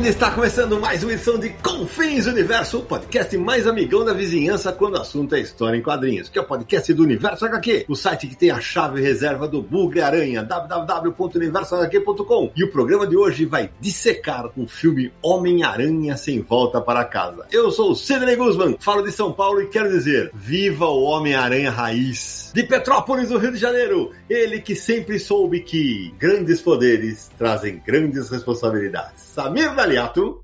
Bem-vindo, está começando mais uma edição de Confins Universo, o podcast mais amigão da vizinhança quando o assunto é história em quadrinhos, que é o podcast do Universo HQ, o site que tem a chave reserva do Bugre Aranha, www.universohq.com. E o programa de hoje vai dissecar o filme Homem-Aranha Sem Volta para Casa. Eu sou o Sidney Guzman, falo de São Paulo e quero dizer, viva o Homem-Aranha Raiz! De Petrópolis, do Rio de Janeiro, ele que sempre soube que grandes poderes trazem grandes responsabilidades. Samir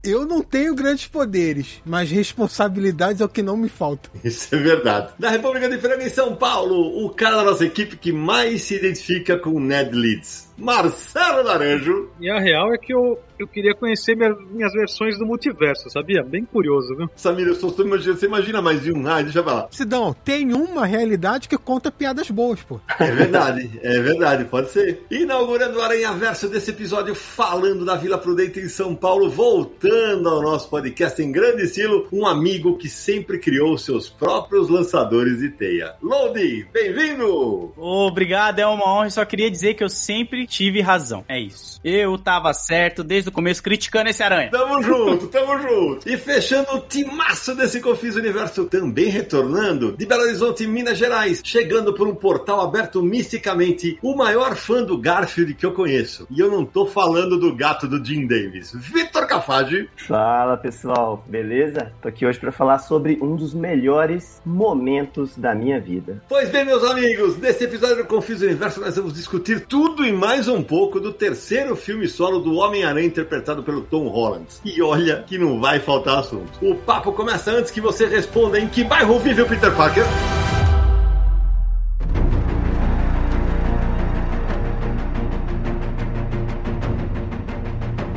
Eu não tenho grandes poderes, mas responsabilidades é o que não me falta. Isso é verdade. Da República de Franca em São Paulo, o cara da nossa equipe que mais se identifica com Ned Leeds. Marcelo Naranjo. E a real é que eu, eu queria conhecer minha, minhas versões do multiverso, sabia? Bem curioso, viu? Samir, eu só estou imaginando. Você imagina mais de um? Ah, deixa eu falar. Sidão, tem uma realidade que conta piadas boas, pô. É verdade, é verdade, pode ser. Inaugurando o Aranha Verso desse episódio, falando da Vila Prudente em São Paulo, voltando ao nosso podcast em grande estilo, um amigo que sempre criou seus próprios lançadores de teia. Lodi, bem-vindo! Obrigado, é uma honra. Só queria dizer que eu sempre tive razão. É isso. Eu tava certo desde o começo criticando esse aranha. Tamo junto, tamo junto. E fechando o timaço desse Confis Universo, também retornando de Belo Horizonte, Minas Gerais, chegando por um portal aberto misticamente, o maior fã do Garfield que eu conheço. E eu não tô falando do gato do Jim Davis. Vitor Cafage. Fala pessoal, beleza? Tô aqui hoje para falar sobre um dos melhores momentos da minha vida. Pois bem, meus amigos, nesse episódio do Confis Universo nós vamos discutir tudo e mais um pouco do terceiro filme solo do Homem-Aranha interpretado pelo Tom Holland. E olha que não vai faltar assunto. O papo começa antes que você responda em que bairro vive o Peter Parker.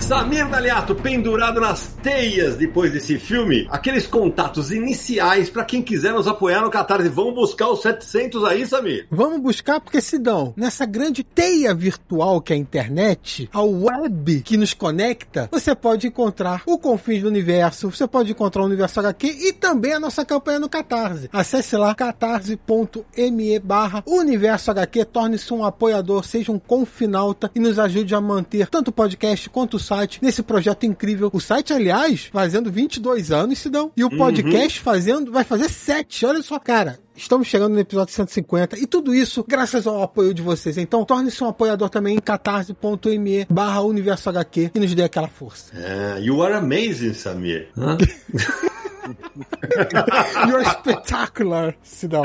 Samir Daliato, pendurado nas teias depois desse filme, aqueles contatos iniciais para quem quiser nos apoiar no Catarse. Vamos buscar os 700 aí, Samir? Vamos buscar porque, Sidão, nessa grande teia virtual que é a internet, a web que nos conecta, você pode encontrar o Confins do Universo, você pode encontrar o Universo HQ e também a nossa campanha no Catarse. Acesse lá catarse.me barra Universo HQ, torne-se um apoiador, seja um confinalta e nos ajude a manter tanto o podcast quanto o site nesse projeto incrível. O site, aliás, fazendo 22 anos, Sidão, e o podcast fazendo, vai fazer 7. Olha só, cara. Estamos chegando no episódio 150 e tudo isso graças ao apoio de vocês. Então, torne-se um apoiador também em catarse.me barra universo HQ e nos dê aquela força. Ah, you are amazing, Samir. Hã? You're spectacular, Sidão.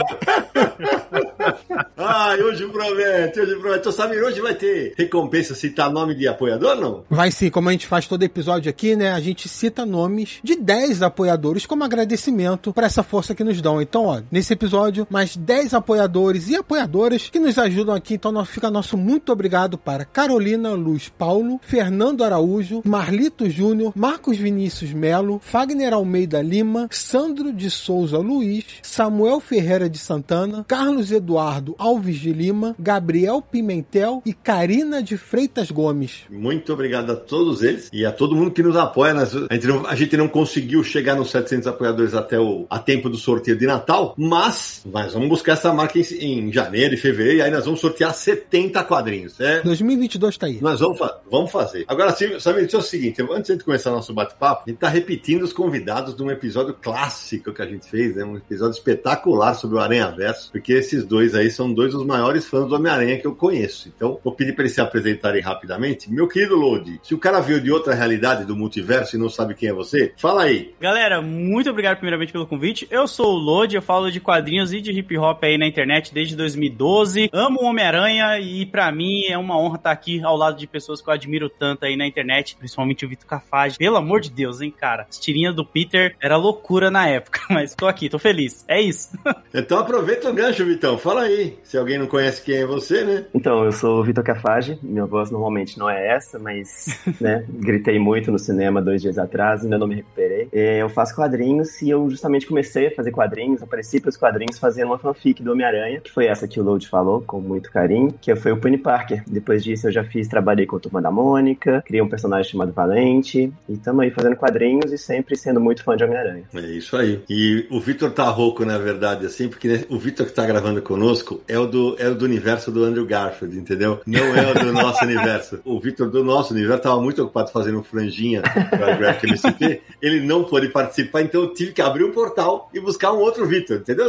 Ai, hoje promete, hoje promete. Samir, hoje vai ter recompensa citar nome de apoiador, não? Vai sim, como a gente faz todo episódio aqui, né? A gente cita nomes de 10 apoiadores como agradecimento para essa força que nos dão. Então, ó, nesse episódio, mais 10 apoiadores e apoiadoras que nos ajudam aqui. Então, fica nosso muito obrigado para Carolina Luz Paulo, Fernando Araújo, Marlito Júnior, Marcos Vinícius Melo, Fagner Almeida Lima, Sandro de Souza Luiz, Samuel Ferreira de Santana, Carlos Eduardo Alves de Lima, Gabriel Pimentel e Karina de Freitas Gomes. Muito obrigado a todos eles e a todo mundo que nos apoia. A gente não, a gente não conseguiu chegar nos 700 apoiadores até o a tempo do sorteio de Natal, mas nós vamos buscar essa marca em, em janeiro e fevereiro e aí nós vamos sortear 70 quadrinhos. É, 2022 tá aí. nós vamos, fa- vamos fazer. Agora, sim, sabe, é o seguinte, antes de começar nosso bate-papo, a gente tá repetindo os convidados de um episódio clássico que a gente fez, né? Um episódio espetacular sobre o Aranha Verso, porque esses dois aí são dois dos maiores fãs do Homem-Aranha que eu conheço. Então, vou pedir para eles se apresentarem rapidamente. Meu querido Lodi, se o cara veio de outra realidade do multiverso e não sabe quem é você, fala aí. Galera, muito obrigado primeiramente pelo convite. Eu sou o Lodi, eu falo de quadrinhos e de hip hop aí na internet desde 2012. Amo o Homem-Aranha e pra mim é uma honra estar aqui ao lado de pessoas que eu admiro tanto aí na internet, principalmente o Vitor Cafage. Pelo amor de Deus, hein, cara. As tirinhas do Peter era loucura na época, mas tô aqui, tô feliz. É isso. Então aproveita o gancho, Vitão. Fala aí. Se alguém não conhece quem é você, né? Então, eu sou o Vitor Cafage. Minha voz normalmente não é essa, mas né, gritei muito no cinema dois dias atrás, ainda não me recuperei. É, Eu faço quadrinhos e eu justamente comecei a fazer quadrinhos, apareci pros quadrinhos fazendo uma fanfic do Homem-Aranha, que foi essa que o Load falou, com muito carinho, que foi o Penny Parker. Depois disso eu já fiz, trabalhei com a Turma da Mônica, criei um personagem chamado Valente, e tamo aí fazendo quadrinhos e sempre sendo muito fã de Homem-Aranha. É isso aí. E o Vitor tá rouco, na verdade, assim, porque né, o Vitor que tá gravando conosco é o, do, é o do universo do Andrew Garfield, entendeu? Não é o do nosso universo. O Vitor do nosso universo tava muito ocupado fazendo franjinha para Graphic MCP. Ele não pôde participar, então eu tive que abrir um portal e buscar um outro Vitor, entendeu,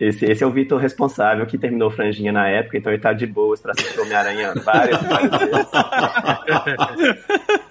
Esse, esse é o Vitor responsável, que terminou franjinha na época, então ele tá de boas pra assistir Homem-Aranha várias, várias vezes.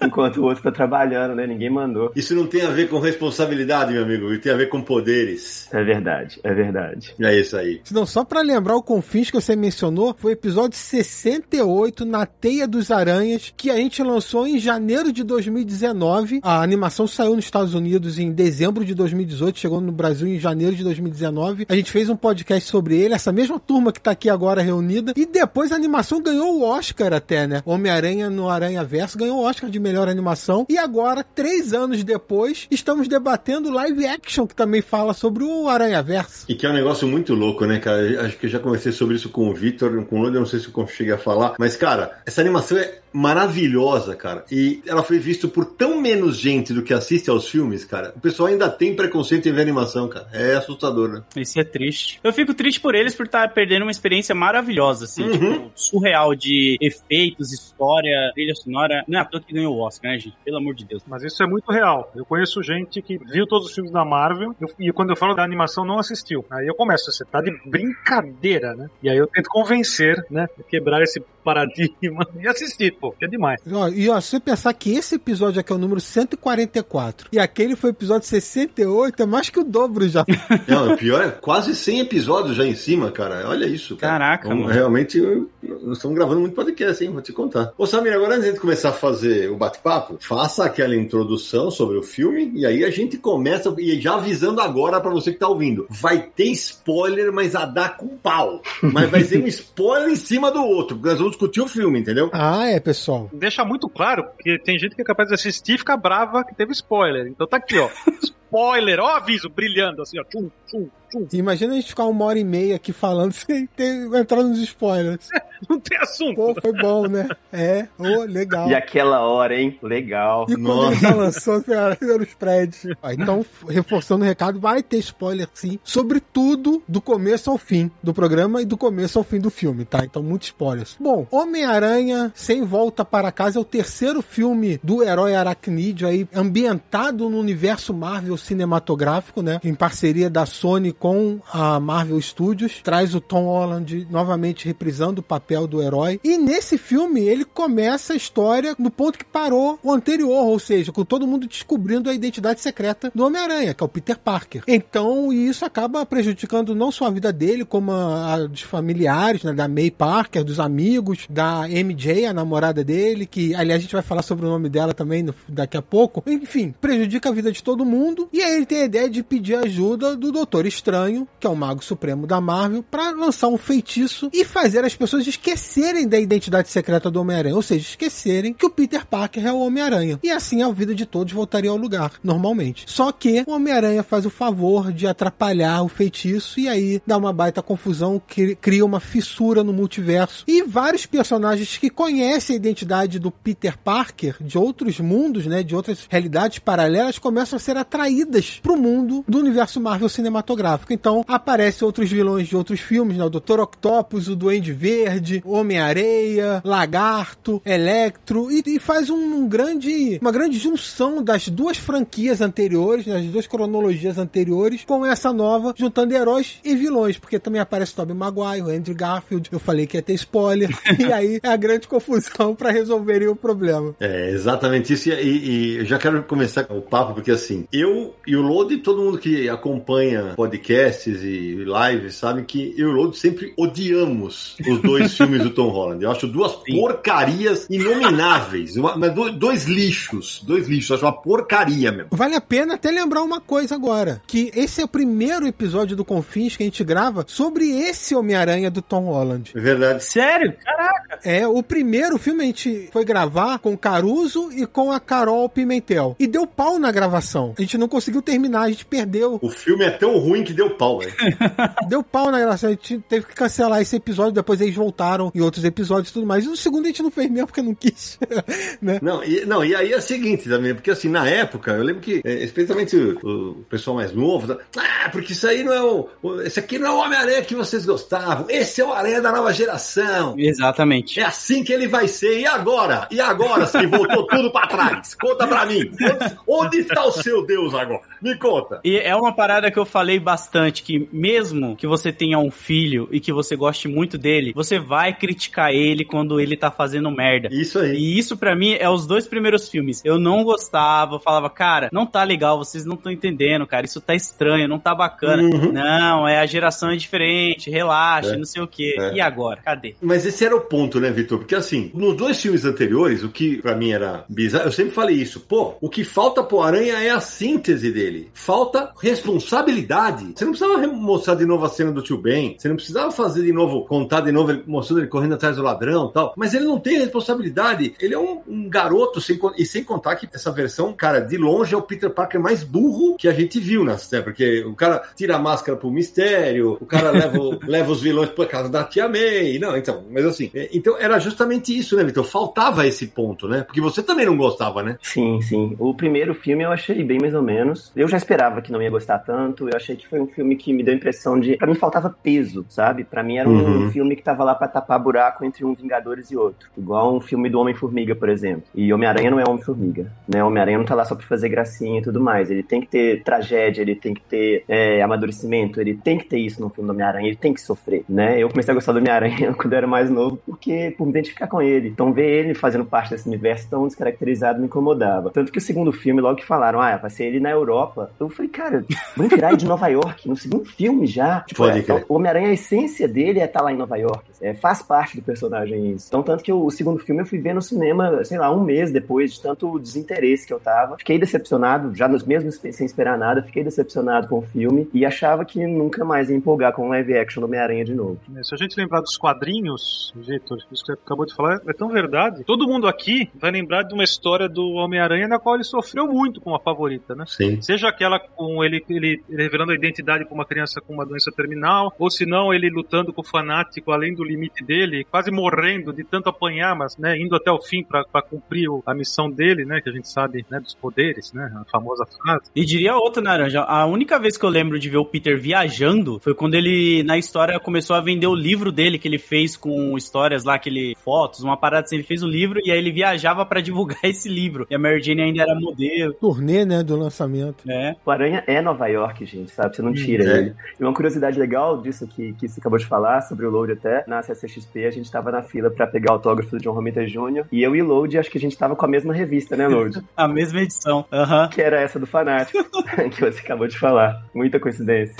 Enquanto o outro tá trabalhando, né? Ninguém mandou. Isso não tem a ver com responsabilidade, meu amigo, tem a ver com poderes. É verdade, é verdade. É isso aí. Não, só pra lembrar o Confins que você mencionou, foi o episódio 68 na Teia dos Aranhas, que a gente lançou em janeiro de 2019. A animação saiu nos Estados Unidos em dezembro de 2018, chegou no Brasil em janeiro de 2019. A gente fez um podcast sobre ele, essa mesma turma que tá aqui agora reunida, e depois a animação ganhou o Oscar até, né? Homem-Aranha no Aranha Verso ganhou o Oscar de melhor animação. E agora, três anos depois, estamos debatendo live action, que também fala sobre o Aranha Verso. E que é um negócio muito louco, né, cara? Acho que eu já conversei sobre isso com o Victor, com o Lodi, eu não sei se eu cheguei a falar, mas, cara, essa animação é maravilhosa, cara. E ela foi vista por tão menos gente do que assiste aos filmes, cara. O pessoal ainda tem preconceito em ver animação, cara. É assustador, né? Isso é triste. Eu fico triste por eles por estar perdendo uma experiência maravilhosa, assim, Uhum. tipo, surreal de efeitos, história, trilha sonora. Não é à toa que ganhou o Oscar, né, gente? Pelo amor de Deus. Mas isso é muito real. Eu conheço gente que viu todos os filmes da Marvel eu- e quando eu falo da animação não assistiu. Aí eu começo, você tá de brincadeira, né? E aí eu tento convencer, né? Quebrar esse paradigma e assistir, pô, que é demais. Ó, e ó, se você pensar que esse episódio aqui é o número 144 e aquele foi o episódio 68, é mais que o dobro já. Não, o pior é quase 100 episódios já em cima, cara. Olha isso, cara. Caraca, Então, mano. Realmente, nós estamos gravando muito podcast, hein? Vou te contar. Ô, Samir, agora antes de começar a fazer o bate-papo, faça aquela introdução sobre o filme e aí a gente começa, e já avisando agora pra você que tá ouvindo, vai ter spoiler, mas a dar com pau. Mas vai ser um spoiler em cima do outro, porque nós vamos discutir o filme, entendeu? Ah, é, pessoal. Deixa muito claro, porque tem gente que é capaz de assistir e ficar brava que teve spoiler. Então tá aqui, ó. Spoiler, ó, aviso brilhando assim, ó. Tchum, tchum. Imagina a gente ficar uma hora e meia aqui falando sem ter, nos spoilers. Não tem assunto. Pô, foi bom, né? É, ô, legal. E aquela hora, hein? Legal. E quando Nossa. ele já lançou, cara, nos prédios. Ó, então, reforçando o recado, vai ter spoiler sim, sobre tudo do começo ao fim do programa e do começo ao fim do filme, tá? Então, muitos spoilers. Bom, Homem-Aranha Sem Volta para Casa é o terceiro filme do herói aracnídeo aí, ambientado no universo Marvel cinematográfico, né? Em parceria da Sony com a Marvel Studios. Traz o Tom Holland novamente reprisando o papel do herói. E nesse filme, ele começa a história no ponto que parou o anterior, ou seja, com todo mundo descobrindo a identidade secreta do Homem-Aranha, que é o Peter Parker. Então, isso acaba prejudicando não só a vida dele, como a, a dos familiares, né, da May Parker, dos amigos, da MJ, a namorada dele, que, aliás, a gente vai falar sobre o nome dela também no- daqui a pouco. Enfim, prejudica a vida de todo mundo. E aí ele tem a ideia de pedir ajuda do Doutor Estranho, que é o Mago Supremo da Marvel, para lançar um feitiço e fazer as pessoas esquecerem da identidade secreta do Homem-Aranha, ou seja, esquecerem que o Peter Parker é o Homem-Aranha. E assim a vida de todos voltaria ao lugar, normalmente. Só que o Homem-Aranha faz o favor de atrapalhar o feitiço e aí dá uma baita confusão, cri- cria uma fissura no multiverso. E vários personagens que conhecem a identidade do Peter Parker de outros mundos, né, de outras realidades paralelas, começam a ser atraídas pro mundo do universo Marvel cinematográfico. Então, aparecem outros vilões de outros filmes, né, o Dr. Octopus, o Duende Verde, Homem-Areia, Lagarto, Electro, e, e faz um, um grande, uma grande junção das duas franquias anteriores, das duas cronologias anteriores, com essa nova, juntando heróis e vilões, porque também aparece o Tobey Maguire, o Andrew Garfield, eu falei que ia ter spoiler, e aí é a grande confusão para resolverem o problema. É exatamente isso. E, e- eu já quero começar o papo, porque assim, eu e o Load, e todo mundo que acompanha podcasts e lives, sabe que eu e o Load sempre odiamos os dois filmes do Tom Holland. Eu acho duas porcarias inomináveis. Uma, dois lixos. Dois lixos. Eu acho uma porcaria mesmo. Vale a pena até lembrar uma coisa agora, que esse é o primeiro episódio do Confins que a gente grava sobre esse Homem-Aranha do Tom Holland. É verdade. Sério? Caraca. É, o primeiro filme a gente foi gravar com o Caruso e com a Carol Pimentel. E deu pau na gravação. A gente não conseguiu terminar, a gente perdeu. O filme é tão ruim que deu pau, velho. Deu pau na gravação, a gente teve que cancelar esse episódio, depois eles voltaram em outros episódios e tudo mais. E o segundo a gente não fez mesmo porque não quis. né? Não e, não, e aí é o seguinte também, porque assim, na época, eu lembro que, é, especialmente o, o pessoal mais novo, tá, ah, porque isso aí não é o. o- Esse aqui não é o Homem-Aranha que vocês gostavam, esse é o Aranha da nova geração. Exatamente. É assim que ele vai ser. E agora? E agora, se voltou tudo pra trás? Conta pra mim. Onde, onde está o seu Deus agora? Me conta. E é uma parada que eu falei bastante, que mesmo que você tenha um filho e que você goste muito dele, você vai criticar ele quando ele tá fazendo merda. Isso aí. E isso pra mim é os dois primeiros filmes. Eu não gostava, eu falava, cara, não tá legal, vocês não estão entendendo, cara, isso tá estranho, não tá bacana. Uhum. Não, é a geração é diferente, relaxa, É. não sei o quê. É. E agora? Cadê? Mas esse era o ponto, né, Vitor? Porque assim, nos dois filmes anteriores, o que pra mim era bizarro, eu sempre falei isso. Pô, o que falta pro Aranha é a síntese dele. Falta responsabilidade. Você não precisava re- mostrar de novo a cena do tio Ben. Você não precisava fazer de novo, contar de novo, ele, mostrando ele correndo atrás do ladrão e tal. Mas ele não tem responsabilidade. Ele é um, um garoto, sem, e sem contar que essa versão, cara, de longe é o Peter Parker mais burro que a gente viu, né? Porque o cara tira a máscara pro mistério, o cara leva, leva os vilões pra casa da tia May. Não, então, mas assim, é, então era justamente isso, né, Vitor? Faltava esse ponto, né? Porque você também não gostava, né? Sim, sim. O primeiro filme eu achei bem mais ou menos. Eu já esperava que não ia gostar tanto. Eu achei que foi um filme que me deu a impressão de. Pra mim faltava peso, sabe? Pra mim era um Uhum. filme que tava lá pra tapar buraco entre um Vingadores e outro. Igual um filme do Homem-Formiga, por exemplo. E Homem-Aranha não é Homem-Formiga. Né? Homem-Aranha não tá lá só pra fazer gracinha e tudo mais. Ele tem que ter tragédia, ele tem que ter é, amadurecimento, ele tem que ter isso no filme do Homem-Aranha, ele tem que sofrer, né? Eu comecei a gostar do Homem-Aranha quando eu era mais novo, porque por me identificar com ele. Então ver ele fazendo parte desse universo tão descaracterizado me incomodava. Tanto que o segundo filme, logo que falaram, ah, vai ser ele na Europa, eu falei, cara, vamos tirar de Nova York no segundo filme já. Tipo, é, o Homem-Aranha, a essência dele é estar lá em Nova York. É, faz parte do personagem isso. Então, tanto que o, o segundo filme eu fui ver no cinema, sei lá, um mês depois de tanto desinteresse que eu tava. Fiquei decepcionado, já nos mesmos sem esperar nada, fiquei decepcionado com o filme e achava que nunca mais ia empolgar com o live action do Homem-Aranha de novo. Se a gente lembrar dos quadrinhos, Vitor, isso que você acabou de falar é tão verdade. Todo mundo aqui vai lembrar de uma história do Homem-Aranha na qual ele sofreu muito com a favorita, né? Sim. Seja aquela com ele, ele revelando a identidade para uma criança com uma doença terminal, ou se não, ele lutando com o fanático além do limite dele, quase morrendo de tanto apanhar, mas né, indo até o fim para cumprir o- a missão dele, né? Que a gente sabe né, dos poderes, né? A famosa frase. E diria outra, Naranja. A única vez que eu lembro de ver o Peter viajando foi quando ele, na história, começou a vender o livro dele que ele fez com histórias lá, aquele fotos, uma parada assim. Ele fez o livro e aí ele viajava pra divulgar esse livro. E a Mary Jane ainda era modelo, Turnê, né, do lançamento. né? O Aranha é Nova York, gente, sabe? Você não tira é. ele. E uma curiosidade legal disso que, que você acabou de falar, sobre o Load até, na CCXP a gente tava na fila pra pegar o autógrafo do John Romita Jr. E eu e Load, acho que a gente tava com a mesma revista, né, Load? A mesma edição. Aham. que era essa do Fanático, que você acabou de falar. Muita coincidência.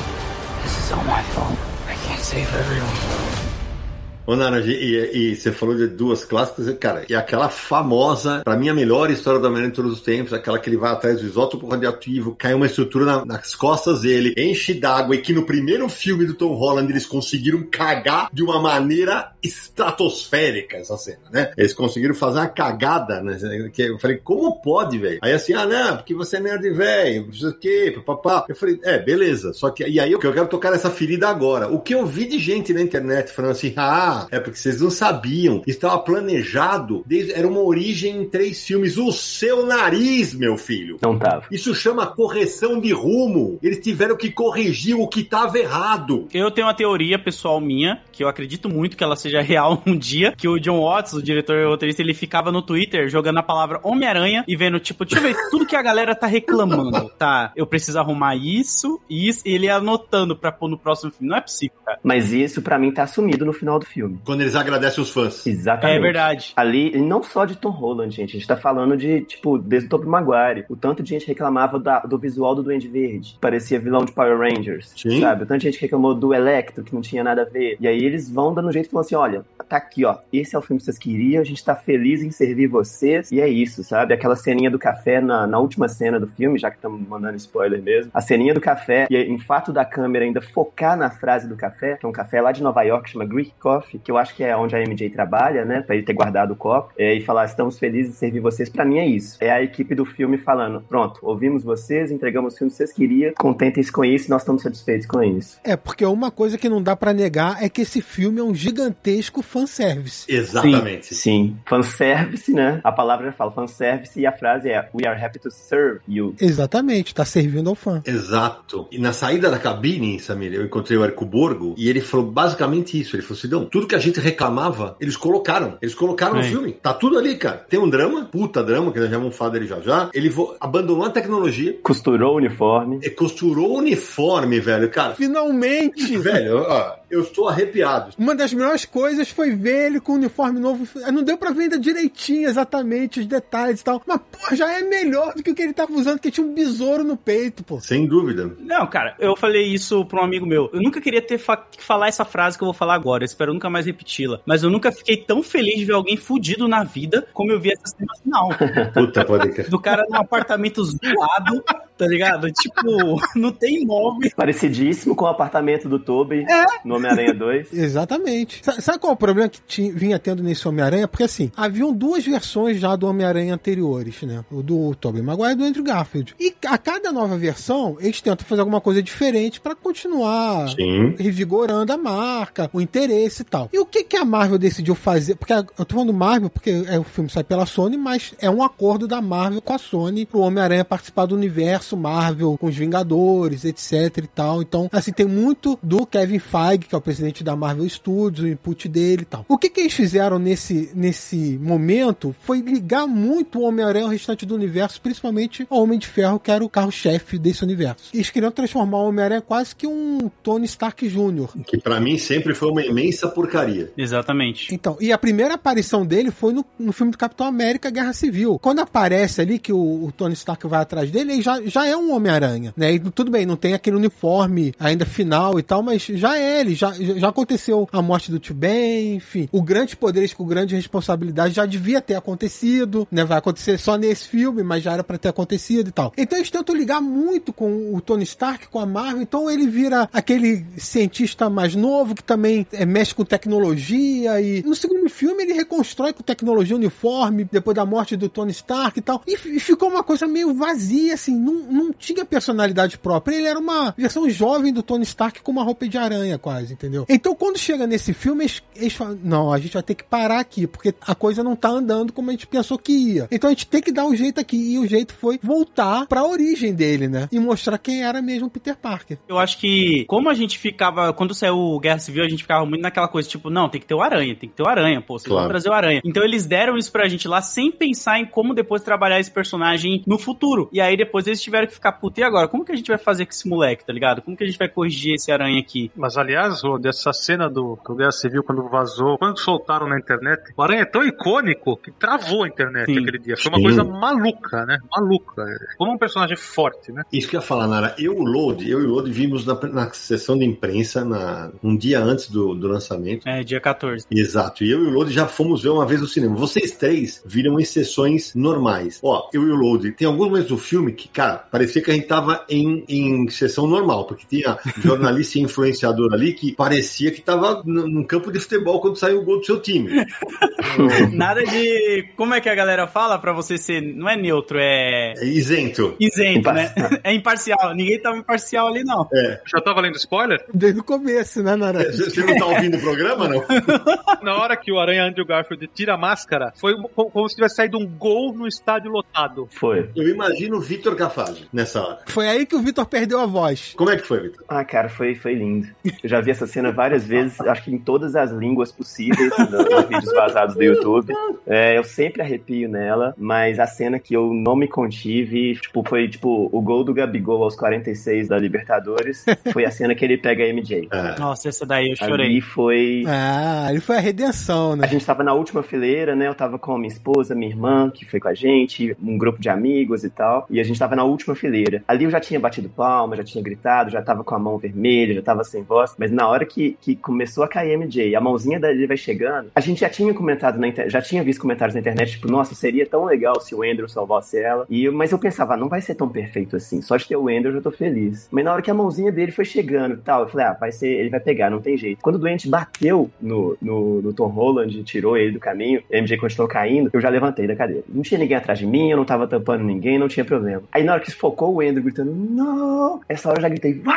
Ô, Naranja, e, e você falou de duas clássicas, cara, e aquela famosa, pra mim a melhor história do Homem-Aranha de todos os tempos, aquela que ele vai atrás do isótopo radioativo, cai uma estrutura na- nas costas dele, enche d'água, e que no primeiro filme do Tom Holland eles conseguiram cagar de uma maneira estratosférica essa cena, né? Eles conseguiram fazer uma cagada, né? Que eu falei, como pode, velho? Aí assim, ah, não, porque você é nerd velho, não sei o quê, papapá. Eu falei, é, beleza, só que, e aí eu, eu quero tocar nessa ferida agora. O que eu vi de gente na internet falando assim, ah, é porque vocês não sabiam, estava planejado, desde, era uma origem em três filmes. O seu nariz, meu filho. Não tava. Isso chama correção de rumo. Eles tiveram que corrigir o que estava errado. Eu tenho uma teoria pessoal minha, que eu acredito muito que ela seja real um dia, que o John Watts, o diretor e roteirista, ele ficava no Twitter jogando a palavra Homem-Aranha e vendo, tipo, deixa eu ver tudo que a galera tá reclamando. Tá, eu preciso arrumar isso, isso, e ele anotando pra pôr no próximo filme. Não é possível, cara. Mas isso, pra mim, tá assumido no final do filme. Quando eles agradecem os fãs. Exatamente. É verdade. Ali, e não só de Tom Holland, gente. A gente tá falando de, tipo, desde o Tobey Maguire. O tanto de gente reclamava da- do visual do Duende Verde. Parecia vilão de Power Rangers. Sim. Sabe? O tanto de gente reclamou do Electro, que não tinha nada a ver. E aí eles vão dando jeito e falam assim: olha, tá aqui, ó. Esse é o filme que vocês queriam, a gente tá feliz em servir vocês. E é isso, sabe? Aquela ceninha do café na, na última cena do filme, já que estamos mandando spoiler mesmo. A ceninha do café, e em fato da câmera ainda focar na frase do café, que é um café lá de Nova York, chama Greek Coffee, que eu acho que é onde a MJ trabalha, né? Pra ele ter guardado o copo. É, e falar, estamos felizes em servir vocês. Pra mim é isso. É a equipe do filme falando, pronto, ouvimos vocês, entregamos o filme que vocês queriam, contentem-se com isso, nós estamos satisfeitos com isso. É, porque uma coisa que não dá pra negar é que esse filme é um gigantesco fanservice. Exatamente. Sim, fanservice, né? A palavra já fala fanservice e a frase é We are happy to serve you. Exatamente, tá servindo ao fã. Exato. E na saída da cabine, Samir, eu encontrei o Érico Borgo e ele falou basicamente isso. Ele falou assim: não, tudo que a gente reclamava, eles colocaram. Eles colocaram no Sim. filme. Tá tudo ali, cara. Tem um drama, puta drama, que nós já vamos falar dele já já. Ele vo- abandonou a tecnologia, Costurou o uniforme. e costurou o uniforme, velho. Cara, Finalmente! velho, ó, eu estou arrepiado. Uma das melhores coisas foi ver ele com o uniforme novo. Não deu pra ver ainda direitinho exatamente os detalhes e tal. Mas, pô, já é melhor do que o que ele tava usando, que tinha um besouro no peito, pô. Sem dúvida. Não, cara, eu falei isso pra um amigo meu. Eu nunca queria ter fa- que falar essa frase que eu vou falar agora. Eu espero nunca mais repeti-la. Mas eu nunca fiquei tão feliz de ver alguém fudido na vida como eu vi essa cena final. Puta, pode crer. Do cara num apartamento zoado, tá ligado? Tipo, não tem imóvel. Parecidíssimo com o apartamento do Toby no Homem-Aranha 2. Exatamente. Sa- Sabe qual é o problema que vinha tendo nesse Homem-Aranha? Porque assim, haviam duas versões já do Homem-Aranha anteriores, né? O do Tobey Maguire e do Andrew Garfield. E a cada nova versão, eles tentam fazer alguma coisa diferente pra continuar Sim. revigorando a marca, o interesse e tal. E o que, que a Marvel decidiu fazer? Porque eu tô falando Marvel porque é, o filme sai pela Sony, mas é um acordo da Marvel com a Sony pro Homem-Aranha participar do universo Marvel com os Vingadores, etc e tal. Então, assim, tem muito do Kevin Feige, que é o presidente da Marvel Studios, o input dele e tal. O que que eles fizeram nesse, nesse momento foi ligar muito o Homem-Aranha ao restante do universo, principalmente ao Homem de Ferro, que era o carro-chefe desse universo. Eles queriam transformar o Homem-Aranha quase que um Tony Stark Jr. Que pra mim sempre foi uma imensa porcaria. Exatamente. Então, e a primeira aparição dele foi no, no filme do Capitão América Guerra Civil. Quando aparece ali que o, o Tony Stark vai atrás dele, ele já, já é um Homem-Aranha, né? E tudo bem, não tem aquele uniforme ainda final e tal, mas já é ele, já, já aconteceu a morte do Tio Ben, enfim. O grande poderes com grande responsabilidade já devia ter acontecido, né? Vai acontecer só nesse filme, mas já era pra ter acontecido e tal. Então eles tentam ligar muito com o Tony Stark, com a Marvel, então ele vira aquele cientista mais novo que também é, mexe com tecnologia e no segundo filme ele reconstrói com tecnologia uniforme depois da morte do Tony Stark e tal. E, e ficou uma coisa meio vazia, assim, não, não tinha personalidade própria. Ele era uma versão jovem do Tony Stark com uma roupa de aranha, quase, entendeu? Então quando chega nesse filme, eles, eles falam: não, a gente vai ter que parar aqui, porque a coisa não tá andando como a gente pensou que ia. Então a gente tem que dar um jeito aqui. E o jeito foi voltar pra origem dele, né? E mostrar quem era mesmo o Peter Parker. Eu acho que, como a gente ficava, quando saiu o Guerra Civil, a gente ficava muito naquela coisa, tipo, não, tem que ter o Aranha, tem que ter o Aranha, pô, vocês Claro. vão trazer o Aranha. Então eles deram isso pra gente lá sem pensar em como depois trabalhar esse personagem no futuro. E aí depois eles tiveram que ficar, puta, e agora? Como que a gente vai fazer com esse moleque, tá ligado? Como que a gente vai corrigir esse Aranha aqui? Mas aliás, Rô, dessa cena do, do Guerra Civil, quando vazou, quando soltaram na internet, o Aranha é tão icônico que travou a internet Sim. aquele dia. Foi uma Sim. coisa maluca, né? Maluca. Como um personagem forte, né? Isso que eu ia falar, Nara. Eu e o Load, eu e o Load vimos na, na sessão de imprensa na, um dia antes do, do lançamento. É, dia 14. Exato. E eu e o Load já fomos ver uma vez no cinema. Vocês três viram em sessões normais. Ó, eu e o Load, tem alguns momentos do filme que, cara, parecia que a gente tava em, em sessão normal, porque tinha jornalista e influenciador ali que parecia que tava num campo de futebol quando saiu o gol do seu time. Nada de. Como é que a galera fala pra você ser. Não é neutro, é. É isento. Isento, né? É imparcial. Ninguém tava imparcial ali, não. Já tá valendo spoiler? Desde o começo, né, Nara? Você não tá ouvindo o programa, não? Na hora que o Aranha Andrew Garfield tira a máscara, foi como como se tivesse saído um gol no estádio lotado. Foi. Eu imagino o Vitor Cafage nessa hora. Foi aí que o Vitor perdeu a voz. Como é que foi, Vitor? Ah, cara, foi, foi lindo. Eu já vi essa cena várias vezes, acho que em todas as línguas possíveis, nos, vídeos vazados do YouTube. É, eu sempre arrepio nela, mas a cena que eu não me contive, tipo, foi tipo o gol do Gabigol aos 46 da Libertadores, foi a cena que ele pega a MJ. É. Nossa, essa daí eu chorei. Ali foi. Ah, ele foi a redenção, A né? gente tava na última fileira, né? Eu tava com a minha esposa, minha irmã, que foi com a gente, um grupo de amigos e tal. E a gente tava na última fileira. Ali eu já tinha batido palma, já tinha gritado, já tava com a mão vermelha, já tava sem voz, mas na hora que, que começou a cair MJ, a mãozinha dele vai chegando, a gente já tinha comentado na já tinha visto comentários na internet, tipo, nossa, seria tão legal se o Andrew salvasse ela. E, mas eu pensava, ah, não vai ser tão perfeito assim, só de ter o Andrew eu já tô feliz. Mas na hora que a mãozinha dele foi chegando e tal, eu falei, ah, vai ser, ele vai pegar, não tem jeito. Quando o doente bateu no, no, no Tom Holland e tirou ele do caminho, a MJ continuou caindo, eu já levantei da cadeira. Não tinha ninguém atrás de mim, eu não tava tampando ninguém, não tinha problema. Aí na hora que focou o Andrew gritando, não, essa hora eu já gritei, vai,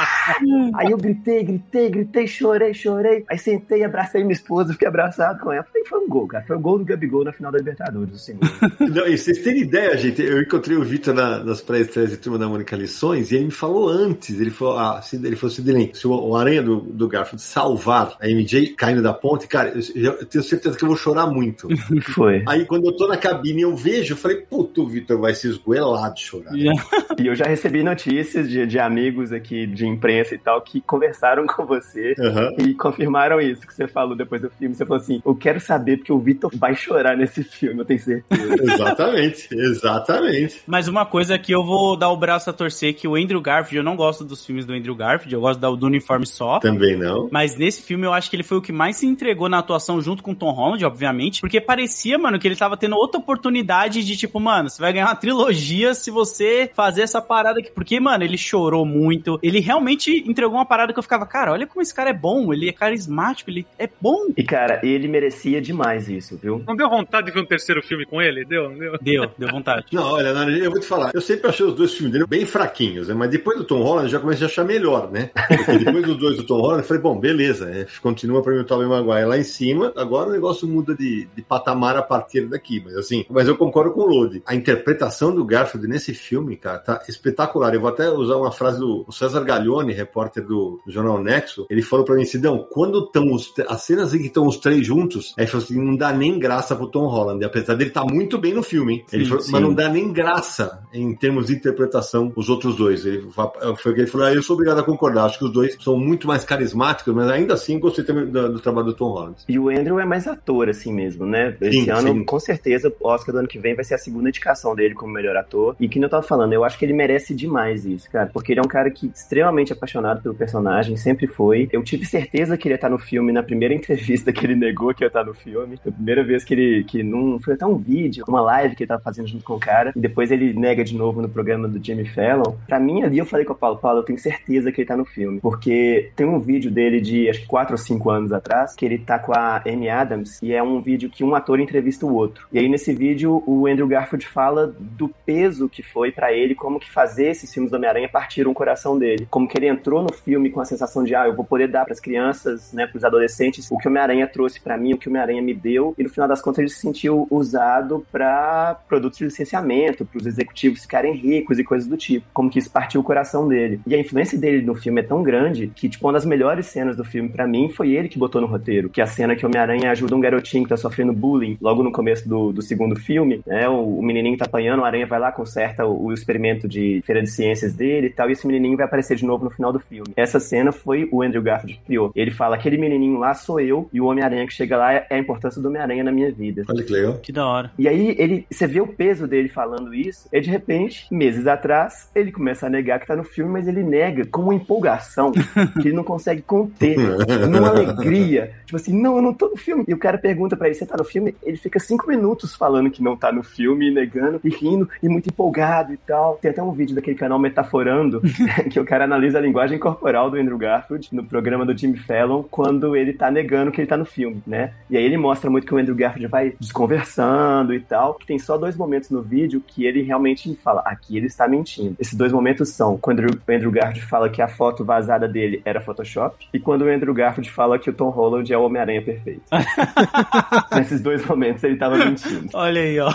Aí eu gritei, gritei, gritei, chorei, chorei. Aí sentei, abracei minha esposa, fiquei abraçado com ela. Falei, foi um gol, cara. Foi um gol do Gabigol na final da Libertadores, o segundo. Não, e vocês terem ideia, gente, eu encontrei o Vitor na, nas pré-estreias de Turma da Mônica Lições e ele me falou antes, ele falou, ah, se, ele falou, Sidney, se o, Aranha do, do Garfield salvar a MJ caindo da ponte, cara, eu, eu, tenho certeza que eu vou chorar muito. Foi. Aí quando eu tô na cabine eu vejo, eu falei, puto, o Vitor vai se esgoelar de chorar. E eu já recebi notícias de, de amigos aqui de imprensa e tal que conversaram com você Uhum. e confirmaram isso que você falou depois do filme. Você falou assim: Eu quero saber porque o Vitor vai chorar nesse filme, eu tenho certeza. Exatamente, exatamente. Mas uma coisa que eu vou dar o braço a torcer que o Andrew Garfield, eu não gosto dos filmes do Andrew Garfield, eu gosto da- do uniforme só. Também não. Mas nesse filme eu acho que ele foi o que mais se entregou na atuação junto com o Tom Holland, obviamente, porque parecia, mano, que ele tava tendo outra oportunidade de tipo, mano, você vai ganhar uma trilogia se você fazer essa parada aqui. Porque, mano, ele chorou muito, ele realmente entregou uma parada que eu ficava, cara, olha como esse cara é bom, ele é carismático, ele é bom. E cara, ele merecia demais isso, viu? Não deu vontade de ver um terceiro filme com ele? Deu, deu? Deu, deu vontade. Não, olha, Nara, eu vou te falar, eu sempre achei os dois filmes dele bem fraquinhos, né? mas depois do Tom Holland eu já comecei a achar melhor, né? Porque depois dos dois do Tom Holland eu falei, bom, beleza, é, continua pra mim o Tobey Maguire lá em cima, agora o negócio muda de, de patamar a partir daqui, mas assim, mas eu concordo com o Lodi. A interpretação do Garfield nesse filme, cara, tá espetacular. Eu vou até usar uma frase do César Repórter do, do Jornal Nexo, ele falou pra mim, Sidão, quando estão os, as cenas em que estão os três juntos, aí ele falou assim, não dá nem graça pro Tom Holland, apesar dele estar muito bem no filme, hein? Ele Sim, falou, sim. mas não dá nem graça em termos de interpretação os outros dois. Ele, foi o que ele falou, ah, eu sou obrigado a concordar, acho que os dois são muito mais carismáticos, mas ainda assim gostei também do, do trabalho do Tom Holland. E o Andrew é mais ator, assim mesmo, né? Esse Sim, ano, com certeza, o Oscar do ano que vem vai ser a segunda indicação dele como melhor ator. E que eu tava falando, eu acho que ele merece demais isso, cara. Porque ele é um cara que extremamente apaixonado pelo personagem, sempre foi. Eu tive certeza que ele ia estar no filme na primeira entrevista que ele negou que ia estar no filme. Foi a primeira vez que ele. que não. Foi até um vídeo, uma live que ele tava fazendo junto com o cara. E depois ele nega de novo no programa do Jimmy Fallon. Pra mim, ali eu falei com o Paulo, Paulo, eu tenho certeza que ele tá no filme. Porque tem um vídeo dele de acho que 4 ou 5 anos atrás, que ele tá com a Amy Adams, e é um vídeo que um ator entrevista o outro. E aí nesse vídeo o Andrew Garfield fala do peso que foi pra ele, como que fazer esses filmes do Homem-Aranha partiram o coração dele. Como que ele entrou no filme com a sensação de, ah, eu vou poder dar pras crianças, né, pros adolescentes, o que o Homem-Aranha trouxe pra mim, o que o Homem-Aranha me deu, e no final das contas ele se sentiu usado pra produtos de licenciamento, pros executivos ficarem ricos e coisas do tipo. Como que isso partiu o coração dele. E a influência dele no filme é tão grande que, tipo, uma das melhores cenas do filme pra mim foi ele que botou no roteiro. Que é a cena que o Homem-Aranha ajuda um garotinho que tá sofrendo bullying logo no começo do, do segundo filme, né? O, o menininho tá apanhando, o Aranha vai lá, conserta o, o experimento de feira de ciências dele e tal, e esse menininho vai aparecer de novo no final do filme. Essa cena foi o Andrew Garfield que criou. Ele fala, aquele menininho lá sou eu, e o Homem-Aranha que chega lá é a importância do Homem-Aranha na minha vida. Olha que legal. Que da hora. E aí ele, você vê o peso dele falando isso, e de repente, meses atrás, ele começa a negar que tá no filme, mas ele nega com uma empolgação que ele não consegue conter, numa alegria. Tipo assim, não, eu não tô no filme. E o cara pergunta pra ele, você tá no filme? Ele fica cinco minutos falando que não tá no filme, negando, e rindo, e muito empolgado e tal. Tem até um vídeo daquele canal Metaforando, que o cara analisa a linguagem corporal do Andrew Garfield no programa do Jimmy Fallon, quando ele tá negando que ele tá no filme, né? E aí ele mostra muito que o Andrew Garfield vai desconversando e tal, que tem só dois momentos no vídeo que ele realmente fala, aqui ele está mentindo. Esses dois momentos são quando o Andrew Garfield fala que a foto vazada dele era Photoshop e quando o Andrew Garfield fala que o Tom Holland é o Homem-Aranha perfeito. Nesses dois momentos ele tava mentindo. Olha aí, ó.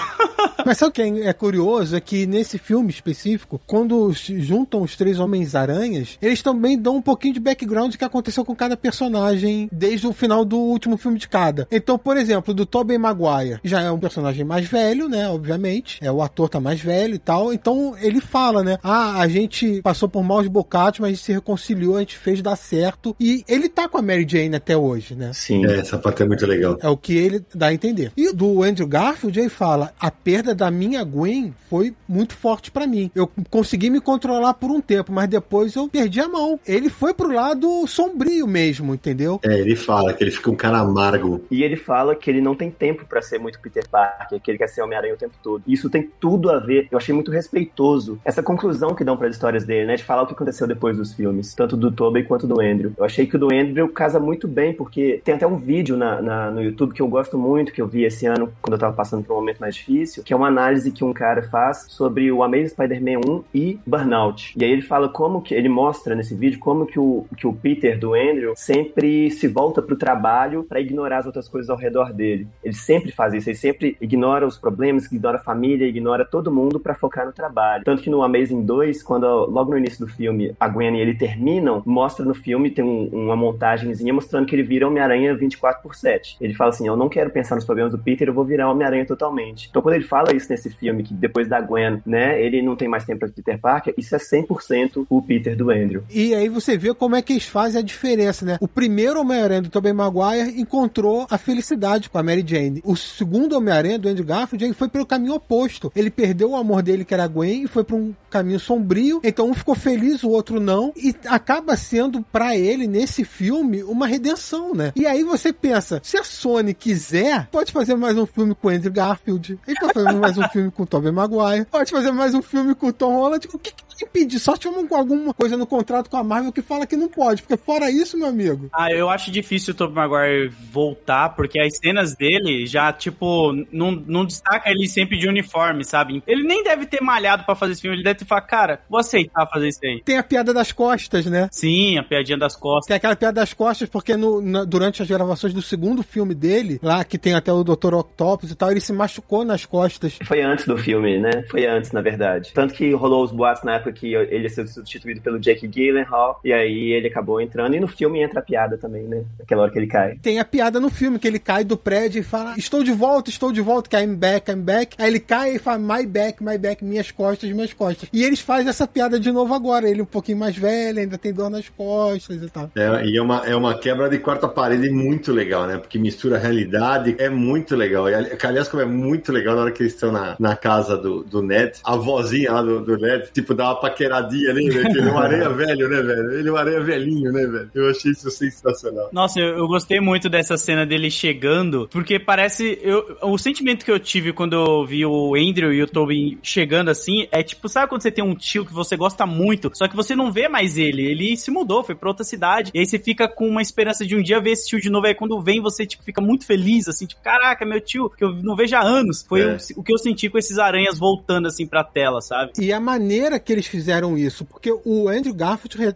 Mas sabe o que é curioso? É que nesse filme específico, quando se juntam os três Homens-Aranhas, eles também dão um pouquinho de background do que aconteceu com cada personagem desde o final do último filme de cada. Então, por exemplo, do Tobey Maguire, já é um personagem mais velho, né, obviamente. É, o ator tá mais velho e tal. Então, ele fala, né, ah, a gente passou por maus bocados, mas a gente se reconciliou, a gente fez dar certo. E ele tá com a Mary Jane até hoje, né? Sim. É, essa parte é muito legal. É o que ele dá a entender. E do Andrew Garfield, ele fala: a perda da minha Gwen foi muito forte pra mim. Eu consegui me controlar por um tempo, mas depois eu perdi a mão. Ele foi pro lado sombrio mesmo, entendeu? É, ele fala que ele fica um cara amargo. E ele fala que ele não tem tempo pra ser muito Peter Parker, que ele quer ser Homem-Aranha o tempo todo. Isso tem tudo a ver. Eu achei muito respeitoso essa conclusão que dão para as histórias dele, né? De falar o que aconteceu depois dos filmes, tanto do Tobey quanto do Andrew. Eu achei que o do Andrew casa muito bem, porque tem até um vídeo na, na- no YouTube que eu gosto muito, que eu vi esse ano quando eu tava passando por um momento mais difícil, que é uma análise que um cara faz sobre o Amazing Spider-Man 1 e Burnout. E aí ele fala como que ele mostra nesse vídeo como que o, que o Peter do Andrew sempre se volta pro trabalho para ignorar as outras coisas ao redor dele. Ele sempre faz isso, ele sempre ignora os problemas, ignora a família, ignora todo mundo para focar no trabalho. Tanto que no Amazing 2, quando logo no início do filme a Gwen e ele terminam, mostra no filme, tem um- uma montagenzinha mostrando que ele vira Homem-Aranha 24 por 7. Ele fala assim: Eu não quero pensar nos problemas do Peter, eu vou virar Homem-Aranha totalmente. Então, quando ele fala isso nesse filme, que depois da Gwen, né, ele não tem mais tempo para Peter Parker, isso é 100% o Peter do Andrew. E aí você vê como é que eles fazem a diferença, né? O primeiro Homem-Aranha do Tobey Maguire encontrou a felicidade com a Mary Jane. O segundo Homem-Aranha do Andrew Garfield foi pelo caminho oposto. Ele perdeu o amor dele, que era a Gwen, e foi para um caminho sombrio. Então um ficou feliz, o outro não. E acaba sendo pra ele, nesse filme, uma redenção, né? E aí você pensa, se a Sony quiser, pode fazer mais um filme com o Andrew Garfield. Ele pode fazer mais um filme com o Tobey Maguire. Pode fazer mais um filme com o Tom Holland. O que, que vai impedir? Só tiver alguma coisa no contrato com a Marvel que fala que não pode. Porque fora isso, meu amigo. Ah, eu acho difícil o Tobey Maguire voltar, porque as cenas dele já, tipo, não, não destaca ele sempre de uniforme, sabe? Ele nem deve ter malhado pra fazer esse filme, ele deve ter falado, cara, vou aceitar fazer isso aí. Tem a piada das costas, né? Sim, a piadinha das costas. Tem aquela piada das costas, porque no- na- durante as gravações do segundo filme dele, lá que tem até o Dr. Octopus e tal, ele se machucou nas costas. Foi antes do filme, né? Foi antes, na verdade. Tanto que rolou os boatos na época que ele ia ser substituído pelo Jake Gyllenhaal, e aí ele acabou entrando. E no filme entra a piada também, né? Aquela hora que ele cai. Tem a piada no filme, que ele cai do prédio e fala: Estou de volta, estou de volta, que I'm back, I'm back. Aí ele cai e fala: My back, my back, minhas costas, minhas costas. E eles fazem essa piada de novo agora. Ele um pouquinho mais velho, ainda tem dor nas costas e tal. É, e é uma, é uma quebra de quarta parede muito legal, né? Porque mistura a realidade, é muito legal. E, ali- aliás, como é muito legal na hora que eles estão na, na casa do, do Ned, a vozinha lá do, do Ned, tipo, dá uma paqueradinha ali, né? Que ele é um areia velho, né, velho? Ele é um areia velhinho, né, velho? Eu achei isso sensacional. Nossa, eu, eu gostei muito dessa cena dele chegando, porque parece. Eu, o sentimento que eu tive quando eu vi o Andrew e o Tobey chegando assim é tipo, sabe quando você tem um tio que você gosta muito, só que você não vê mais ele? Ele se mudou, foi pra outra cidade. E aí você fica com uma esperança de um dia ver esse tio de novo. Aí quando vem, você tipo, fica muito feliz, assim, tipo, caraca, meu tio, que eu não vejo há anos. Foi É. o, o que eu senti com esses aranhas voltando assim pra tela, sabe? E a maneira que eles fizeram isso, porque o Andrew Garfield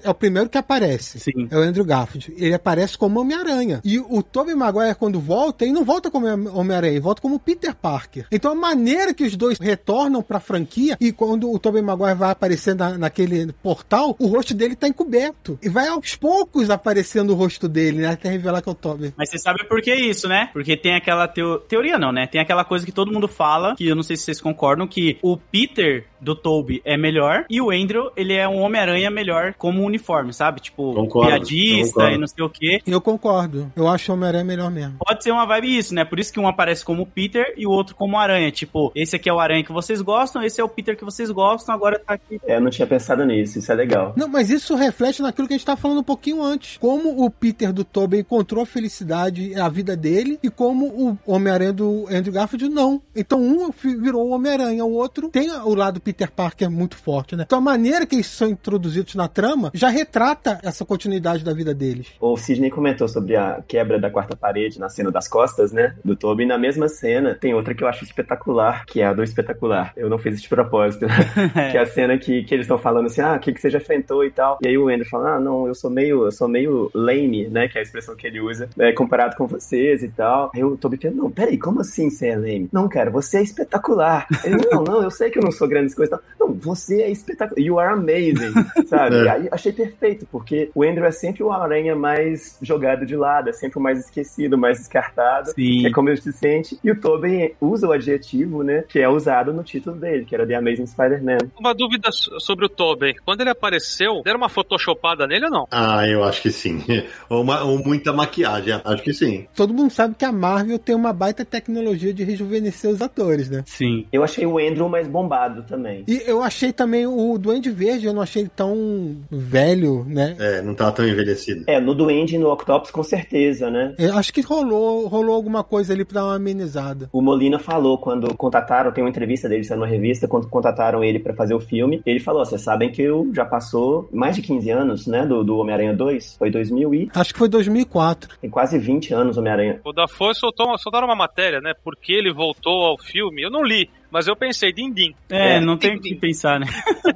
é o primeiro que aparece. Sim. É o Andrew Garfield. Ele aparece como Homem-Aranha. E o Tobey Maguire, quando volta, ele não volta como Homem-Aranha, ele volta como Peter Parker. Então a maneira que os dois retornam pra franquia, e quando o Tobey Maguire vai aparecer na- naquele portal, o rosto dele tá encoberto. E vai aos poucos aparecendo o rosto dele, né? Até revelar que é o Tobey. Mas você sabe por que isso, né? Porque tem aquela teo- teoria, não, né? Tem aquela coisa que todo mundo fala, que eu não sei se vocês concordam, que o Peter do Toby é melhor e o Andrew, ele é um Homem-Aranha melhor como uniforme, sabe? Tipo, Concordo, piadista concordo. e não sei o quê. Eu concordo. Eu acho o Homem-Aranha melhor mesmo. Pode ser uma vibe isso, né? Por isso que um aparece como Peter e o outro como Aranha. Tipo, esse aqui é o Aranha que vocês gostam, esse é o Peter que vocês gostam, agora tá aqui. É, eu não tinha pensado nisso, isso é legal. Não, mas isso reflete naquilo que a gente estava falando um pouquinho antes. Como o Peter do Tobey encontrou a felicidade, a vida dele, e como o Homem-Aranha do Andrew Garfield não. Então um virou o Homem-Aranha, o outro tem o lado Peter Parker muito forte, né? Então a maneira que eles são introduzidos na trama já retrata essa continuidade da vida deles. O Sidney comentou sobre a quebra da quarta parede na cena das costas, né? Do Toby. E na mesma cena, tem outra que eu acho espetacular, que é a do espetacular. Eu não fiz isso de propósito. que é a cena que, que eles estão falando assim, ah, o que, que você já enfrentou e tal. E aí o Andrew fala, ah, não, eu sou meio, eu sou meio lame, né? Que é a expressão que ele usa, né, comparado com vocês e tal. Aí o Toby fala, não, peraí, como assim você é lame? Não, cara, você é espetacular. Ele, não, não, eu sei que eu não sou grandes coisas. Não, você é espetacular. You are amazing, sabe? É. E aí achei perfeito, porque o Andrew é sempre o aranha mais jogado de lado, é sempre o mais esquecido, mais descartado. Sim. É como ele se sente. E o Tobey usa o adjetivo, né? Que é usado no título dele, que era The Amazing Spider-Man. Uma dúvida so- sobre o Tobey. Quando ele apareceu, deram uma photoshopada nele ou não? Ah, eu acho que sim. Ou, uma- ou muita maquiagem, acho que sim. Todo mundo sabe que a Marvel tem uma baita tecnologia de rejuvenescer os atores, né? Sim. Eu achei o Andrew mais bombado também. E eu achei também o Duende Verde, eu não achei ele tão velho, né? É, não tava tão envelhecido. É, no Duende e no Octopus, com certeza, né? Eu acho que rolou, rolou alguma coisa ali pra dar uma amenizada. O Molina falou quando contataram, tem uma entrevista dele saiu numa revista, quando contataram ele pra fazer o filme, ele falou: vocês sabem que eu já passou mais de 15 anos, né, do, do Homem-Aranha 2, foi 2000 e Acho que foi 2004. tem quase 20 anos Homem-Aranha. O da Foi soltou, soltaram uma matéria, né? Porque ele voltou ao filme. Eu não li, mas eu pensei, din-din. É, É, não tem o que pensar, né?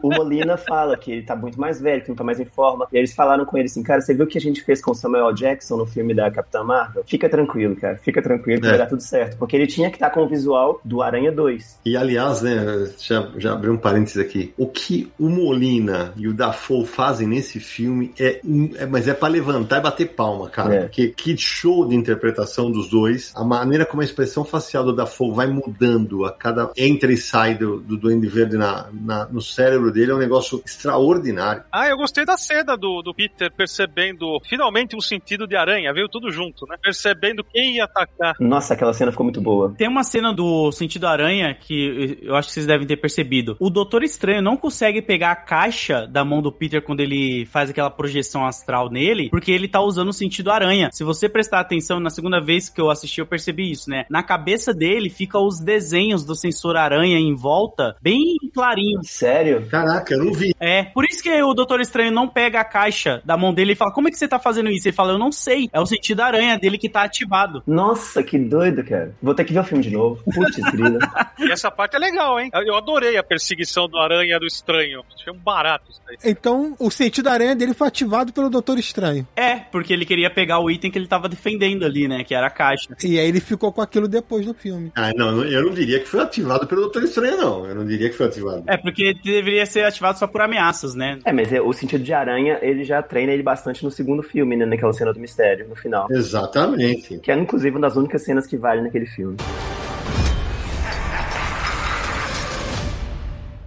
O Molina fala que ele tá muito mais velho, que não tá mais em forma. E eles falaram com ele assim, cara, você viu o que a gente fez com o Samuel Jackson no filme da Capitã Marvel? Fica tranquilo, cara, fica tranquilo que É. vai dar tudo certo. Porque ele tinha que estar com o visual do Aranha 2. E aliás, né, já, já abri um parênteses aqui. O que o Molina e o Dafoe fazem nesse filme é, um- é mas é pra levantar e bater palma, cara. É. Porque que show de interpretação dos dois. A maneira como a expressão facial do Dafoe vai mudando a cada entra e sai do, do Duende Verde na, na- no cérebro dele é um negócio extraordinário. Ah, eu gostei da cena do, do Peter percebendo finalmente o sentido de aranha, veio tudo junto, né? Percebendo quem ia atacar. Nossa, aquela cena ficou muito boa. Tem uma cena do Sentido Aranha que eu acho que vocês devem ter percebido. O Doutor Estranho não consegue pegar a caixa da mão do Peter quando ele faz aquela projeção astral nele, porque ele tá usando o Sentido Aranha. Se você prestar atenção, na segunda vez que eu assisti, eu percebi isso, né? Na cabeça dele fica os desenhos do sensor aranha em volta, bem clarinhos. Sério? Caraca, eu não vi. É, por isso que o Doutor Estranho não pega a caixa da mão dele e fala: Como é que você tá fazendo isso? Ele fala: Eu não sei. É o sentido aranha dele que tá ativado. Nossa, que doido, cara. Vou ter que ver o filme de novo. Putz, grila. E essa parte é legal, hein? Eu adorei a perseguição do aranha do estranho. Achei um barato isso daí. Então, o sentido aranha dele foi ativado pelo Doutor Estranho. É, porque ele queria pegar o item que ele tava defendendo ali, né? Que era a caixa. E aí ele ficou com aquilo depois no filme. Ah, não, eu não diria que foi ativado pelo Doutor Estranho, não. Eu não diria que foi ativado. É, porque deveria ser ativado só por ameaças, né? É, mas é, o sentido de aranha, ele já treina ele bastante no segundo filme, né? Naquela cena do mistério, no final. Exatamente. Que é, inclusive, uma das únicas cenas que vale naquele filme.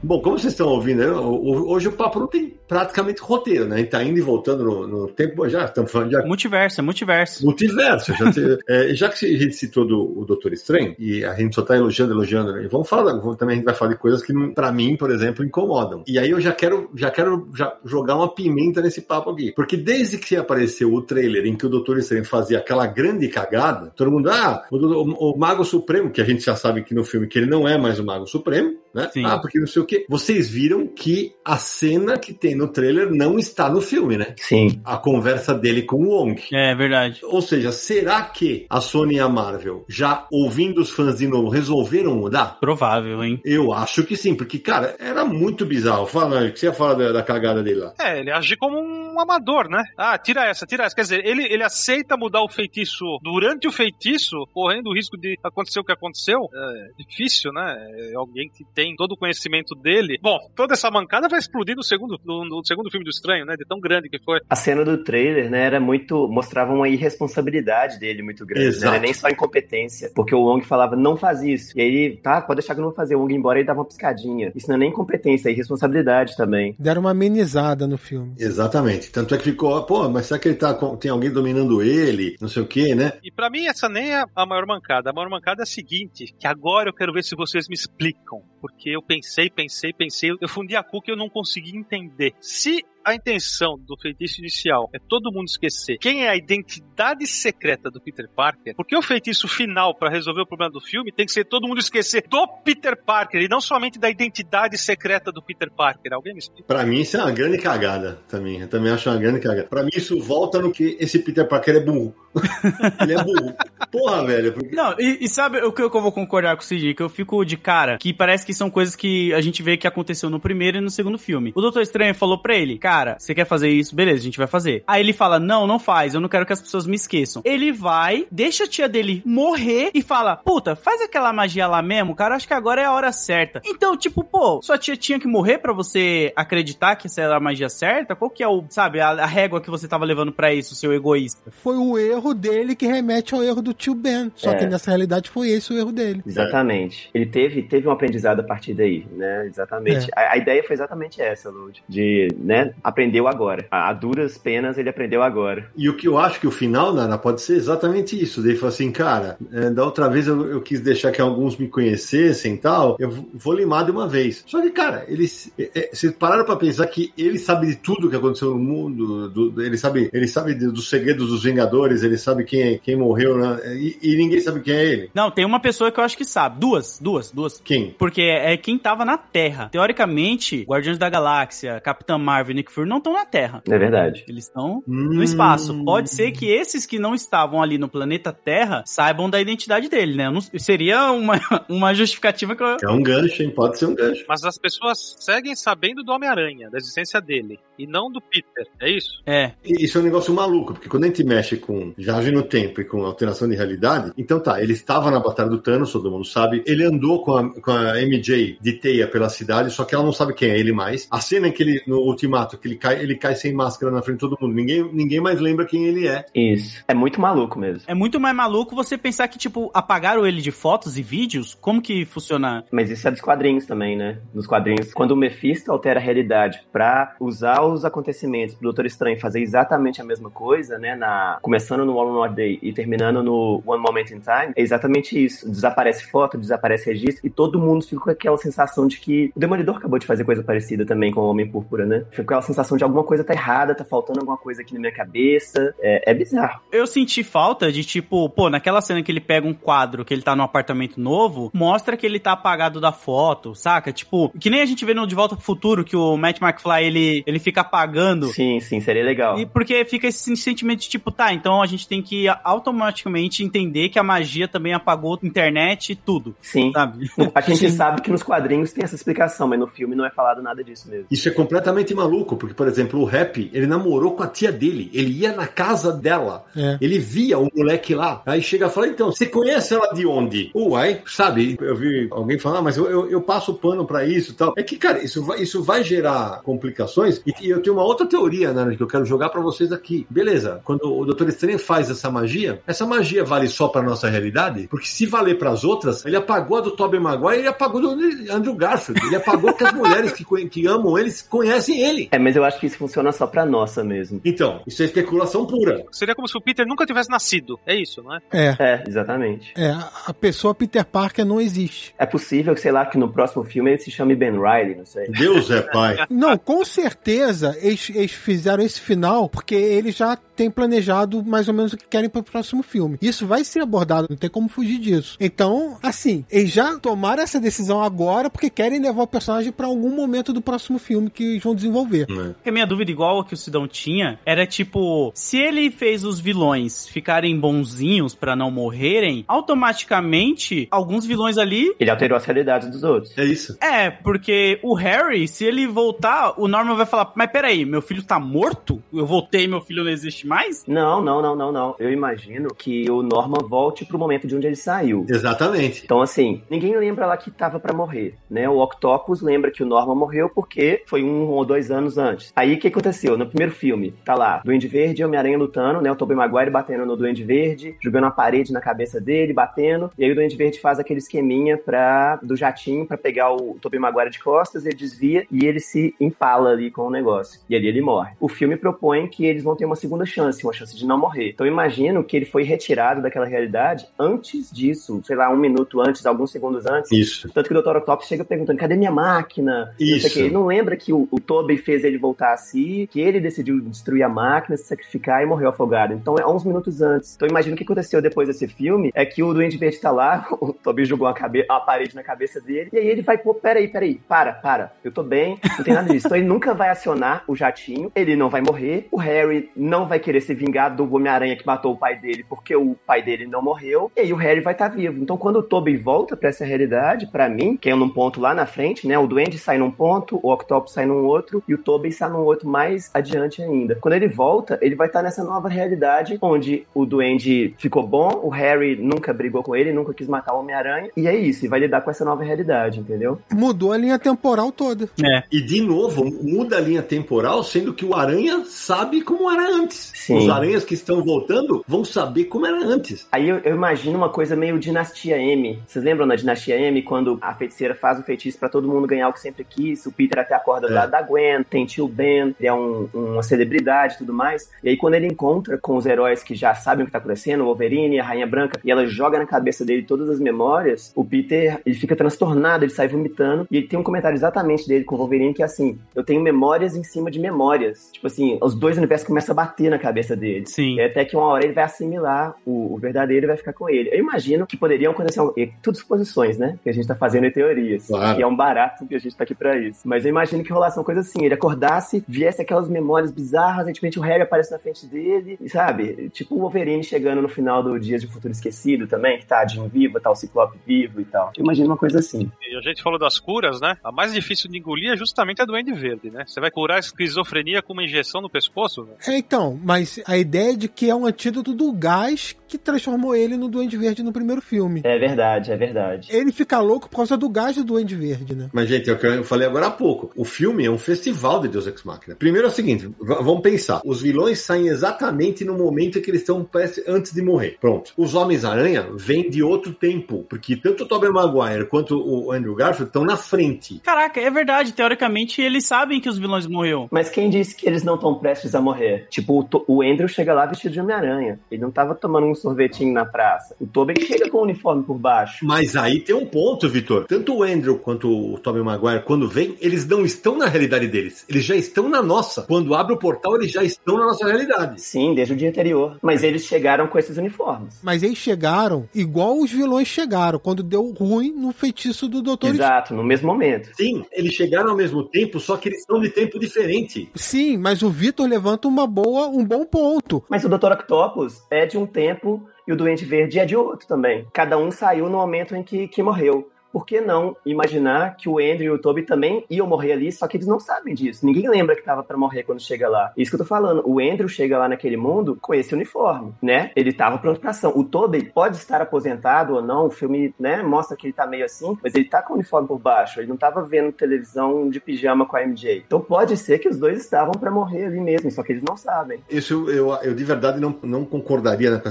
Bom, como vocês estão ouvindo, né, hoje o papo não tem praticamente roteiro, né? A gente tá indo e voltando no, no tempo, já estamos falando de Multiverso, é multiverso. multiverso. Já, te- é, já que a gente citou do, o Doutor Estranho, e a gente só tá elogiando, elogiando, né? vamos falar, vamos- também a gente vai falar de coisas que, pra mim, por exemplo, incomodam. E aí eu já quero, já quero já jogar uma pimenta nesse papo aqui. Porque desde que apareceu o trailer em que o Doutor Estranho fazia aquela grande cagada, todo mundo, ah, o, o- o Mago Supremo, que a gente já sabe que no filme que ele não é mais o Mago Supremo, né? Sim. Ah, porque não sei o quê. Vocês viram que a cena que tem no trailer não está no filme, né? Sim. A conversa dele com o Wong. É verdade. Ou seja, será que a Sony e a Marvel, já ouvindo os fãs de novo, resolveram mudar? Provável, hein? Eu acho que sim, porque, cara, era muito bizarro. Fala, o que você ia falar da, da cagada dele lá? É, ele age como um amador, né? Ah, tira essa, tira essa. Quer dizer, ele, ele aceita mudar o feitiço durante o feitiço, correndo o risco de acontecer o que aconteceu. É difícil, né? É alguém que tem todo o conhecimento dele. Bom, toda essa mancada vai explodir no segundo, no, no segundo filme do Estranho, né? De tão grande que foi. A cena do trailer, né, era muito. mostrava uma irresponsabilidade dele muito grande. Né? Exato. Não era nem só incompetência. Porque o Wong falava, não faz isso. E aí ele, tá, pode deixar que eu não vou fazer. O Wong embora e ele dava uma piscadinha. Isso não é nem incompetência, é irresponsabilidade também. Deram uma amenizada no filme. Exatamente. Tanto é que ficou, pô, mas será que ele tá com, tem alguém dominando ele? Não sei o quê, né? E pra mim essa nem é a maior mancada. A maior mancada é a seguinte, que agora eu quero ver se vocês me explicam. Porque eu pensei, pensei, pensei, eu fundi a cuca e eu não consegui entender. Se a intenção do feitiço inicial é todo mundo esquecer quem é a identidade secreta do Peter Parker, porque o feitiço final pra resolver o problema do filme tem que ser todo mundo esquecer do Peter Parker e não somente da identidade secreta do Peter Parker. Alguém me explica? Pra mim isso é uma grande cagada também. Eu também acho uma grande cagada. Pra mim isso volta no que esse Peter Parker é burro. ele é burro. Porra, velho. Porque... Não, e, e sabe o que eu vou concordar com o CG? Que eu fico de cara, que parece que são coisas que a gente vê que aconteceu no primeiro e no segundo filme. O Doutor Estranho falou pra ele, cara, cara, você quer fazer isso? Beleza, a gente vai fazer. Aí ele fala, não, não faz, eu não quero que as pessoas me esqueçam. Ele vai, deixa a tia dele morrer e fala, puta, faz aquela magia lá mesmo, cara, acho que agora é a hora certa. Então, tipo, pô, sua tia tinha que morrer pra você acreditar que essa era a magia certa? Qual que é o, sabe, a, a régua que você tava levando pra isso, seu egoísta? Foi o erro dele que remete ao erro do tio Ben. Só É. que nessa realidade foi esse o erro dele. Exatamente. Ele teve, teve um aprendizado a partir daí, né? Exatamente. A, a ideia foi exatamente essa, Lud. De, né? Aprendeu agora. A, a duras penas ele aprendeu agora. E o que eu acho que o final, Nana, pode ser exatamente isso. Daí falou assim, cara, é, da outra vez eu, eu quis deixar que alguns me conhecessem e tal, eu vou limar de uma vez. Só que, cara, eles. É, é, vocês pararam pra pensar que ele sabe de tudo que aconteceu no mundo, do- do- ele sabe, ele sabe de- dos segredos dos Vingadores, ele sabe quem, é- quem morreu, né? E, e ninguém sabe quem é ele. Não, tem uma pessoa que eu acho que sabe. Duas, duas, duas. Quem? Porque é quem tava na Terra. Teoricamente, Guardiões da Galáxia, Capitã Marvel e Nick Fury não estão na Terra. É verdade. Eles estão Hum. no espaço. Pode ser que esses que não estavam ali no planeta Terra saibam da identidade dele, né? Não- seria uma, uma justificativa que eu... É um gancho, hein? Pode ser um gancho. Mas as pessoas seguem sabendo do Homem-Aranha, da existência dele, e não do Peter, é isso? É, E Isso é um negócio maluco, porque quando a gente mexe com viagem no tempo e com alteração de realidade, então tá, ele estava na batalha do Thanos, todo mundo sabe, ele andou com a, com a MJ de teia pela cidade, só que ela não sabe quem é ele mais. A cena em que ele, no ultimato, que ele cai, ele cai sem máscara na frente de todo mundo, ninguém, ninguém mais lembra quem ele é. Isso. É muito maluco mesmo. é muito mais maluco você pensar que, tipo, apagaram ele de fotos e vídeos? Como que funciona? Mas isso é dos quadrinhos também, né? Nos quadrinhos, quando o Mephisto altera a realidade pra usar os acontecimentos pro Doutor Estranho fazer exatamente a mesma coisa, né? Na, começando no One More Day e terminando no One Moment in Time, é exatamente isso. Desaparece foto, desaparece registro e todo mundo fica com aquela sensação de que o Demolidor acabou de fazer coisa parecida também com o Homem Púrpura, né? Fica com aquela sensação de alguma coisa tá errada, tá faltando alguma coisa aqui na minha cabeça. É, é bizarro. Eu senti falta de, tipo, pô, naquela cena que ele pega um quadro que ele tá num apartamento novo, mostra que ele tá apagado da foto, saca? Tipo, que nem a gente vê no De Volta pro Futuro, que o Matt McFly, ele, ele fica apagando. Sim, sim, seria legal. E porque fica esse sentimento de tipo, tá, então a gente tem que automaticamente entender que a magia também apagou a internet e tudo, Sim. sabe? A gente sabe que nos quadrinhos tem essa explicação, mas no filme não é falado nada disso mesmo. Isso é completamente maluco, porque, por exemplo, o Rap, ele namorou com a tia dele, ele ia na casa dela, É. ele via o moleque lá, aí chega e fala, então, você conhece ela de onde? Uai, sabe, eu vi alguém falar, "Ah, mas eu, eu, eu passo pano pra isso e tal. É que, cara, isso vai, isso vai gerar complicações, e, e eu tenho uma outra teoria, né, que eu quero jogar pra vocês aqui. Beleza, quando o Doutor Estranho faz essa magia, essa magia vale só pra nossa realidade? Porque se valer pras outras, ele apagou a do Tobey Maguire, ele apagou do Andrew Garfield, ele apagou que as mulheres que, que amam eles conhecem ele. É, mas eu acho que isso funciona só pra nossa mesmo. Então, isso é especulação pura. Seria como se o Peter nunca tivesse nascido, é isso, não é? É, É, exatamente. é, a- pessoa Peter Parker não existe. É possível que, sei lá, que no próximo filme ele se chame Ben Riley, não sei. Deus é pai. Não, com certeza eles, eles fizeram esse final porque eles já têm planejado mais ou menos o que querem pro próximo filme. Isso vai ser abordado, não tem como fugir disso. Então, assim, eles já tomaram essa decisão agora porque querem levar o personagem pra algum momento do próximo filme que eles vão desenvolver. Porque a minha dúvida, igual a que o Sidão tinha, era tipo, se ele fez os vilões ficarem bonzinhos pra não morrerem, automaticamente, alguns vilões ali. Ele alterou as realidades dos outros. É isso. É, porque o Harry, se ele voltar, o Norman vai falar: Mas peraí, meu filho tá morto? Eu voltei e meu filho não existe mais? Não, não, não, não, não. Eu imagino que o Norman volte pro momento de onde ele saiu. Exatamente. Então, assim, ninguém lembra lá que tava pra morrer, né? O Octopus lembra que o Norman morreu porque foi um ou dois anos antes. Aí, o que aconteceu? No primeiro filme, tá lá, Duende Verde e Homem-Aranha lutando, né? O Tobey Maguire batendo no Duende Verde, jogando uma parede na cabeça dele, batendo. E aí o Duende Verde faz aquele esqueminha pra, do jatinho pra pegar o Tobey Maguire de costas, ele desvia e ele se empala ali com o negócio. E ali ele morre. O filme propõe que eles vão ter uma segunda chance, uma chance de não morrer. Então, eu imagino que ele foi retirado daquela realidade antes disso, sei lá, um minuto antes, alguns segundos antes. Isso. Tanto que o Dr. Octopus chega perguntando, cadê minha máquina? Não Isso. quê. Ele não lembra que o, o Tobey fez ele voltar a si, que ele decidiu destruir a máquina, se sacrificar e morreu afogado. Então é uns minutos antes. Então imagina o que aconteceu depois desse filme, é que o Duende Verde tá lá, o Tobey jogou uma, cabe uma parede na cabeça dele, e aí ele vai, pô, peraí, peraí, para, para, eu tô bem, não tem nada disso. Então ele nunca vai acionar o jatinho, ele não vai morrer, o Harry não vai querer se vingar do Homem-Aranha que matou o pai dele, porque o pai dele não morreu, e aí o Harry vai estar vivo. Então quando o Tobey volta pra essa realidade, pra mim, que é num ponto lá na frente, né, o Duende sai num ponto, o Octopus sai num outro, e o Tobey Tobey está num outro mais adiante ainda. Quando ele volta, ele vai estar nessa nova realidade onde o Duende ficou bom, o Harry nunca brigou com ele, nunca quis matar o Homem-Aranha, e é isso, e vai lidar com essa nova realidade, entendeu? Mudou a linha temporal toda. É. E de novo, muda a linha temporal, sendo que o Aranha sabe como era antes. Sim. Os aranhas que estão voltando vão saber como era antes. Aí eu, eu imagino uma coisa meio Dinastia M. Vocês lembram da Dinastia M, quando a feiticeira faz o feitiço pra todo mundo ganhar o que sempre quis? O Peter até acorda É. lado da Gwen, tem tio Ben, ele é um- uma celebridade e tudo mais. E aí quando ele encontra com os heróis que já sabem o que tá acontecendo, o Wolverine, a Rainha Branca, e ela joga na cabeça dele todas as memórias, o Peter, ele fica transtornado, ele sai vomitando, e ele tem um comentário exatamente dele com o Wolverine que é assim, eu tenho memórias em cima de memórias. Tipo assim, os dois universos começam a bater na cabeça dele. Sim. E até que uma hora ele vai assimilar o, o verdadeiro e vai ficar com ele. Eu imagino que poderiam acontecer, tudo suposições, né? Que a gente tá fazendo em teorias. Claro. E é um barato que a gente tá aqui pra isso. Mas eu imagino que rolasse uma coisa assim, ele acordasse, viesse aquelas memórias bizarras, de repente o Harry aparece na frente dele, e sabe? Tipo o Wolverine chegando no final do Dias de Futuro Esquecido também, que tá Jean viva, tá o Ciclope vivo e tal. Eu imagino uma coisa assim. E a gente falou das curas, né? A mais difícil de engolir é justamente a Duende Verde, né? Você vai curar a esquizofrenia com uma injeção no pescoço? né? É, então, mas a ideia de que é um antídoto do gás que transformou ele no Duende Verde no primeiro filme. É verdade, é verdade. Ele fica louco por causa do gás do Duende Verde, né? Mas, gente, é o que eu falei agora há pouco. O filme é um festival de Deus Ex Machina. Primeiro é o seguinte, vamos pensar. Os vilões saem exatamente no momento em que eles estão prestes- antes de morrer. Pronto. Os Homens-Aranha vêm de outro tempo, porque tanto o Tobey Maguire quanto o Andrew Garfield estão na frente. Caraca, é verdade. Teoricamente, eles sabem que os vilões morreu. Mas quem disse que eles não estão prestes a morrer? Tipo, o, o Andrew chega lá vestido de Homem-Aranha. Ele não tava tomando um sorvetinho na praça. O Tobey chega com o uniforme por baixo. Mas aí tem um ponto, Vitor. Tanto o Andrew quanto o Tobey Maguire, quando vêm, eles não estão na realidade deles. Eles já estão na nossa. Quando abre o portal, eles já estão na nossa realidade. Sim, desde o dia anterior. Mas eles chegaram com esses uniformes. Mas eles chegaram igual os vilões chegaram, quando deu ruim no feitiço do Doutor Exato, no mesmo momento. Sim, eles chegaram ao mesmo tempo, só que eles são de tempo diferente. Sim, mas o Vitor levanta uma boa, um bom ponto. Mas o Dr. Octopus é de um tempo e o Doente Verde é de outro também. Cada um saiu no momento em que, que morreu. Por que não imaginar que o Andrew e o Toby também iam morrer ali, só que eles não sabem disso. Ninguém lembra que tava pra morrer quando chega lá. Isso que eu tô falando. O Andrew chega lá naquele mundo com esse uniforme, né? Ele tava pronto pra ação. O Toby pode estar aposentado ou não, o filme, né, mostra que ele tá meio assim, mas ele tá com o uniforme por baixo. Ele não tava vendo televisão de pijama com a MJ. Então pode ser que os dois estavam pra morrer ali mesmo, só que eles não sabem. Isso eu, eu, eu de verdade não, não concordaria né,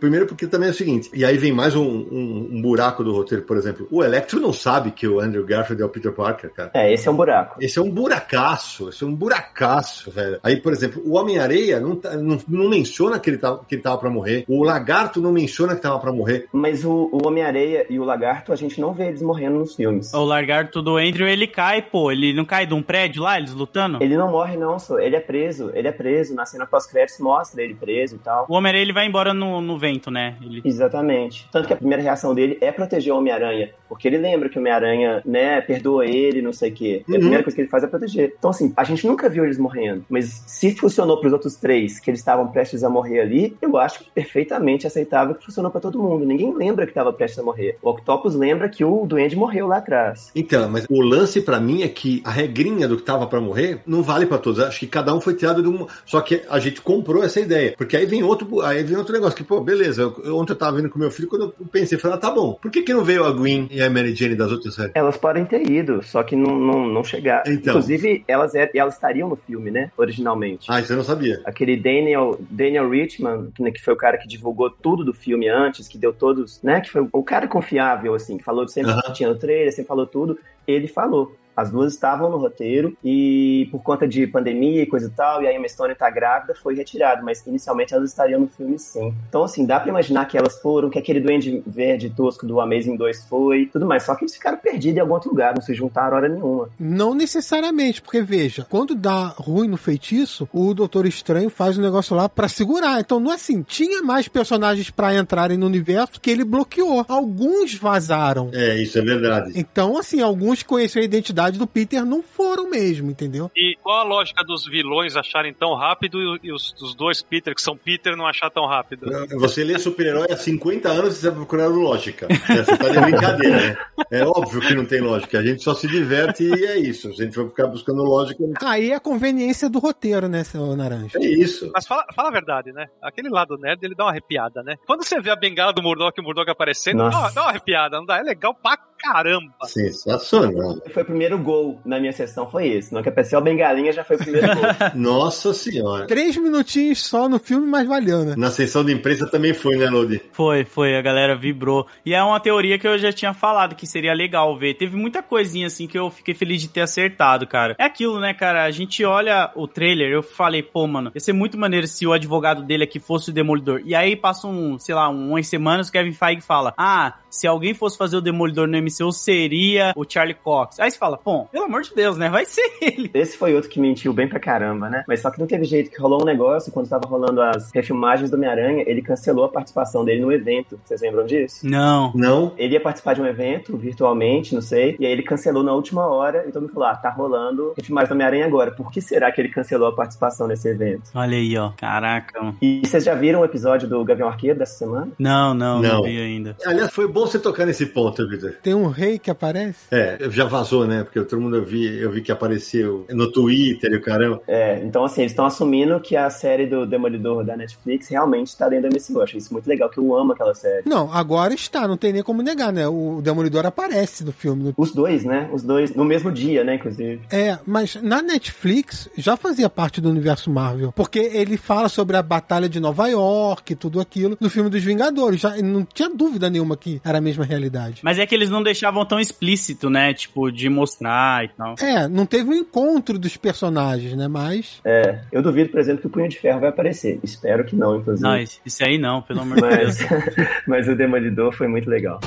Primeiro porque também é o seguinte, e aí vem mais um, um- um buraco do roteiro, por exemplo. O Electro não sabe que o Andrew Garfield é o Peter Parker, cara. É, esse é um buraco. Esse é um buracaço, esse é um buracaço, velho. Aí, por exemplo, o Homem-Areia não, tá- não, não menciona que ele, tava, que ele tava pra morrer. O Lagarto não menciona que tava pra morrer. Mas o, o Homem-Areia e o Lagarto, a gente não vê eles morrendo nos filmes. O lagarto do Andrew, ele cai, pô. Ele não cai de um prédio lá, eles lutando? Ele não morre, não, só. Ele é preso. Ele é preso. Na cena pós-créditos mostra ele preso e tal. O Homem-Aranha, ele vai embora no, no vento, né? Ele... Exatamente. Tanto que a primeira reação dele é proteger o Homem-Aranha. Porque ele lembra que o Homem-Aranha, né, perdoa ele, não sei o quê. A Uhum. primeira coisa que ele faz é proteger. Então, assim, a gente nunca viu eles morrendo. Mas se funcionou pros outros três, que eles estavam prestes a morrer ali, eu acho que perfeitamente aceitável que funcionou pra todo mundo. Ninguém lembra que tava prestes a morrer. O Octopus lembra que o Duende morreu lá atrás. Então, mas o lance pra mim é que a regrinha do que tava pra morrer não vale pra todos. Acho que cada um foi tirado de um. Só que a gente comprou essa ideia. Porque aí vem outro, aí vem outro negócio. Que, pô, beleza. eu- ontem eu tava vendo com meu filho, quando eu pensei, falei, ah, tá bom. Por que, que não veio a Gwen e a Mary Jane das outras séries? Elas podem ter ido, só que não, não, não chegaram. Então. Inclusive, elas, é- elas estariam no filme, né? Originalmente. Ah, isso eu não sabia. Aquele Daniel, Daniel Richman, que, né, que foi o cara que divulgou tudo do filme antes, que deu todos, né? Que foi o cara confiável, assim, que falou sempre Aham. que tinha no trailer, sempre falou tudo. Ele falou. As duas estavam no roteiro e por conta de pandemia e coisa e tal, e aí a Emma Stone tá grávida, foi retirado, mas inicialmente elas estariam no filme sim. Então assim, dá pra imaginar que elas foram, que aquele duende verde tosco do Amazing 2 foi, tudo mais, só que eles ficaram perdidos em algum outro lugar, não se juntaram hora nenhuma. Não necessariamente, porque veja, quando dá ruim no feitiço, o Doutor Estranho faz um negócio lá pra segurar. Então não é assim, tinha mais personagens pra entrarem no universo que ele bloqueou. Alguns vazaram. É, isso é verdade. Então, assim, alguns conheciam a identidade habilidades do Peter não foram mesmo, entendeu? E qual a lógica dos vilões acharem tão rápido e os, os dois Peter, que são Peter, não achar tão rápido? Você lê super-herói há 50 anos e você tá procurando lógica. É, Você tá de brincadeira, né? É óbvio que não tem lógica. A gente só se diverte e é isso. A gente for ficar buscando lógica, Aí é a conveniência do roteiro, né, seu Naranja? é isso. Mas fala, fala a verdade, né? Aquele lado nerd, ele dá uma arrepiada, né? Quando você vê a bengala do Murdoch e o Murdoch aparecendo, dá dá uma arrepiada, não dá? É legal pra caramba. Sensacional. Foi o primeiro gol na minha sessão, foi esse. Não que apareceu a bengalinha, já foi o primeiro gol. Nossa senhora. Três minutinhos só no filme, mas valeu, né? Na sessão de imprensa também foi, né, Lodi? Foi, foi, a galera vibrou. E é uma teoria que eu já tinha falado que seria legal ver. Teve muita coisinha assim que eu fiquei feliz de ter acertado, cara. É aquilo, né, cara? A gente olha o trailer, eu falei, pô, mano, ia ser muito maneiro se o advogado dele aqui fosse o Demolidor. E aí passa um, sei lá, umas semanas, o Kevin Feige fala: Ah, se alguém fosse fazer o Demolidor no MCU, seria o Charlie Cox. Aí você fala, pô, pelo amor de Deus, né? Vai ser ele. Esse foi outro que mentiu bem pra caramba, né? Mas só que não teve jeito, que rolou um negócio quando tava rolando as refilmagens do Homem-Aranha, ele cancelou a participação dele no evento. Vocês lembram disso? Não. Não? Ele ia participar de um evento, virtualmente, não sei, e aí ele cancelou na última hora, e todo mundo falou, ah, tá rolando refilmagem do Homem-Aranha agora. Por que será que ele cancelou a participação nesse evento? Olha aí, ó. Caraca. mano. E vocês já viram o episódio do Gavião Arqueiro dessa semana? Não, não, não, Não. vi ainda. Aliás, foi bom você tocar nesse ponto, Vitor. Tem um rei que aparece. É, já vazou, né? Porque todo mundo eu vi, eu vi que apareceu no Twitter e o caramba. É, então assim, eles estão assumindo que a série do Demolidor da Netflix realmente tá dentro do MCU. Eu acho isso muito legal, que eu amo aquela série. Não, agora está, não tem nem como negar, né? O Demolidor aparece no filme. Os dois, né? Os dois, no mesmo dia, né, inclusive. É, mas na Netflix já fazia parte do universo Marvel. Porque ele fala sobre a Batalha de Nova York e tudo aquilo no filme dos Vingadores. Já não tinha dúvida nenhuma que era a mesma realidade. Mas é que eles não deixavam tão explícito, né? Tipo, de mostrar e tal. É, não teve um encontro dos personagens, né? Mas. É, eu duvido, por exemplo, que o Punho de Ferro vai aparecer. Espero que não, inclusive. Não, esse aí não, pelo amor de Mas, Deus. mas o Demolidor foi muito legal.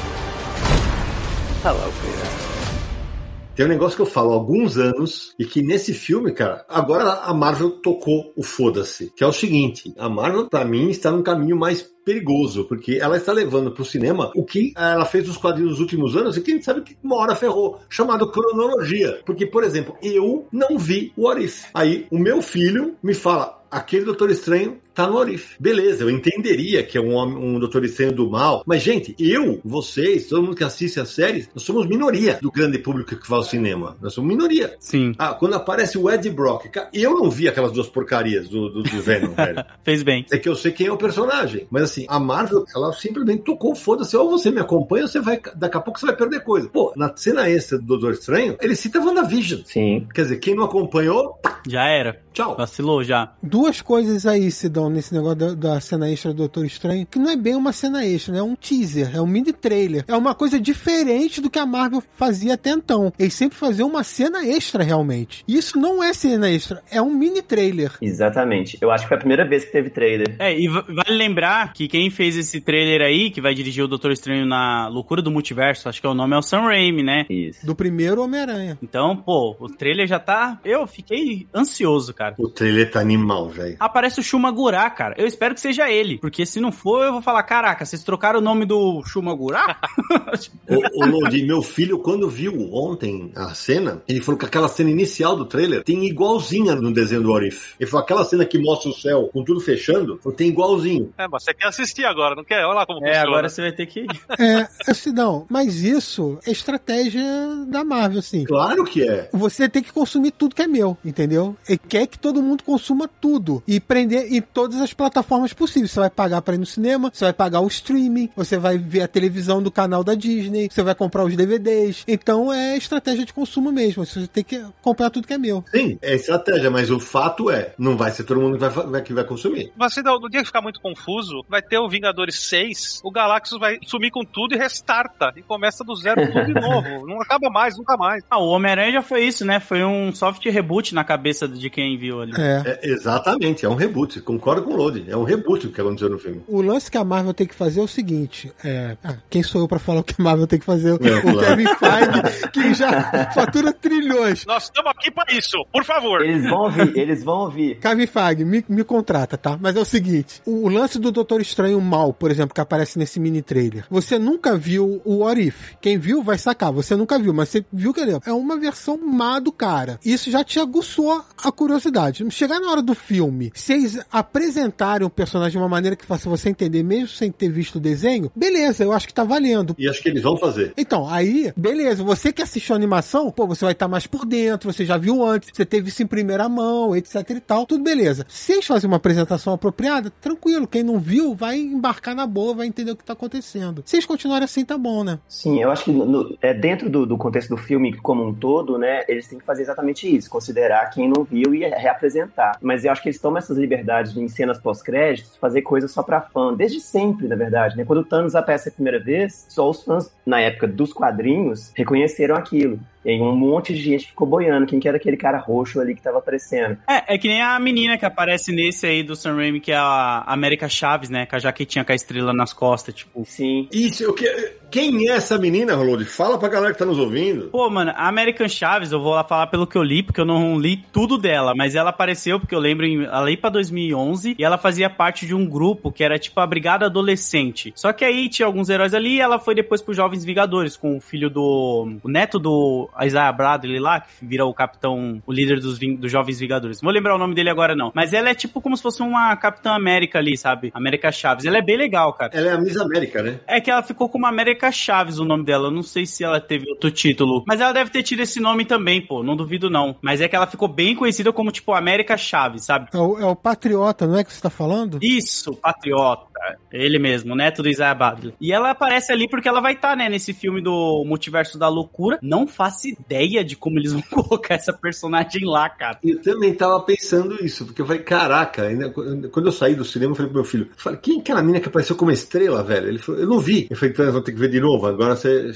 Tem um negócio que eu falo há alguns anos e que nesse filme, cara, agora a Marvel tocou o foda-se. Que é o seguinte: a Marvel, pra mim, está num caminho mais perigoso, porque ela está levando pro cinema o que ela fez nos quadrinhos nos últimos anos e que a gente sabe que uma hora ferrou, chamado cronologia. Porque, por exemplo, eu não vi o Arif. Aí o meu filho me fala. Aquele Doutor Estranho tá no Orif. Beleza, eu entenderia que é um, homem- um Doutor Estranho do mal, mas, gente, eu, vocês, todo mundo que assiste as séries, nós somos minoria do grande público que vai ao cinema. Nós somos minoria. Sim, Ah, quando aparece o Ed Brock, cara, eu não vi aquelas duas porcarias do, do, do Venom, velho. fez bem. É que eu sei quem é o personagem. Mas assim, a Marvel, ela simplesmente tocou, foda-se, ou você me acompanha, ou você vai. Daqui a pouco você vai perder coisa. Pô, na cena extra do Doutor Estranho, ele cita WandaVision. Sim. Quer dizer, quem não acompanhou, Já era. tchau. Vacilou já. Duas coisas aí se dão nesse negócio da, da cena extra do Doutor Estranho, que não é bem uma cena extra, né? É um teaser, é um mini trailer. É uma coisa diferente do que a Marvel fazia até então. Eles sempre faziam uma cena extra, realmente. Isso não é cena extra, é um mini trailer. Exatamente. Eu acho que foi a primeira vez que teve trailer. É, e va- vale lembrar que quem fez esse trailer aí, que vai dirigir o Doutor Estranho na Loucura do Multiverso, acho que é o nome, é o Sam Raimi, né? Isso. Do primeiro Homem-Aranha. Então, pô, o trailer já tá. Eu fiquei ansioso, cara. O trailer tá animal, velho. Aparece o Shumagura, cara. Eu espero que seja ele. Porque se não for, eu vou falar: caraca, vocês trocaram o nome do Shumagura? O, o Lodi, meu filho, quando viu ontem a cena, ele falou que aquela cena inicial do trailer tem igualzinha no desenho do Orif. Ele falou, aquela cena que mostra o céu com tudo fechando, tem igualzinho. É, mas você quer assistir agora, não quer? Olha lá como é, funciona. agora você vai ter que. É, assim, não, mas isso é estratégia da Marvel, assim. Claro que é. Você tem que consumir tudo que é meu, entendeu? E quer que todo mundo consuma tudo. E prender em todas as plataformas possíveis. Você vai pagar pra ir no cinema, você vai pagar o streaming, você vai ver a televisão do canal da Disney, você vai comprar os DVDs. Então é estratégia de consumo mesmo. Você tem que comprar tudo que é meu. Sim, é estratégia, mas o fato é, não vai ser todo mundo que vai- que vai consumir. Mas se no dia que ficar muito confuso, vai ter o Vingadores 6, o Galactus vai sumir com tudo e restarta. E começa do zero tudo de novo. Não acaba mais, nunca mais. Ah, o Homem-Aranha já foi isso, né? Foi um soft reboot na cabeça de quem viu ali. É. É, exatamente, é um reboot. Concordo com o Lodi. É um reboot o que aconteceu no filme. O lance que a Marvel tem que fazer é o seguinte: é, ah, quem sou eu pra falar o que a Marvel tem que fazer? O É, claro. Kevin Feige, que já fatura trilhões. Nós estamos aqui pra isso, por favor. Eles vão ouvir, eles vão ouvir. Kevin Feige, me, me contrata, tá? Mas é o seguinte: o, o lance do Doutor Estranho Mal, por exemplo, que aparece nesse mini trailer. Você nunca viu o What If. Quem viu vai sacar. Você nunca viu, mas você viu que é uma versão má do cara. Isso já te aguçou a curiosidade. Chegar na hora do filme, se eles apresentarem o personagem de uma maneira que faça você entender, mesmo sem ter visto o desenho, beleza, eu acho que tá valendo. E acho que eles vão fazer. Então, aí, beleza, você que assistiu a animação, pô, você vai estar mais por dentro, você já viu antes, você teve isso em primeira mão, etc e tal, tudo beleza. Se eles fazem uma apresentação apropriada, tranquilo, quem não viu vai embarcar na boa, vai entender o que tá acontecendo. Se eles continuarem assim, tá bom, né? Sim, eu acho que no- é dentro do, do contexto do filme como um todo, né, eles têm que fazer exatamente isso, considerar quem não viu e reapresentar. Mas eu acho que eles tomam essas liberdades de, em cenas pós-créditos, fazer coisas só pra fã, desde sempre, na verdade, né? Quando o Thanos aparece a primeira vez, só os fãs, na época dos quadrinhos, reconheceram aquilo. E aí um monte de gente ficou boiando quem que era aquele cara roxo ali que tava aparecendo. É, é que nem a menina que aparece nesse aí do Sam Raimi, que é a América Chaves, né? Com a jaquetinha com a estrela nas costas, tipo. Sim. Isso, eu que... quem é essa menina, Rolode? Fala pra galera que tá nos ouvindo. Pô, mano, a American Chaves, eu vou lá falar pelo que eu li, porque eu não li tudo dela, mas ela apareceu, porque eu lembro, em, ela ia pra 2011, e ela fazia parte de um grupo que era tipo a Brigada Adolescente. Só que aí tinha alguns heróis ali, e ela foi depois pros Jovens Vingadores, com o filho do... o neto do Isaiah Bradley lá, que vira o capitão, o líder dos, Ving- dos Jovens Vingadores. Não vou lembrar o nome dele agora, não. Mas ela é tipo como se fosse uma Capitã América ali, sabe? América Chaves. Ela é bem legal, cara. Ela é a Miss América, né? É que ela ficou como América Chaves o nome dela. Eu não sei se ela teve outro título. Mas ela deve ter tido esse nome também, pô. Não duvido, não. Mas é que ela ficou bem conhecida como, tipo, América Chaves, sabe? É o, é o Patriota, não é que você tá falando? Isso, Patriota. Ele mesmo, o neto do Isaiah Bradley. E ela aparece ali porque ela vai estar, né, nesse filme do Multiverso da Loucura. Não faço ideia de como eles vão colocar essa personagem lá, cara. Eu também tava pensando isso, porque eu falei, caraca, ainda- quando eu saí do cinema, eu falei pro meu filho, eu falei, quem é aquela menina que apareceu como estrela, velho? Ele falou, eu não vi. Eu falei, então vou ter que ver de novo, agora você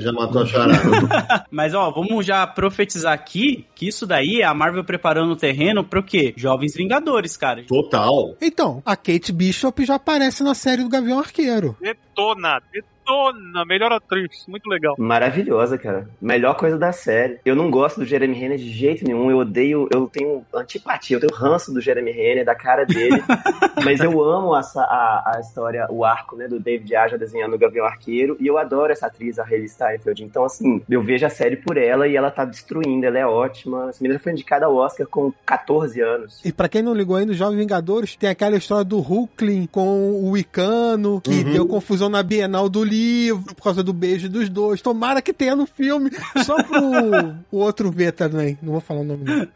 já matou a charada. Mas, ó, vamos já profetizar aqui que isso daí é a Marvel preparando o terreno pro quê? Jovens Vingadores, cara. Total. Então, a Kate Bishop já aparece na série do Gavião Arqueiro. Detona, detona, melhor atriz, muito legal. Maravilhosa, cara. Melhor coisa da série. Eu não gosto do Jeremy Renner de jeito nenhum. Eu odeio, eu tenho antipatia, eu tenho ranço do Jeremy Renner, da cara dele. mas eu amo essa, a, a história, o arco, né, do David Aja desenhando o Gavião Arqueiro. E eu adoro essa atriz, a Hayley Steinfeld. Então, assim, eu vejo a série por ela e ela tá destruindo. Ela é ótima. Essa menina foi indicada ao Oscar com 14 anos. E pra quem não ligou ainda, os Jovens Vingadores tem aquela história do Hulkling com o Icano, que Uhum. deu confusão na Bienal do livro por causa do beijo dos dois. Tomara que tenha no filme, só pro o outro ver também. Não vou falar o nome dele.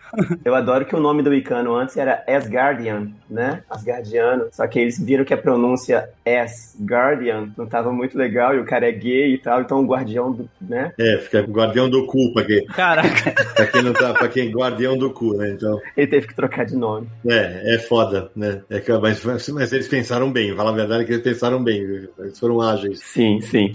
Eu adoro que o nome do Icano antes era Asgardian, né? Asgardiano. Só que eles viram que a pronúncia Asgardian não tava muito legal e o cara é gay e tal, então o guardião do, né? É, fica guardião do cu, pra quem, Caraca. pra quem não tá, pra quem guardião do cu, né? Então, Ele teve que trocar de nome. é, é foda, né? É que, mas, mas eles pensaram bem, fala a verdade que eles pensaram bem, eles foram ágeis. Sim, sim.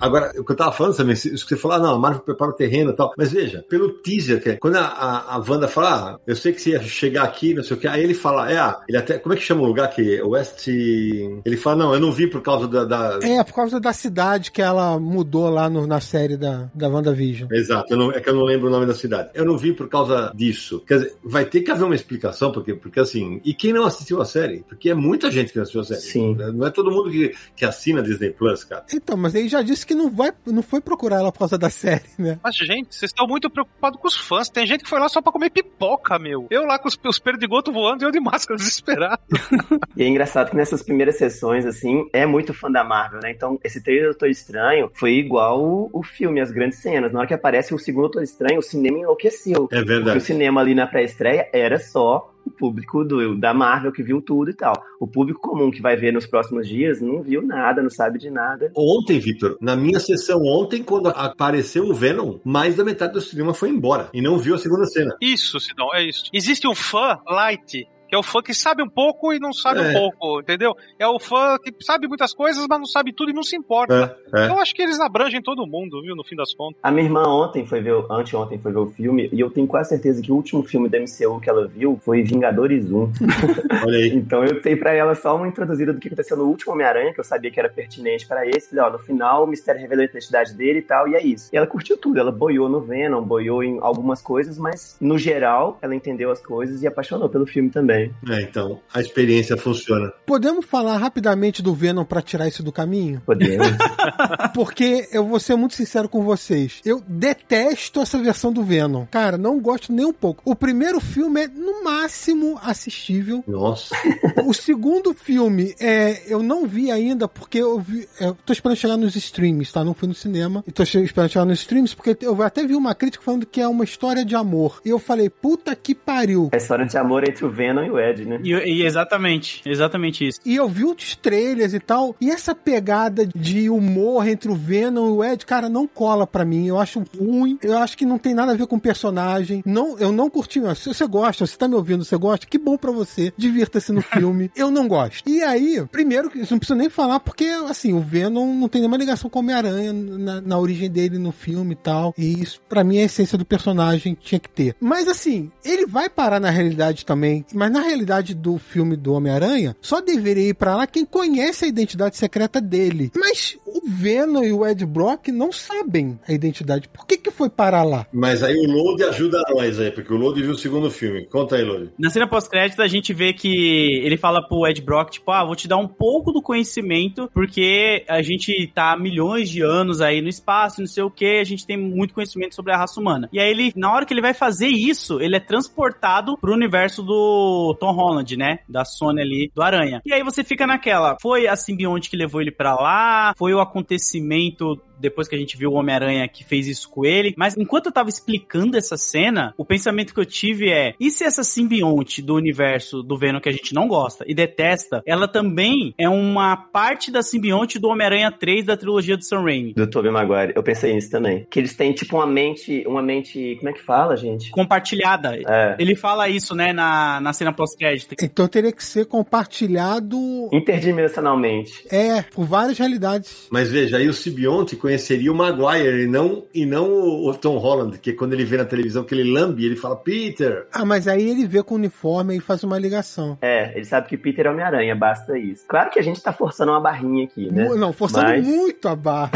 Agora, o que eu tava falando também, isso que você falou, ah, não, a Marvel prepara o terreno e tal. Mas veja, pelo teaser, que é, quando a, a, a Wanda fala, ah, eu sei que você ia chegar aqui, não sei o que, aí ele fala, é, ah, ele até, como é que chama o lugar que West. Ele fala, não, eu não vi por causa da. da- É, por causa da cidade que ela mudou lá no- na série da, da WandaVision. Exato, eu não- é que eu não lembro o nome da cidade. Eu não vi por causa disso. Quer dizer, vai ter que haver uma explicação, porque, porque assim, e quem não assistiu a série? Porque é muita gente que não assistiu a série. Sim. Não é todo mundo que, que assina Disney Plus, cara. Então, mas ele já disse que não, vai, não foi procurar ela por causa da série, né? Mas, gente, vocês estão muito preocupados com os fãs. Tem gente que foi lá só pra comer pipoca, meu. Eu lá com os, os perdigotos voando e eu de máscara desesperado. E é engraçado que nessas primeiras sessões, assim, é muito fã da Marvel, né? Então, esse trailer do Doutor Estranho foi igual o, o filme, as grandes cenas. Na hora que aparece o segundo Doutor Estranho, o cinema enlouqueceu. É Porque o verdade. cinema ali na pré-estreia era só o público do, da Marvel que viu tudo e tal. O público comum que vai ver nos próximos dias não viu nada, não sabe de nada. Ontem, Vitor, na minha sessão ontem, quando apareceu o Venom, mais da metade do cinema foi embora e não viu a segunda cena. Isso, Sidão, é isso. Existe um fã light Que é o fã que sabe um pouco e não sabe É. um pouco, entendeu? É o fã que sabe muitas coisas, mas não sabe tudo e não se importa. É, é. Eu acho que eles abrangem todo mundo, viu, no fim das contas. A minha irmã ontem foi ver, anteontem foi ver o filme, e eu tenho quase certeza que o último filme da MCU que ela viu foi Vingadores 1. Olha aí. Então eu dei pra ela só uma introduzida do que aconteceu no último Homem-Aranha, que eu sabia que era pertinente pra esse. Falei, ó, no final o mistério revelou a identidade dele e tal, e é isso. E ela curtiu tudo, ela boiou no Venom, boiou em algumas coisas, mas no geral ela entendeu as coisas e apaixonou pelo filme também. É, então, a experiência funciona. Podemos falar rapidamente do Venom pra tirar isso do caminho? Podemos. Porque eu vou ser muito sincero com vocês. Eu detesto essa versão do Venom. Cara, não gosto nem um pouco. O primeiro filme é, no máximo, assistível. Nossa. O segundo filme, é, eu não vi ainda, porque eu vi. Eu tô esperando chegar nos streams, tá? Não fui no cinema. E tô esperando chegar nos streams, porque eu até vi uma crítica falando que é uma história de amor. E eu falei, puta que pariu. É a história de amor entre o Venom e o Ed, né? E, e exatamente, exatamente isso. E eu vi os trailers e tal, e essa pegada de humor entre o Venom e o Ed, cara, não cola pra mim. Eu acho ruim. Eu acho que não tem nada a ver com o personagem. Não, eu não curti. Se você gosta, você tá me ouvindo, você gosta, que bom pra você. Divirta-se no filme. Eu não gosto. E aí, primeiro, que isso não precisa nem falar, porque, assim, o Venom não tem nenhuma ligação com o Homem-Aranha na, na origem dele no filme e tal. E isso, pra mim, é a essência do personagem, tinha que ter. Mas, assim, ele vai parar na realidade também. Mas na realidade do filme do Homem-Aranha, só deveria ir pra lá quem conhece a identidade secreta dele. Mas o Venom e o Ed Brock não sabem a identidade. Por que que foi parar lá? Mas aí o Load ajuda nós aí, porque o Load viu o segundo filme. Conta aí, Load. Na cena pós-crédito, a gente vê que ele fala pro Ed Brock, tipo, ah, vou te dar um pouco do conhecimento, porque a gente tá há milhões de anos aí no espaço, não sei o que, a gente tem muito conhecimento sobre a raça humana. E aí ele, na hora que ele vai fazer isso, ele é transportado pro universo do Tom Holland, né? Da Sony ali, do Aranha. E aí você fica naquela, foi a simbionte que levou ele pra lá, foi o acontecimento depois que a gente viu o Homem-Aranha que fez isso com ele. Mas enquanto eu tava explicando essa cena, o pensamento que eu tive é: e se essa simbionte do universo do Venom que a gente não gosta e detesta, ela também é uma parte da simbionte do Homem-Aranha 3 da trilogia do Sam Raimi? Do Tobey Maguire. Eu pensei nisso também. Que eles têm, tipo, uma mente... Uma mente... Como é que fala, gente? Compartilhada. É. Ele fala isso, né, na, na cena pós-crédito. Então teria que ser compartilhado. Interdimensionalmente. É, por várias realidades. Mas veja, aí o Sibionte conheceria o Maguire e não, e não o, Tom Holland, que quando ele vê na televisão que ele lambe, ele fala, Peter. Ah, mas aí ele vê com o uniforme e faz uma ligação. É, ele sabe que Peter é Homem-Aranha, basta isso. Claro que a gente tá forçando uma barrinha aqui, né? Não, forçando Mas- muito a barra.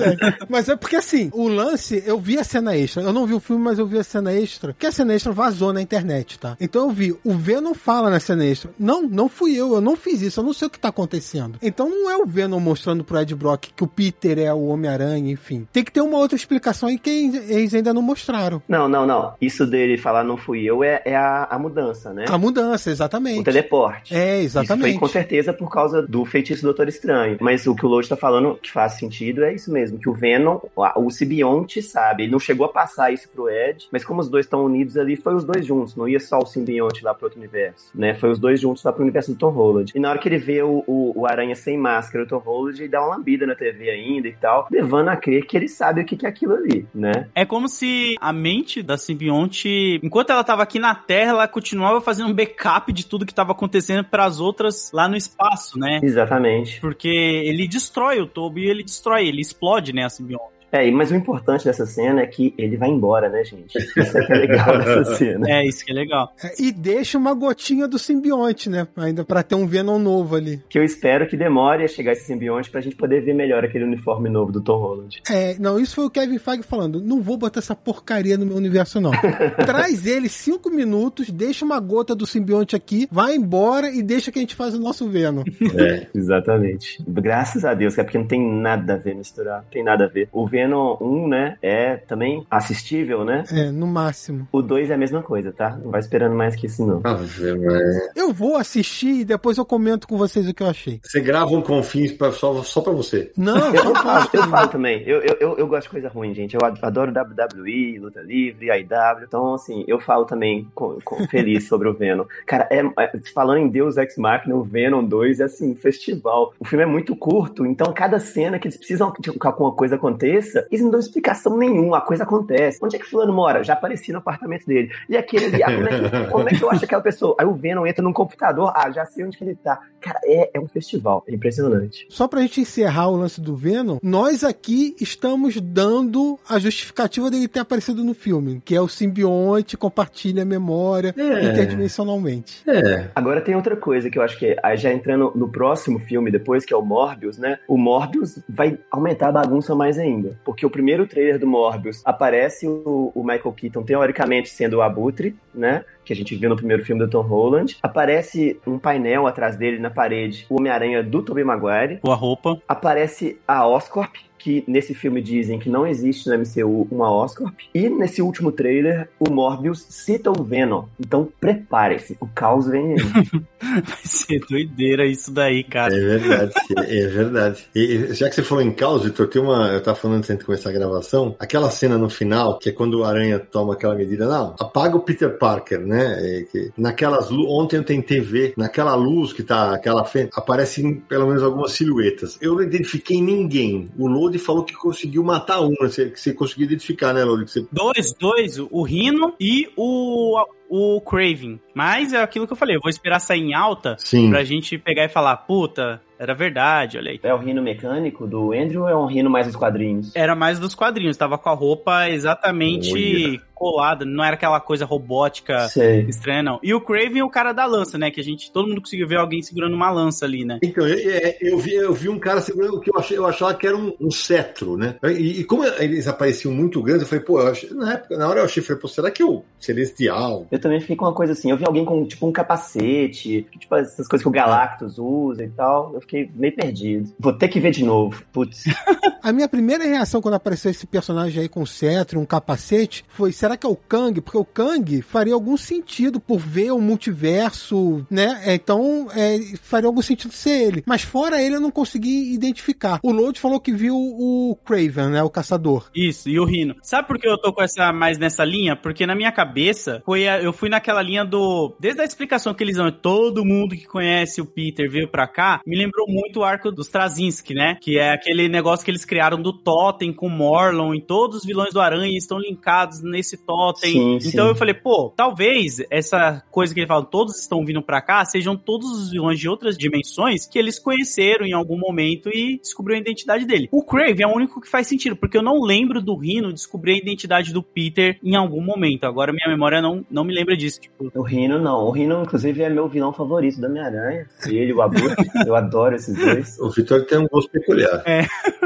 mas é porque assim, o lance, eu vi a cena extra. Eu não vi o filme, mas eu vi a cena extra. Que a cena extra vazou na internet, tá? Então eu vi, o Venom fala na cena extra. Não, não fui eu, eu não fiz isso, eu não sei o que tá acontecendo. Então não é o Venom mostrando pro Ed Brock que o Peter é o Homem-Aranha, enfim. Tem que ter uma outra explicação aí que eles ainda não mostraram. Não, não, não. Isso dele falar não fui eu é, é a, a mudança, né? A mudança, O exatamente. teleporte. É, Isso exatamente. foi com certeza por causa do feitiço do Doutor Estranho. Mas o que o Lodge tá falando que faz sentido é isso mesmo, que o Venom, o simbionte sabe, ele não chegou a passar isso pro Ed, mas como os dois estão unidos ali, foi os dois juntos, não ia só o simbionte lá pro outro universo, né? Foi os dois juntos lá pro universo do Tom Holland. E na hora que ele vê o, o, o Aranha sem máscara, o Tom Holland, ele dá uma lambida na TV ainda e tal, levando a crer que ele sabe o que que é aquilo ali, né? É como se a mente da simbionte, enquanto ela tava aqui na Terra, ela continuava fazendo um backup de tudo que tava acontecendo pras outras lá no espaço, né? Exatamente. Porque ele destrói o Toby e ele destrói, ele explode, né, a simbionte. É, mas o importante dessa cena é que ele vai embora, né, gente? Isso é que é legal dessa cena. É, isso que é legal. É, E deixa uma gotinha do simbionte, né? Ainda pra ter um Venom novo ali. Que eu espero que demore a chegar esse simbionte pra gente poder ver melhor aquele uniforme novo do Tom Holland. É, não, isso foi o Kevin Feige falando. Não vou botar essa porcaria no meu universo, não. Traz ele cinco minutos, deixa uma gota do simbionte aqui, vai embora e deixa que a gente faz o nosso Venom. É. Exatamente. Graças a Deus, que é porque não tem nada a ver misturar. Não tem nada a ver. O Venom 1, né, é também assistível, né? É, no máximo. O 2 é a mesma coisa, tá? Não vai esperando mais que isso, não. Maria. Eu vou assistir e depois eu comento com vocês o que eu achei. Você grava um confins pra, só, só pra você. Não, Eu, falo, gosto. eu falo também. Eu, eu, eu, eu gosto de coisa ruim, gente. Eu adoro WWE, luta livre, AEW. Então, assim, eu falo também com, com- feliz sobre o Venom. Cara, é, é- falando em Deus Ex Machina, o Venom 2 é assim, um festival. O filme é muito curto, então cada cena que eles precisam que alguma coisa aconteça, cabeça. Eles não dão explicação nenhuma, a coisa acontece. Onde é que fulano mora? Já apareci no apartamento dele. E aquele ali, ah, como, é que, como é que eu acho aquela pessoa? Aí o Venom entra num computador, ah, já sei onde que ele tá. Cara, é, é um festival, é impressionante. Só pra gente encerrar o lance do Venom, nós aqui estamos dando a justificativa dele ter aparecido no filme, que é o simbionte compartilha a memória É. interdimensionalmente. É. Agora tem outra coisa que eu acho que aí já entrando no próximo filme depois, que é o Morbius, né? O Morbius vai aumentar a bagunça mais ainda. Porque o primeiro trailer do Morbius aparece o, o Michael Keaton teoricamente sendo o Abutre, né? Que a gente viu no primeiro filme do Tom Holland. Aparece um painel atrás dele na parede, o Homem-Aranha do Tobey Maguire. Com a roupa. Aparece a Oscorp, que nesse filme dizem que não existe no MCU uma Oscorp. E nesse último trailer, o Morbius cita o Venom. Então prepare-se, o caos vem aí. Vai ser doideira isso daí, cara. É verdade, é verdade. E, já que você falou em caos, Vitor, tem uma. Eu tava falando antes de começar a gravação, aquela cena no final, que é quando o Aranha toma aquela medida, não, apaga o Peter Parker, né? É que naquelas Ontem eu tentei ver, naquela luz que tá aquela frente, aparecem pelo menos algumas silhuetas. Eu não identifiquei ninguém. O Lodi falou que conseguiu matar uma. Você, que você conseguiu identificar, né, Lodi? Você- Dois, dois, o Rino e o, o Craven. Mas é aquilo que eu falei, eu vou esperar sair em alta Sim. pra gente pegar e falar, puta, era verdade, olha aí. É o rino mecânico do Andrew ou é um rino mais dos quadrinhos? Era mais dos quadrinhos, tava com a roupa exatamente Olha. Colada, não era aquela coisa robótica Sei. estranha, não. E o Craven é o cara da lança, né? Que a gente, todo mundo conseguiu ver alguém segurando uma lança ali, né? Então, eu, é, eu vi, eu vi um cara segurando o que eu achei, eu achava que era um, um cetro, né? E, e como eles apareciam muito grandes, eu falei, pô, eu achei- na época, na hora eu achei, falei, pô, será que é o celestial? Eu também fiquei com uma coisa assim, eu vi alguém com tipo um capacete, tipo essas coisas que o Galactus usa e tal, eu fiquei meio perdido. Vou ter que ver de novo. Putz. A minha primeira reação quando apareceu esse personagem aí com cetro, um capacete, foi: será que é o Kang? Porque o Kang faria algum sentido por ver o multiverso, né? Então, é, faria algum sentido ser ele. Mas fora ele, eu não consegui identificar. O Load falou que viu o Craven, né? O caçador. Isso, e o Rino. Sabe por que eu tô com essa mais nessa linha? Porque na minha cabeça, foi a- eu fui naquela linha do. Desde a explicação que eles dão, todo mundo que conhece o Peter veio pra cá, me lembrou muito o arco dos Straczynski, né? Que é aquele negócio que eles criaram do Totem com Morlon, e todos os vilões do Aranha estão linkados nesse Totem. Sim, sim. então eu falei, pô, talvez essa coisa que ele fala, todos estão vindo pra cá, sejam todos os vilões de outras dimensões que eles conheceram em algum momento e descobriram a identidade dele. O Crave é o único que faz sentido, porque eu não lembro do Rino descobrir a identidade do Peter em algum momento. Agora minha memória não, não me lembra disso. Tipo, O Rino não. O Rino, inclusive, é meu vilão favorito da Homem-Aranha. Ele, o Abutre. eu adoro esses dois. O Vitor tem um gosto peculiar.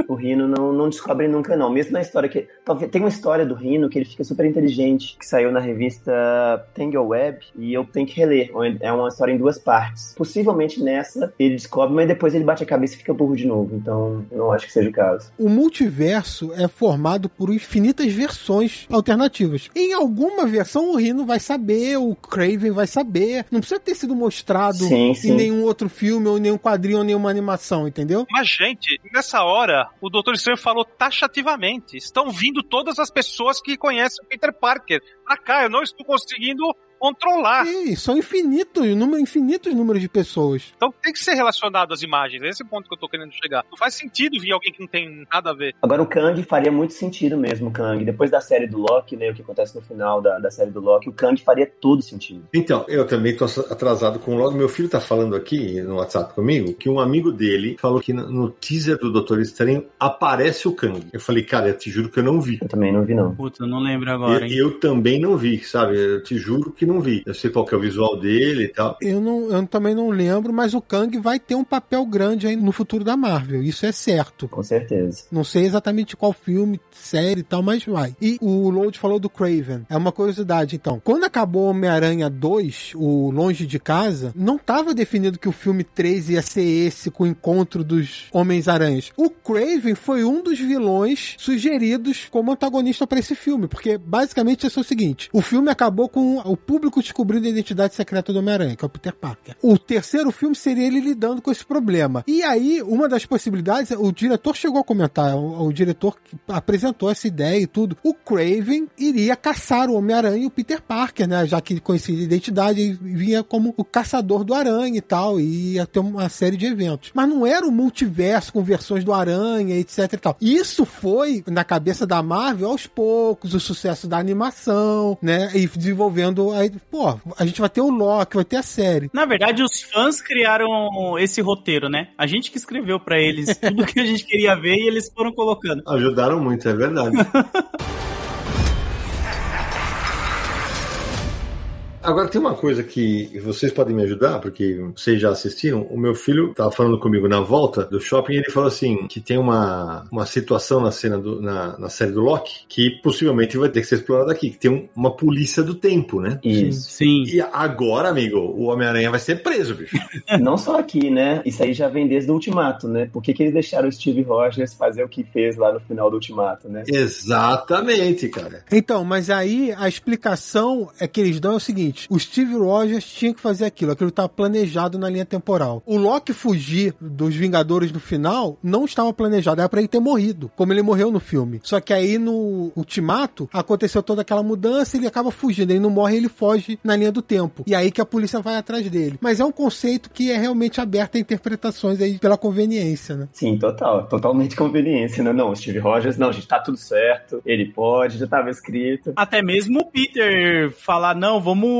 O Rino não, não descobre nunca, não. Mesmo na história que. Talvez tem uma história do Rino que ele fica super inteligente, que saiu na revista Tangle Web, e eu tenho que reler. É uma história em duas partes. Possivelmente nessa ele descobre, mas depois ele bate a cabeça e fica burro de novo. Então, não acho que seja o caso. O multiverso é formado por infinitas versões alternativas. Em alguma versão, o Rino vai saber, o Craven vai saber. Não precisa ter sido mostrado Sim, em sim. nenhum outro filme, ou em nenhum quadrinho, ou nenhuma animação, entendeu? Mas, gente, nessa hora, o Doutor Estranho falou taxativamente. Estão vindo todas as pessoas que conhecem o Peter Parker pra cá. Eu não estou conseguindo controlar. E são infinitos, número, infinitos números de pessoas. Então tem que ser relacionado às imagens. Esse é o ponto que eu tô querendo chegar. Não faz sentido vir alguém que não tem nada a ver. Agora o Kang faria muito sentido mesmo, o Kang. Depois da série do Loki, né? O que acontece no final da, da série do Loki, o Kang faria todo sentido. Então, eu também tô atrasado com o logo. Meu filho tá falando aqui no WhatsApp comigo que um amigo dele falou que no, teaser do Doutor Estranho aparece o Kang. Eu falei, cara, eu te juro que eu não vi. Eu também não vi, não. puta, eu não lembro agora, Eu, hein? eu também não vi, sabe? Eu te juro que não vi. Eu sei qual que é o visual dele e tal. Eu, não, eu também não lembro, mas o Kang vai ter um papel grande aí no futuro da Marvel. Isso é certo. Com certeza. Não sei exatamente qual filme, série e tal, mas vai. E o Load falou do Craven. É uma curiosidade, então. Quando acabou Homem-Aranha 2, o Longe de Casa, não estava definido que o filme 3 ia ser esse com o encontro dos Homens-Aranhas. O Craven foi um dos vilões sugeridos como antagonista para esse filme, porque basicamente é o seguinte: o filme acabou com o público público descobrindo a identidade secreta do Homem-Aranha, que é o Peter Parker. O terceiro filme seria ele lidando com esse problema. E aí, uma das possibilidades, o diretor chegou a comentar, o, o diretor que apresentou essa ideia e tudo. O Craven iria caçar o Homem-Aranha e o Peter Parker, né? Já que ele conhecia a identidade e vinha como o caçador do Aranha e tal, e ia ter uma série de eventos. Mas não era o multiverso com versões do Aranha, etc e tal. Isso foi, na cabeça da Marvel, aos poucos, o sucesso da animação, né? E desenvolvendo aí, pô, a gente vai ter o Loki, vai ter a série. Na verdade, os fãs criaram esse roteiro, né? A gente que escreveu pra eles tudo que a gente queria ver e eles foram colocando. Ajudaram muito, é verdade. Agora tem uma coisa que vocês podem me ajudar, porque vocês já assistiram. O meu filho estava falando comigo na volta do shopping e ele falou assim: que tem uma, uma situação na cena do, na, na série do Loki que possivelmente vai ter que ser explorada aqui, que tem um- uma polícia do tempo, né? Isso. Sim. E agora, amigo, o Homem-Aranha vai ser preso, bicho. Não só aqui, né? Isso aí já vem desde o Ultimato, né? Por que, que eles deixaram o Steve Rogers fazer o que fez lá no final do Ultimato, né? Exatamente, cara. Então, mas aí a explicação é que eles dão é o seguinte: o Steve Rogers tinha que fazer aquilo, aquilo estava planejado na linha temporal. O Loki fugir dos Vingadores no final não estava planejado, era pra ele ter morrido, como ele morreu no filme. Só que aí no Ultimato aconteceu toda aquela mudança, ele acaba fugindo, ele não morre, ele foge na linha do tempo. E aí que a polícia vai atrás dele. Mas é um conceito que é realmente aberto a interpretações aí pela conveniência, né? Sim, total. Totalmente conveniência, né? Não, o Steve Rogers, não, gente, tá tudo certo. Ele pode, já tava escrito. Até mesmo o Peter falar, não, vamos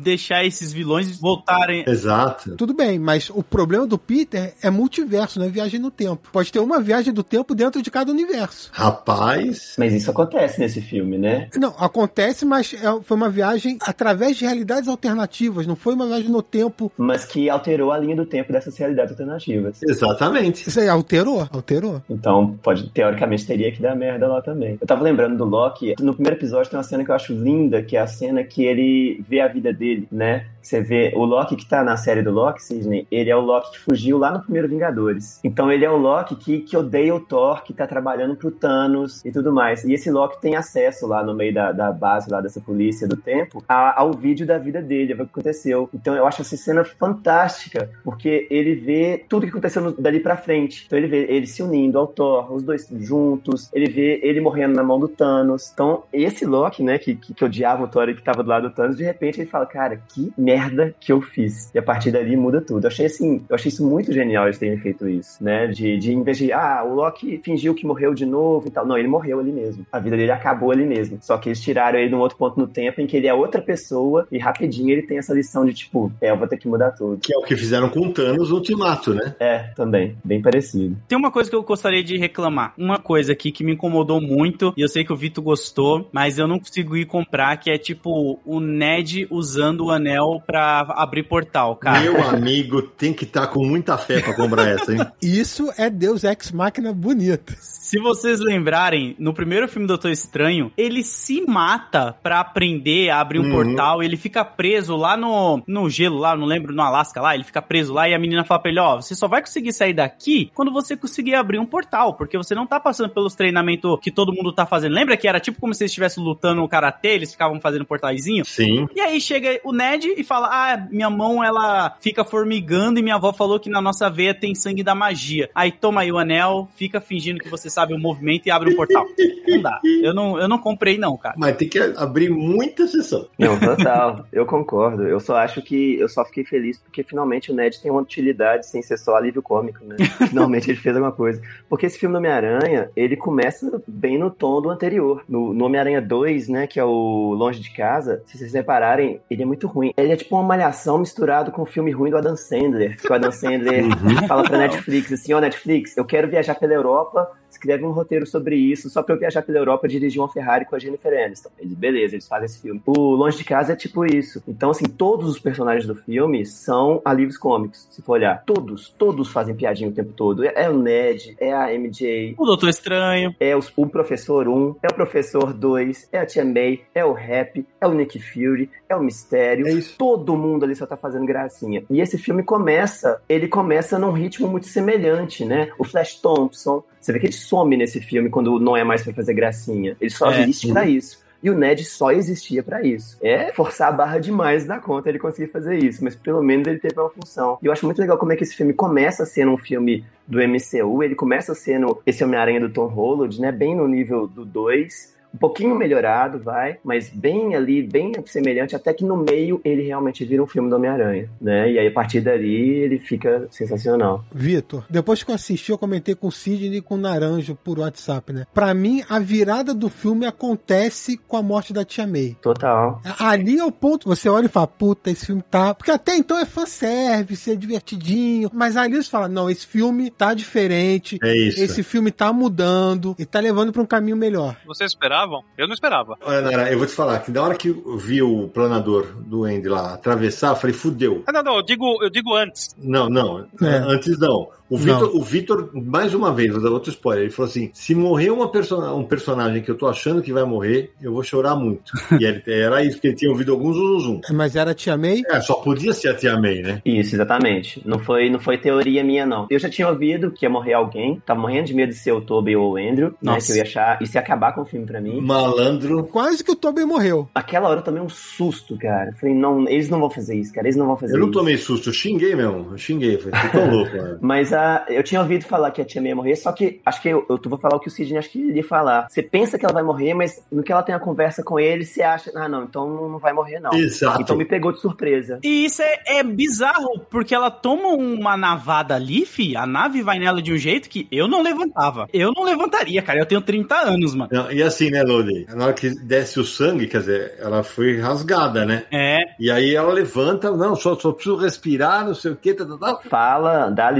deixar esses vilões voltarem. Exato. Tudo bem, mas o problema do Peter é multiverso, não é viagem no tempo. Pode ter uma viagem do tempo dentro de cada universo. Rapaz. Mas isso acontece nesse filme, né? Não, acontece, mas é- foi uma viagem através de realidades alternativas, não foi uma viagem no tempo. Mas que alterou a linha do tempo dessas realidades alternativas. Exatamente. Isso aí alterou, alterou. Então, pode, teoricamente, teria que dar merda lá também. Eu tava lembrando do Loki, no primeiro episódio tem uma cena que eu acho linda, que é a cena que ele vê a vida dele, né? Você vê o Loki que tá na série do Loki, Sidney, ele é o Loki que fugiu lá no primeiro Vingadores. Então ele é o Loki que, que odeia o Thor, que tá trabalhando pro Thanos e tudo mais. E esse Loki tem acesso lá no meio da, da base lá dessa polícia do tempo a- ao vídeo da vida dele, o que aconteceu. Então eu acho essa cena fantástica, porque ele vê tudo que aconteceu no- dali pra frente. Então ele vê ele se unindo ao Thor, os dois juntos, ele vê ele morrendo na mão do Thanos. Então esse Loki, né, que, que, que odiava o Thor e que tava do lado do Thanos, de repente ele fala, cara, que merda que eu fiz. E a partir dali muda tudo. Eu achei assim, eu achei isso muito genial eles terem feito isso, né, de, de em vez de, ah, o Loki fingiu que morreu de novo e tal. Não, ele morreu ali mesmo. A vida dele acabou ali mesmo. Só que eles tiraram ele num outro ponto no tempo em que ele é outra pessoa e rapidinho ele tem essa lição de tipo, é, eu vou ter que mudar tudo. Que é o que fizeram com o Thanos no Ultimato, né? É, também, bem parecido. Tem uma coisa que eu gostaria de reclamar. Uma coisa aqui que me incomodou muito, e eu sei que o Vitor gostou, mas eu não consigo ir comprar, que é tipo o Ned usando o anel pra abrir portal, cara. Meu amigo, tem que estar com muita fé pra comprar essa, hein? Isso é Deus Ex Máquina bonita. Se vocês lembrarem, no primeiro filme Doutor Estranho, ele se mata pra aprender a abrir um Uhum. portal, ele fica preso lá no, no gelo, lá, não lembro, no Alasca lá, ele fica preso lá e a menina fala pra ele, ó, você só vai conseguir sair daqui quando você conseguir abrir um portal, porque você não tá passando pelos treinamentos que todo mundo tá fazendo. Lembra que era tipo como se eles estivessem lutando no karatê, eles ficavam fazendo portalzinho? Sim. E aí chega o Ned e fala: Ah, minha mão ela fica formigando e minha avó falou que na nossa veia tem sangue da magia. Aí toma aí o anel, fica fingindo que você sabe o movimento e abre um portal. Não dá. Eu não, eu não comprei, não, cara. Mas tem que abrir muita sessão. Não, total, eu concordo. Eu só acho que eu só fiquei feliz porque finalmente o Ned tem uma utilidade sem ser só alívio cômico, né? Finalmente ele fez alguma coisa. Porque esse filme do Homem-Aranha, ele começa bem no tom do anterior. No, no Homem-Aranha 2, né, que é o Longe de Casa, se vocês repararem, ele é muito ruim. Ele é tipo uma malhação misturado com o filme ruim do Adam Sandler. Que o Adam Sandler fala pra Netflix assim, ó Netflix, eu quero viajar pela Europa, escreve um roteiro sobre isso, só pra eu viajar pela Europa e dirigir uma Ferrari com a Jennifer Aniston. Eles, beleza, eles fazem esse filme. O Longe de Casa é tipo isso. Então, assim, todos os personagens do filme são alívios cômicos, se for olhar. Todos, todos fazem piadinha o tempo todo. É, é o Ned, é a MJ, O Doutor Estranho. é os- o Professor 1, é o Professor 2, é a Tia May, é o Rap, é o Nick Fury, é o Mistério. É isso. Todo mundo ali só tá fazendo gracinha. E esse filme começa, ele começa num ritmo muito semelhante, né? O Flash Thompson, você vê que ele some nesse filme quando não é mais pra fazer gracinha. Ele só É. existe pra isso. E o Ned só existia pra isso. É forçar a barra demais da conta ele conseguir fazer isso, mas pelo menos ele teve uma função. E eu acho muito legal como é que esse filme começa sendo um filme do MCU, ele começa sendo esse Homem-Aranha do Tom Holland, né, bem no nível do 2, um pouquinho melhorado, vai, mas bem ali, bem semelhante, até que no meio ele realmente vira um filme do Homem-Aranha, né? E aí a partir dali ele fica sensacional. Vitor, depois que eu assisti, eu comentei com o Sidney e com o Naranjo por WhatsApp, né? Pra mim, a virada do filme acontece com a morte da Tia May. Total. Ali é o ponto, você olha e fala, puta, esse filme tá. Porque até então é fanservice, é divertidinho. Mas ali você fala, não, esse filme tá diferente. É isso. Esse filme tá mudando e tá levando pra um caminho melhor. Vocês esperavam? Eu não esperava. Olha, Nara, eu vou te falar que na hora que eu vi o planador do Andy lá atravessar, eu falei, fudeu. Ah, não, não, eu digo, eu digo antes. Não, não. É. Antes não. O Vitor, o Vitor, mais uma vez, vou dar outro spoiler. Ele falou assim: se morrer uma persona, um personagem que eu tô achando que vai morrer, eu vou chorar muito. e ele, era isso, porque ele tinha ouvido alguns zum. Mas era a Tia May? É, só podia ser a Tia May, né? Isso, exatamente. Não foi, não foi teoria minha, não. Eu já tinha ouvido que ia morrer alguém, tava morrendo de medo de ser o Toby ou o Andrew, né? Nossa. Que eu ia achar. Isso ia acabar com o filme pra mim. Malandro. Quase que o Tobey morreu. Aquela hora eu tomei um susto, cara. Falei, não, eles não vão fazer isso, cara. Eles não vão fazer Eu não isso. tomei susto, eu xinguei mesmo. Eu xinguei. Falei, "Vocês tão louco, né? Mas ah, eu tinha ouvido falar que a tia May ia morrer, só que acho que eu, eu vou falar o que o Sidney acho que ele ia falar. Você pensa que ela vai morrer, mas no que ela tem a conversa com ele, você acha, ah, não, então não vai morrer, não. Exato. Então me pegou de surpresa. E isso é, é bizarro, porque ela toma uma navada ali, fi, a nave vai nela de um jeito que eu não levantava. Eu não levantaria, cara. Eu tenho 30 anos, mano. Não, e assim, né, Lodi? Na hora que desce o sangue, quer dizer, ela foi rasgada, né? É. E aí ela levanta, não, só, só preciso respirar, não sei o que, tal, tal, tal. Fala, dá a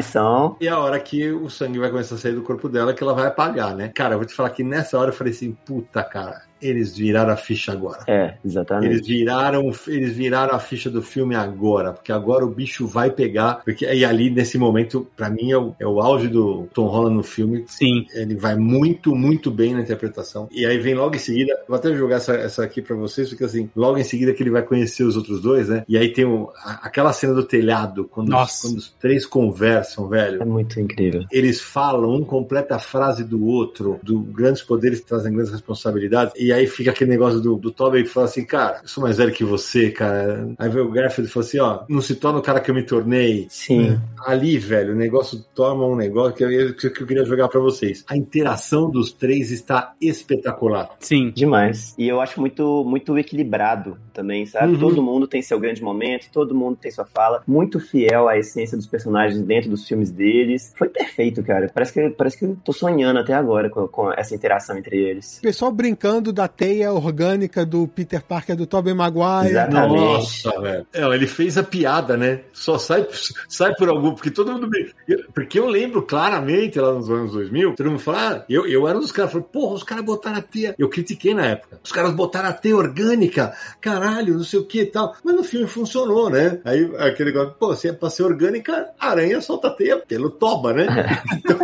E a hora que o sangue vai começar a sair do corpo dela, que ela vai apagar, né? Cara, eu vou te falar que nessa hora eu falei assim, puta, cara, eles viraram a ficha agora. É, exatamente. Eles viraram, eles viraram a ficha do filme agora, porque agora o bicho vai pegar, porque e ali nesse momento, pra mim é o, é o auge do Tom Holland no filme. Sim. Ele vai muito, muito bem na interpretação. E aí vem logo em seguida, vou até jogar essa, essa aqui pra vocês, porque assim, logo em seguida que ele vai conhecer os outros dois, né? E aí tem o, a- aquela cena do telhado, quando, os, Nossa. quando os três conversam, velho. É muito incrível. Eles falam, um completa a frase do outro, do grandes poderes que trazem grandes responsabilidades, e aí fica aquele negócio do, do Tobey que fala assim, cara, eu sou mais velho que você, cara. Aí vem o Garfield e fala assim, ó, não se torna o cara que eu me tornei. Sim. Ali, velho, o negócio toma um negócio que eu, que eu queria jogar pra vocês. A interação dos três está espetacular. Sim. Demais. E eu acho muito, muito equilibrado também, sabe? Uhum. Todo mundo tem seu grande momento, todo mundo tem sua fala, muito fiel à essência dos personagens dentro dos filmes deles. Foi perfeito, cara. Parece que, parece que eu tô sonhando até agora com, com essa interação entre eles. O pessoal brincando da teia orgânica do Peter Parker do Tobey Maguire. Exatamente. Nossa, velho. É, ele fez a piada, né? Só sai, sai por algum, porque todo mundo. Porque eu lembro claramente lá nos anos 2000, todo mundo fala, ah, eu, eu era um dos caras, falei, porra, os caras botaram a teia. Eu critiquei na época. Os caras botaram a teia orgânica, caralho, não sei o que e tal. Mas no filme funcionou, né? Aí aquele negócio, pô, se é pra ser orgânica, a aranha solta a teia pelo toba, né? Então,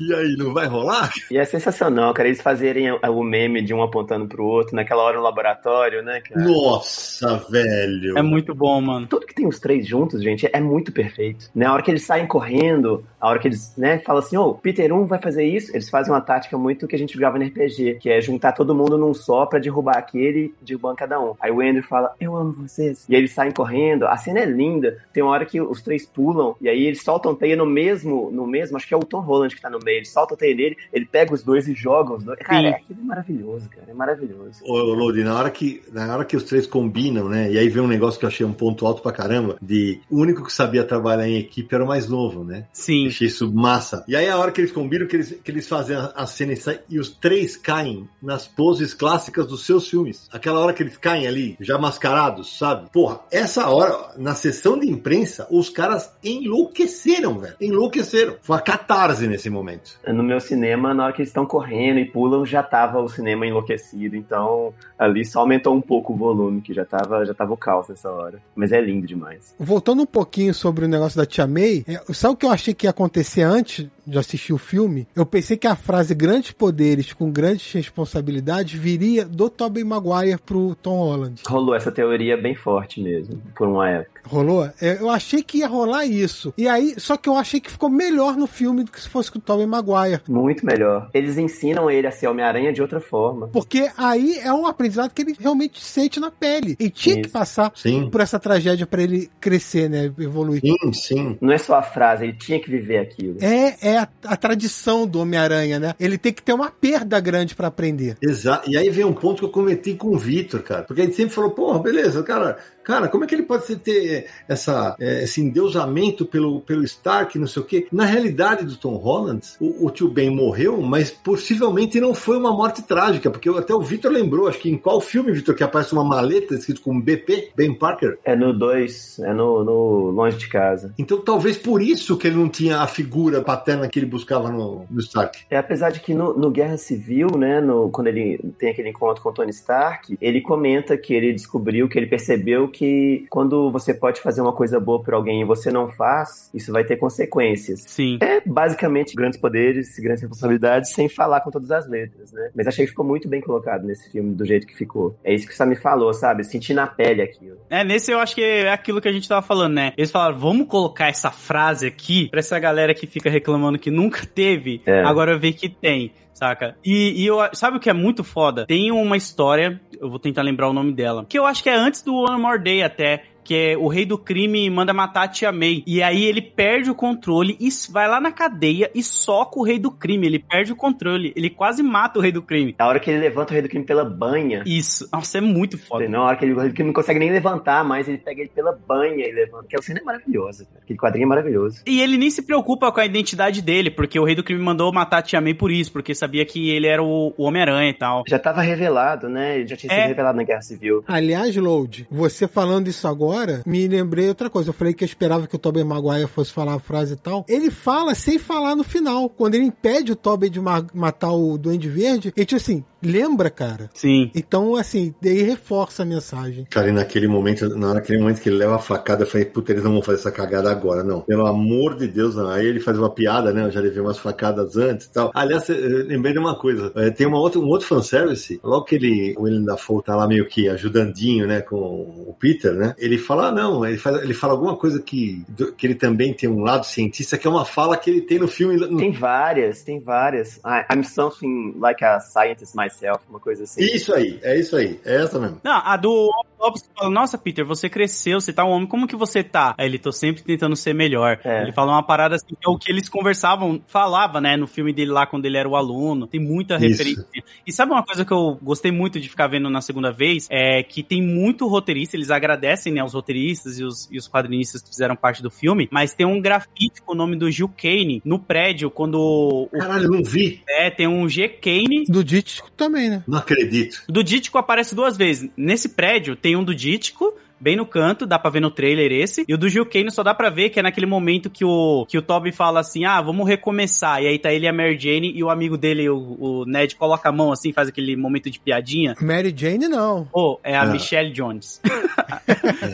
e aí, não vai rolar? E é sensacional, cara, eles fazerem o- meme de um apontando pro outro, naquela hora no laboratório, né, cara? Nossa, velho. É muito bom, mano. Tudo que tem os três juntos, gente, é muito perfeito. Né? A hora que eles saem correndo, a hora que eles, né, falam assim, ô, Peter 1 vai fazer isso, eles fazem uma tática muito que a gente jogava no RPG, que é juntar todo mundo num só pra derrubar aquele, derrubando cada um. Aí o Andrew fala, eu amo vocês. E aí eles saem correndo, a cena é linda. Tem uma hora que os três pulam, e aí eles soltam teia no mesmo, no mesmo, acho que é o Tom Holland que tá no meio, ele solta a teia nele, ele pega os dois e joga os dois. Cara, é, é maravilhoso, cara, é maravilhoso. Ô, Lodi, na hora, que, na hora que os três combinam, né? E aí vem um negócio que eu achei um ponto alto pra caramba, de o único que sabia trabalhar em equipe era o mais novo, né? Sim. Achei isso massa. E aí a hora que eles combinam, que eles, que eles fazem a, a cena e, sai- e os três caem nas poses clássicas dos seus filmes. Aquela hora que eles caem ali, já mascarados, sabe? Porra, essa hora, na sessão de imprensa, os caras enlouqueceram, velho. Enlouqueceram. Foi uma catarse nesse momento. No meu cinema, na hora que eles estão correndo e pulam, já tava o cinema enlouquecido. Então, ali só aumentou um pouco o volume, que já tava, já tava o caos nessa hora. Mas é lindo demais. Voltando um pouquinho sobre o negócio da Tia May, é, sabe o que eu achei que ia acontecer antes de assistir o filme? Eu pensei que a frase grandes poderes com grandes responsabilidades viria do Tobey Maguire pro Tom Holland. Rolou essa teoria bem forte mesmo, por uma época. Rolou? É, eu achei que ia rolar isso. E aí, só que eu achei que ficou melhor no filme do que se fosse com o Tobey Maguire. Muito melhor. Eles ensinam ele a ser Homem-Aranha de outra forma. Porque aí é um aprendizado que ele realmente sente na pele. E tinha que Isso. passar Sim. por essa tragédia pra ele crescer, né? Evoluir. Sim, sim. Não é só a frase, ele tinha que viver aquilo. É, é a, a tradição do Homem-Aranha, né? Ele tem que ter uma perda grande pra aprender. Exato. E aí vem um ponto que eu cometi com o Vitor, cara. Porque a gente sempre falou, porra, beleza, cara, cara, como é que ele pode ter essa, é, esse endeusamento pelo, pelo Stark, não sei o quê? Na realidade do Tom Holland, o, o tio Ben morreu, mas possivelmente não foi uma morte trágica, porque até o Vitor lembrou, acho que em qual filme, Vitor, que aparece uma maleta escrito com BP, Ben Parker? É no 2, é no, no Longe de Casa. Então talvez por isso que ele não tinha a figura paterna que ele buscava no, no Stark. É, apesar de que no, no Guerra Civil, né, no, quando ele tem aquele encontro com o Tony Stark, ele comenta que ele descobriu, que ele percebeu que quando você pode fazer uma coisa boa por alguém e você não faz, isso vai ter consequências. Sim. É basicamente grandes poderes, grandes responsabilidades, sem falar com todas as letras, né? Mas achei que ficou muito bem colocado nesse filme, do jeito que ficou. É isso que você me falou, sabe? Sentir na pele aquilo. É, nesse eu acho que é aquilo que a gente tava falando, né? Eles falaram, vamos colocar essa frase aqui pra essa galera que fica reclamando que nunca teve, É. agora ver que tem. Saca? E, e eu, sabe o que é muito foda? Tem uma história, eu vou tentar lembrar o nome dela, que eu acho que é antes do One More Day até, que é o rei do crime manda matar a tia May. E aí ele perde o controle e vai lá na cadeia e soca o rei do crime. Ele perde o controle. Ele quase mata o rei do crime. A hora que ele levanta o Rei do Crime pela banha, Isso. Nossa, é muito foda. Na hora que ele, que ele não consegue nem levantar mais, ele pega ele pela banha e levanta. Aquela cena é maravilhosa, cara. Aquele quadrinho é maravilhoso. E ele nem se preocupa com a identidade dele, porque o rei do crime mandou matar a Tia May por isso, porque sabia que ele era o, o Homem-Aranha e tal. Já tava revelado, né? Ele já tinha sido É. revelado na Guerra Civil. Aliás, Load, você falando isso agora, me lembrei outra coisa. Eu falei que eu esperava que o Tobey Maguire fosse falar a frase e tal. Ele fala sem falar no final. Quando ele impede o Tobey de ma- matar o Duende Verde, ele tipo assim, lembra, cara? Sim. Então, assim, daí reforça a mensagem. Cara, e naquele momento, na- naquele momento que ele leva a facada, eu falei, puta, eles não vão fazer essa cagada agora, não. Pelo amor de Deus, não. Aí ele faz uma piada, né? Eu já levei umas facadas antes e tal. Aliás, eu lembrei de uma coisa. É, tem uma outra, um outro fanservice. Logo que ele, o William Dafoe tá lá meio que ajudandinho, né, com o Peter, né? Ele fala, ah, não, ele, faz, ele fala alguma coisa que, que ele também tem um lado cientista, que é uma fala que ele tem no filme. no- Tem várias, tem várias. I- I'm something like a scientist myself, uma coisa assim. Isso aí, é isso aí. É essa mesmo. Não, a do Octopus fala, nossa, Peter, você cresceu, você tá um homem, como que você tá? Aí ele, tô sempre tentando ser melhor. É. Ele fala uma parada assim, que é o que eles conversavam, falava, né, no filme dele lá, quando ele era o aluno. Tem muita Isso. referência. E sabe uma coisa que eu gostei muito de ficar vendo na segunda vez? É que tem muito roteirista, eles agradecem, né, os roteiristas e os, e os quadrinistas que fizeram parte do filme, mas tem um grafite com o nome do Gil Kane no prédio, quando o, Caralho, eu não vi. é, tem um G Kane Do Dítico também, né? Não acredito. o do Dítico aparece duas vezes. Nesse prédio tem um do Dítico, bem no canto, dá pra ver no trailer esse. E o do Gil Kane só dá pra ver que é naquele momento que o, que o Toby fala assim: ah, vamos recomeçar. E aí tá ele e a Mary Jane e o amigo dele, o, o Ned, coloca a mão assim, faz aquele momento de piadinha. Mary Jane, não. Pô, é a Ah. Michelle Jones.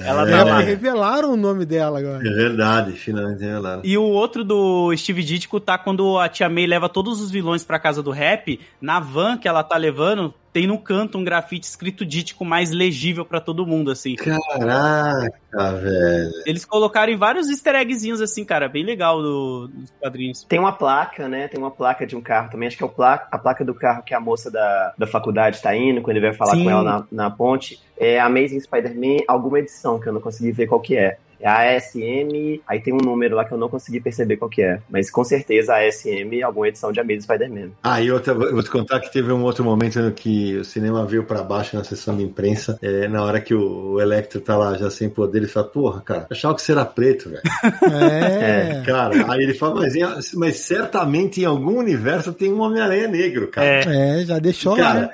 Ela É, tá É, lá. revelaram o nome dela agora. É verdade, finalmente revelaram. E o outro do Steve Ditko tá quando a Tia May leva todos os vilões pra casa do rap, na van que ela tá levando, tem no canto um grafite escrito Ditko mais legível pra todo mundo, assim. Caraca, velho. Eles colocaram em vários easter eggzinhos, assim, cara, bem legal do- dos quadrinhos. Tem uma placa, né? Tem uma placa de um carro também. Acho que é o pla- a placa do carro que a moça da, da faculdade tá indo, quando ele vai falar Sim. com ela na, na ponte. É Amazing Spider-Man, alguma edição que eu não consegui ver qual que é. É a ASM, aí tem um número lá que eu não consegui perceber qual que é. Mas com certeza a ASM, alguma edição de Amazing Spider-Man. Ah, e outra, eu vou te contar que teve um outro momento no que o cinema veio pra baixo na sessão de imprensa, é, na hora que o, o Electro tá lá já sem poder, ele fala, porra, cara, eu achava que você era preto, velho. É. Cara, aí ele fala, mas, em- mas certamente em algum universo tem um Homem-Aranha negro, cara. É. É, já deixou. Cara, né?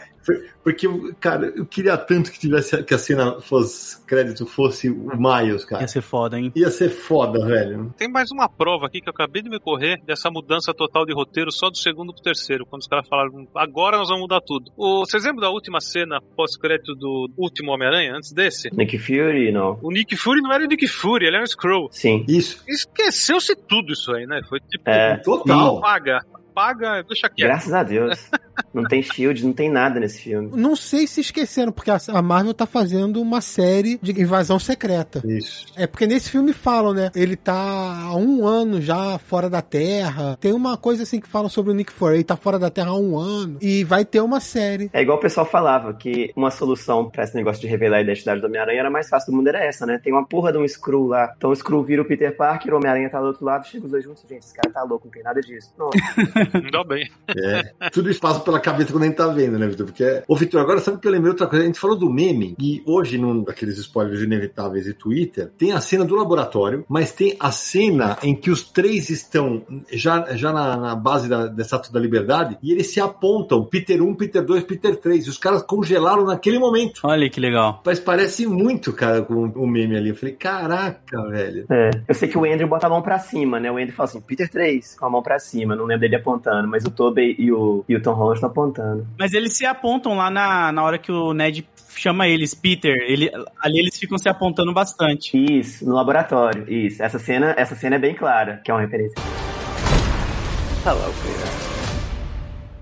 Porque, cara, eu queria tanto que tivesse que a cena fosse crédito fosse o Miles, cara. Ia ser foda, hein? Ia ser foda, velho. Tem mais uma prova aqui que eu acabei de me correr dessa mudança total de roteiro só do segundo pro terceiro, quando os caras falaram, agora nós vamos mudar tudo. O, vocês lembram da última cena pós-crédito do último Homem-Aranha, antes desse? Nick Fury, não. O Nick Fury não era o Nick Fury, ele era o Skrull. Sim. Isso. Esqueceu-se tudo isso aí, né? Foi tipo, É. Total. paga, paga, deixa quieto. Graças a Deus. Não tem shield, não tem nada nesse filme. Não sei se esqueceram, porque a Marvel tá fazendo uma série de invasão secreta. Isso. É porque nesse filme falam, né? Ele tá há um ano já fora da Terra. Tem uma coisa assim que falam sobre o Nick Fury. Ele tá fora da Terra há um ano. E vai ter uma série. É igual o pessoal falava, que uma solução pra esse negócio de revelar a identidade do Homem-Aranha era mais fácil do mundo, era essa, né? Tem uma porra de um Skrull lá. Então o Skrull vira o Peter Parker, o Homem-Aranha tá do outro lado, chega os dois juntos. Gente, esse cara tá louco, não tem nada disso. Não. Ainda bem. É. Tudo passa pela cabeça quando a gente tá vendo, né, Vitor? Porque. é- Ô, Vitor, agora sabe que eu lembrei outra coisa? A gente falou do meme, e hoje, num daqueles spoilers inevitáveis de Twitter, tem a cena do laboratório, mas tem a cena em que os três estão já, já na, na base da, da Estátua da Liberdade e eles se apontam: Peter 1, Peter 2, Peter 3. E os caras congelaram naquele momento. Olha que legal. Mas parece muito, cara, com o meme ali. Eu falei, caraca, velho. É. Eu sei que o Andrew bota a mão pra cima, né? O Andrew fala assim, Peter 3, com a mão pra cima. Não lembro dele apontando, mas o Tobey e o, e o Tom Holland estão apontando. Mas eles se apontam lá na, na hora que o Ned chama eles, Peter. Ele, ali eles ficam se apontando bastante. Isso, no laboratório. Isso. Essa cena, essa cena é bem clara, que é uma referência.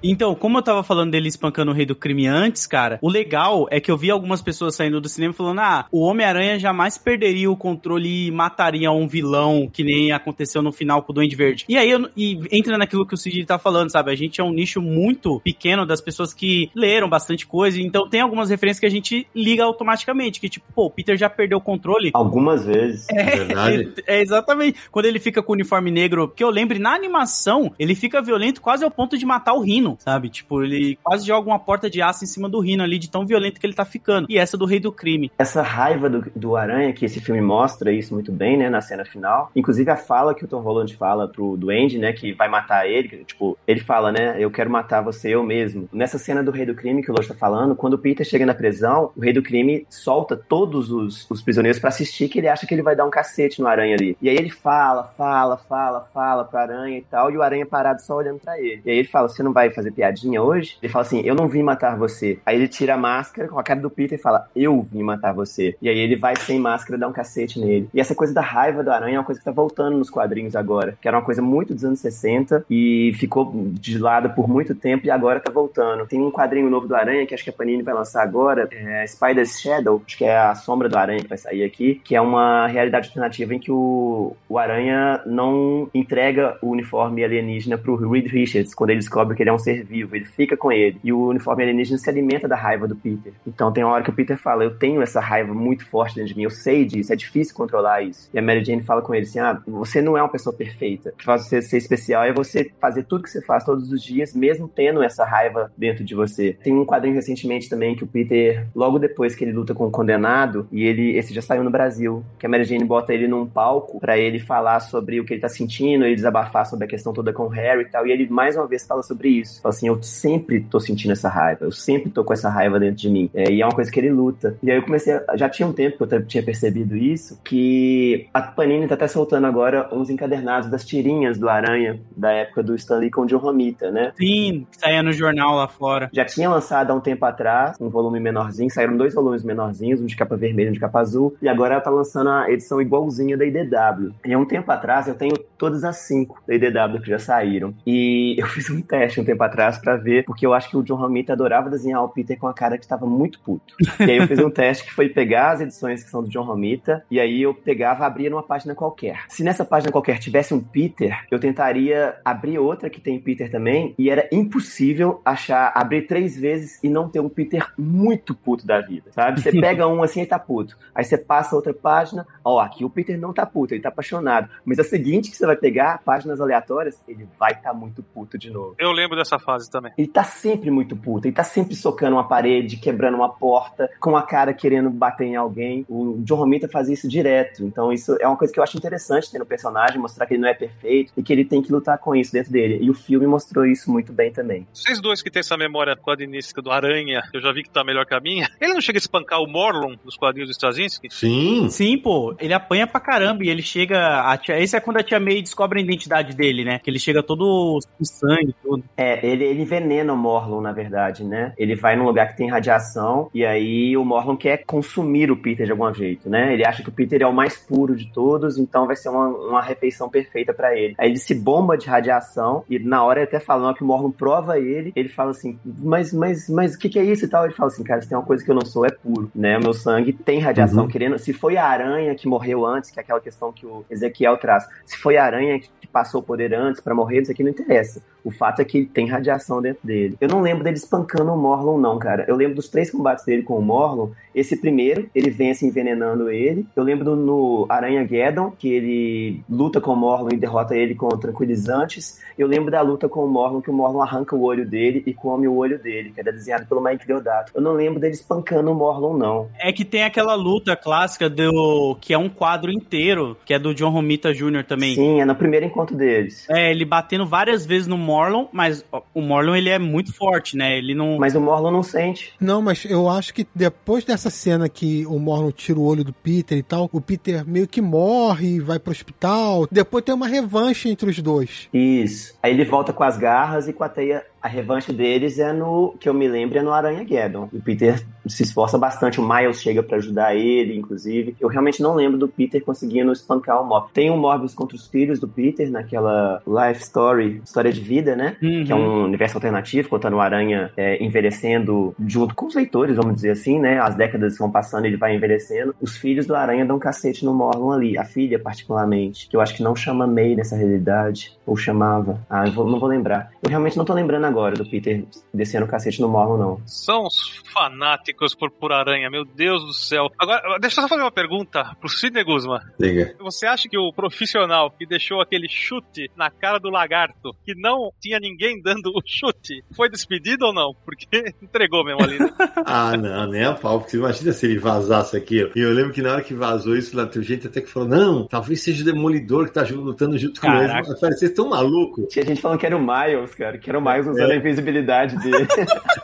Então, como eu tava falando dele espancando o rei do crime antes, cara, o legal é que eu vi algumas pessoas saindo do cinema falando: ah, o Homem-Aranha jamais perderia o controle e mataria um vilão, que nem aconteceu no final com o Duende Verde. E aí, eu, e entra naquilo que o Cid tá falando, sabe? A gente é um nicho muito pequeno das pessoas que leram bastante coisa, então tem algumas referências que a gente liga automaticamente, que tipo, pô, o Peter já perdeu o controle. Algumas vezes. É verdade. É, exatamente. Quando ele fica com o uniforme negro, que eu lembro, na animação, ele fica violento quase ao ponto de matar o Rino, sabe? Tipo, ele quase joga uma porta de aço em cima do Rino ali, de tão violento que ele tá ficando. E essa do Rei do Crime. Essa raiva do, do Aranha, que esse filme mostra isso muito bem, né, na cena final. Inclusive a fala que o Tom Holland fala pro Duende, né, que vai matar ele, que, tipo, ele fala, né, eu quero matar você eu mesmo. Nessa cena do Rei do Crime que o Lojo tá falando, quando o Peter chega na prisão, o Rei do Crime solta todos os, os prisioneiros pra assistir, que ele acha que ele vai dar um cacete no Aranha ali. E aí ele fala, fala, fala, fala pro Aranha e tal, e o Aranha parado só olhando pra ele. E aí ele fala, você não vai fazer piadinha hoje? Ele fala assim, eu não vim matar você. Aí ele tira a máscara com a cara do Peter e fala, eu vim matar você. E aí ele vai sem máscara dar um cacete nele. E essa coisa da raiva do Aranha é uma coisa que tá voltando nos quadrinhos agora, que era uma coisa muito dos anos 60 e ficou de lado por muito tempo e agora tá voltando. Tem um quadrinho novo do Aranha que acho que a Panini vai lançar agora, é Spider's Shadow, acho que é a sombra do Aranha que vai sair aqui, que é uma realidade alternativa em que o, o Aranha não entrega o uniforme alienígena pro Reed Richards quando ele descobre que ele é um ser vivo, ele fica com ele. E o uniforme alienígena se alimenta da raiva do Peter. Então tem uma hora que o Peter fala: Eu tenho essa raiva muito forte dentro de mim, eu sei disso, é difícil controlar isso. E a Mary Jane fala com ele assim: Ah, você não é uma pessoa perfeita. O que faz você ser especial é você fazer tudo que você faz todos os dias, mesmo tendo essa raiva dentro de você. Tem um quadrinho recentemente também que o Peter, logo depois que ele luta com o condenado, e ele, esse já saiu no Brasil, que a Mary Jane bota ele num palco pra ele falar sobre o que ele tá sentindo, ele desabafar sobre a questão toda com o Harry e tal, e ele mais uma vez fala sobre isso. Assim, eu sempre tô sentindo essa raiva, eu sempre tô com essa raiva dentro de mim. É, e é uma coisa que ele luta. E aí eu comecei, a, já tinha um tempo que eu tinha percebido isso, que a Panini tá até soltando agora uns encadernados das tirinhas do Aranha, da época do Stan Lee com o John Romita, né? Sim, que saía no jornal lá fora. Já tinha lançado há um tempo atrás um volume menorzinho, saíram dois volumes menorzinhos, um de capa vermelha e um de capa azul, e agora ela tá lançando a edição igualzinha da IDW. E há um tempo atrás eu tenho todas as cinco da IDW que já saíram. E eu fiz um teste um tempo atrás pra ver, porque eu acho que o John Romita adorava desenhar o Peter com a cara que estava muito puto. E aí eu fiz um teste que foi pegar as edições que são do John Romita, e aí eu pegava, abria numa página qualquer. Se nessa página qualquer tivesse um Peter, eu tentaria abrir outra que tem Peter também, e era impossível achar, abrir três vezes e não ter um Peter muito puto da vida, sabe? Você pega um assim e tá puto. Aí você passa outra página, ó, aqui o Peter não tá puto, ele tá apaixonado. Mas a seguinte que você vai pegar, páginas aleatórias, ele vai tá muito puto de novo. Eu lembro dessa nessa fase também. Ele tá sempre muito puto, ele tá sempre socando uma parede, quebrando uma porta, com a cara querendo bater em alguém. O John Romita faz isso direto. Então, isso é uma coisa que eu acho interessante ter no personagem, mostrar que ele não é perfeito e que ele tem que lutar com isso dentro dele. E o filme mostrou isso muito bem também. Vocês dois que têm essa memória quadrinística do Aranha, eu já vi que tá melhor que a minha. Ele não chega a espancar o Morlon nos quadrinhos do Straczynski? Sim. Sim, pô, ele apanha pra caramba e ele chega. A tia, esse é quando a tia May descobre a identidade dele, né? Que ele chega todo com sangue, tudo. É, ele, ele envenena o Morlon, na verdade, né? Ele vai num lugar que tem radiação e aí o Morlon quer consumir o Peter de algum jeito, né? Ele acha que o Peter é o mais puro de todos, então vai ser uma, uma refeição perfeita pra ele. Aí ele se bomba de radiação e na hora ele até falando que o Morlon prova ele, ele fala assim, mas, mas, mas o que, que é isso e tal? Ele fala assim, cara, se tem uma coisa que eu não sou, é puro, né? O meu sangue tem radiação, Uhum. querendo... Se foi a aranha que morreu antes, que é aquela questão que o Ezequiel traz, se foi a aranha que passou o poder antes pra morrer, isso aqui não interessa. O fato é que ele tem radiação dentro dele. Eu não lembro dele espancando o Morlon, não, cara. Eu lembro dos três combates dele com o Morlon. Esse primeiro, ele vence envenenando ele. Eu lembro no Aranha Geddon, que ele luta com o Morlon e derrota ele com tranquilizantes. Eu lembro da luta com o Morlon, que o Morlon arranca o olho dele e come o olho dele, que era desenhado pelo Mike Deodato. Eu não lembro dele espancando o Morlon, não. É que tem aquela luta clássica do. que é um quadro inteiro, que é do John Romita Jr. também. Sim, é no primeiro encontro deles. É, ele batendo várias vezes no Morlon, mas o Morlon ele é muito forte, né? Ele não. Mas o Morlon não sente. Não, mas eu acho que depois dessa cena que o Morlon tira o olho do Peter e tal, o Peter meio que morre, vai pro hospital. Depois tem uma revanche entre os dois. Isso. Aí ele volta com as garras e com a teia. A revanche deles é no, que eu me lembro, é no Aranha Geddon. O Peter se esforça bastante, o Miles chega pra ajudar ele, inclusive. Eu realmente não lembro do Peter conseguindo espancar o Morbius. Tem o Morbius contra os filhos do Peter, naquela Life Story, história de vida, né? Uhum. Que é um universo alternativo, contando o Aranha é, envelhecendo junto com os leitores, vamos dizer assim, né? As décadas vão passando, ele vai envelhecendo. Os filhos do Aranha dão um cacete no Morlon ali, a filha particularmente, que eu acho que não chama May nessa realidade, ou chamava. Ah, eu vou- não vou lembrar. Eu realmente não tô lembrando agora do Peter descendo o cacete no Morlon, não. São os fanáticos por, por aranha, meu Deus do céu. Agora, deixa eu só fazer uma pergunta pro Sidney Guzman. Diga. Você acha que o profissional que deixou aquele chute na cara do lagarto, que não tinha ninguém dando o chute, foi despedido ou não? Porque entregou mesmo ali. né? Ah, não, nem a pau, porque você imagina se ele vazasse aqui. ó. E eu lembro que na hora que vazou isso, lá tem gente até que falou: não, talvez seja o Demolidor que tá lutando junto com Caraca. eles. Eu falei, vocês estão malucos? Tinha gente falando que era o Miles, cara, que era o Miles usando É. a invisibilidade dele.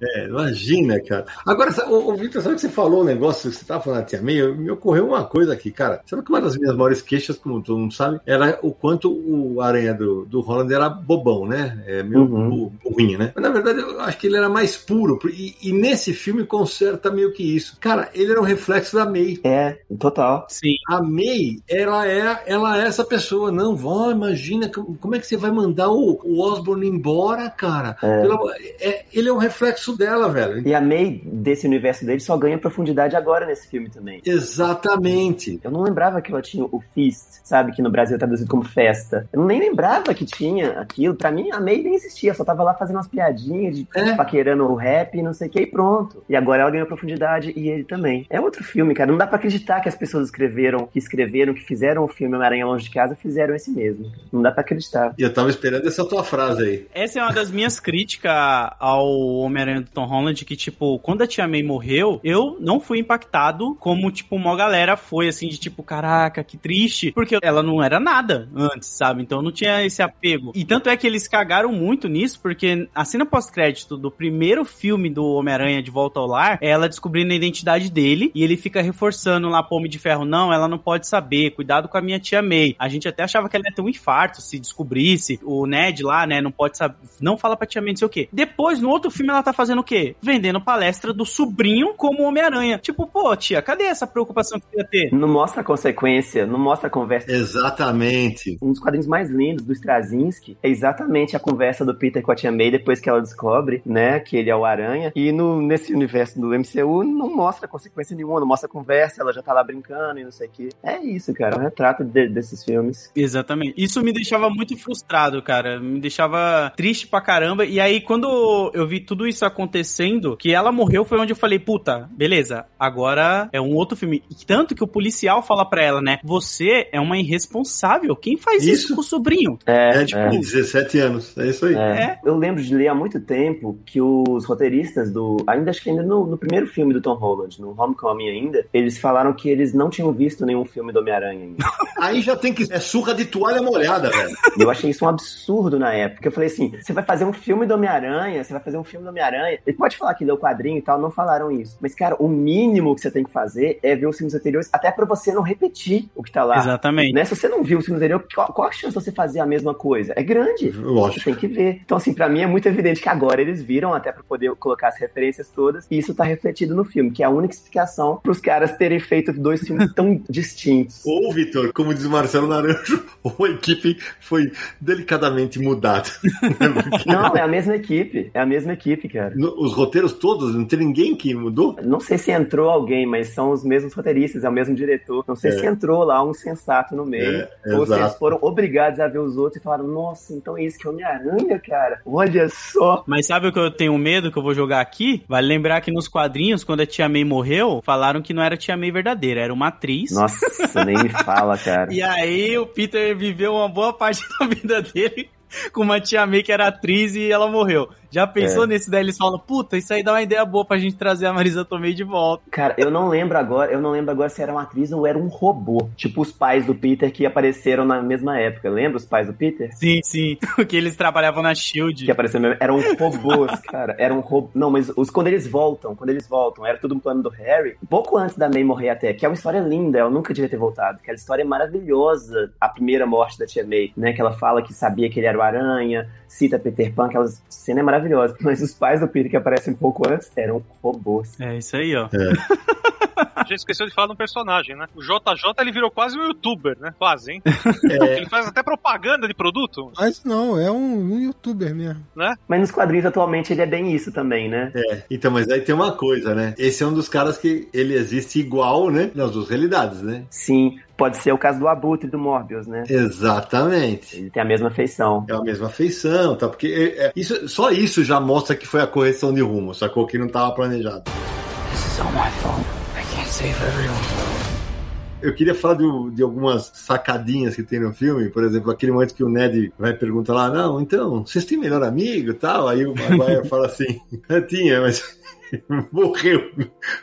É, imagina, cara. Agora, ô, ô, Victor, sabe que você falou um negócio, você tava falando May, eu- me ocorreu uma coisa aqui, cara. Sabe que uma das minhas maiores queixas, como todo mundo sabe, era o quanto o Aranha do, do Holland era bobão, né? É meio Uhum. bu- burrinho, né? Mas na verdade eu acho que ele era mais puro. E, e nesse filme conserta meio que isso. Cara, ele era um reflexo da May. é, total. Sim. A May, ela é, ela é essa pessoa. Não, vó, imagina como como é que você vai mandar o, o Osborne embora, cara? É. É- ele é um reflexo dela, velho. E a May, desse universo dele, só ganha profundidade agora nesse filme também. Exatamente. Eu não lembrava que ela tinha o Feast, sabe? Que no Brasil é traduzido como festa. Eu nem lembrava que tinha aquilo. Pra mim, a May nem existia. Só tava lá fazendo umas piadinhas de É. paquerando o rap e não sei o que e pronto. E agora ela ganhou profundidade e ele também. É outro filme, cara. Não dá pra acreditar que as pessoas escreveram, que escreveram, que fizeram o filme Homem-Aranha Longe de Casa, fizeram esse mesmo. Não dá pra acreditar. E eu tava esperando essa tua frase aí. Essa é uma das minhas críticas ao Homem-Aranha do Tom Holland, que, tipo, quando a Tia May morreu, eu não fui impactado como, tipo, uma galera foi, assim, de tipo, caraca, que triste, porque ela não era nada antes, sabe? Então não tinha esse apego. E tanto é que eles cagaram muito nisso, porque a cena pós-crédito do primeiro filme do Homem-Aranha de Volta ao Lar é ela descobrindo a identidade dele, e ele fica reforçando lá pro Homem de Ferro, não, ela não pode saber, cuidado com a minha Tia May. A gente até achava que ela ia ter um infarto se descobrisse, o Ned lá, né, não pode saber, não fala pra Tia May, não sei o quê. Depois, no outro filme, ela tá fazendo o quê? Vendendo palestra do sobrinho como Homem-Aranha. Tipo, pô, tia, cadê essa preocupação que você ia ter? Não mostra a consequência, não mostra a conversa. Exatamente. Um dos quadrinhos mais lindos do Straczynski é exatamente a conversa do Peter com a Tia May depois que ela descobre, né, que ele é o Aranha. E no, nesse universo do MCU não mostra consequência nenhuma, não mostra a conversa, ela já tá lá brincando e não sei o que. É isso, cara, é um retrato de- desses filmes. Exatamente. Isso me deixava muito frustrado, cara. Me deixava triste pra caramba. E aí, quando eu vi tudo isso acontecendo, que ela morreu, foi onde eu falei, puta, beleza, agora é um outro filme. E tanto que o policial fala pra ela, né? Você é uma irresponsável. Quem faz isso, Isso. com o sobrinho? É, tipo, 17 anos. É isso aí. É. Eu lembro de ler há muito tempo que os roteiristas do. Ainda acho que ainda no, no primeiro filme do Tom Holland, no Homecoming ainda, eles falaram que eles não tinham visto nenhum filme do Homem-Aranha ainda. Aí já tem que. É surra de toalha molhada, velho. Eu achei isso um absurdo na época. Eu falei assim: você vai fazer um filme do Homem-Aranha, você vai fazer um filme do Homem-Aranha. Ele pode falar que leu quadrinho e tal, não falaram isso. Mas, cara, o mínimo que você tem que fazer é ver os filmes anteriores, até pra você não repetir o que tá lá. Exatamente. Né? Se você não viu os filmes anteriores, qual, qual a chance de você fazer a mesma coisa? É grande. Você Lógico. tem que ver. Então, assim, pra mim é muito evidente que agora eles viram, até pra poder colocar as referências todas, e isso tá refletido no filme, que é a única explicação pros caras terem feito dois filmes tão distintos. Ou, Vitor, como diz o Marcelo Naranjo, ou a equipe foi delicadamente mudada. Não, é a mesma equipe. É a mesma equipe, cara. No- Os roteiros todos, não tem ninguém que mudou? Não sei se entrou alguém, mas são os mesmos roteiristas, é o mesmo diretor. Não sei É. se entrou lá um sensato no meio. É, ou se eles foram obrigados a ver os outros e falaram, nossa, então é isso que é Homem-Aranha, cara. Olha só. Mas sabe o que eu tenho medo que eu vou jogar aqui? Vale lembrar que nos quadrinhos, quando a Tia May morreu, falaram que não era a Tia May verdadeira, era uma atriz. Nossa, nem me fala, cara. E aí o Peter viveu uma boa parte da vida dele com uma Tia May que era atriz e ela morreu. Já pensou É. nesse daí? Eles falam, puta, isso aí dá uma ideia boa pra gente trazer a Marisa Tomei de volta. Cara, eu não lembro agora, eu não lembro agora se era uma atriz ou era um robô. Tipo os pais do Peter que apareceram na mesma época. Lembra os pais do Peter? Sim, sim. Porque eles trabalhavam na SHIELD. Que apareceram mesmo. Eram robôs, cara. Eram robôs. Não, mas os, quando eles voltam, quando eles voltam, era tudo um plano do Harry. Pouco antes da May morrer até, que é uma história linda, ela nunca devia ter voltado. Aquela história é maravilhosa, a primeira morte da tia May, né? Que ela fala que sabia que ele era o Aranha, cita Peter Pan, aquela cena é maravilhosa. Mas os pais do Peter que aparecem um pouco antes eram robôs. É isso aí, ó. A gente esqueceu de falar de um personagem, né? O JJ ele virou quase um youtuber, né? Quase, hein? É, Ele faz até propaganda de produto, Mas não, é um, um youtuber mesmo. né? Mas nos quadrinhos atualmente ele é bem isso também, né? é. Então, mas aí tem uma coisa, né? Esse é um dos caras que ele existe igual, né? Nas duas realidades, né? Sim, pode ser o caso do Abutre e do Morbius, né? Exatamente. Ele tem a mesma feição. É a mesma feição, tá? Porque é- é- isso, só isso já mostra que foi a correção de rumo, sacou? Que não estava planejado. Eu queria falar de, de algumas sacadinhas que tem no filme, por exemplo, aquele momento que o Ned vai perguntar lá, não, então, vocês têm melhor amigo tal? Aí o Maguire fala assim, tinha, mas morreu.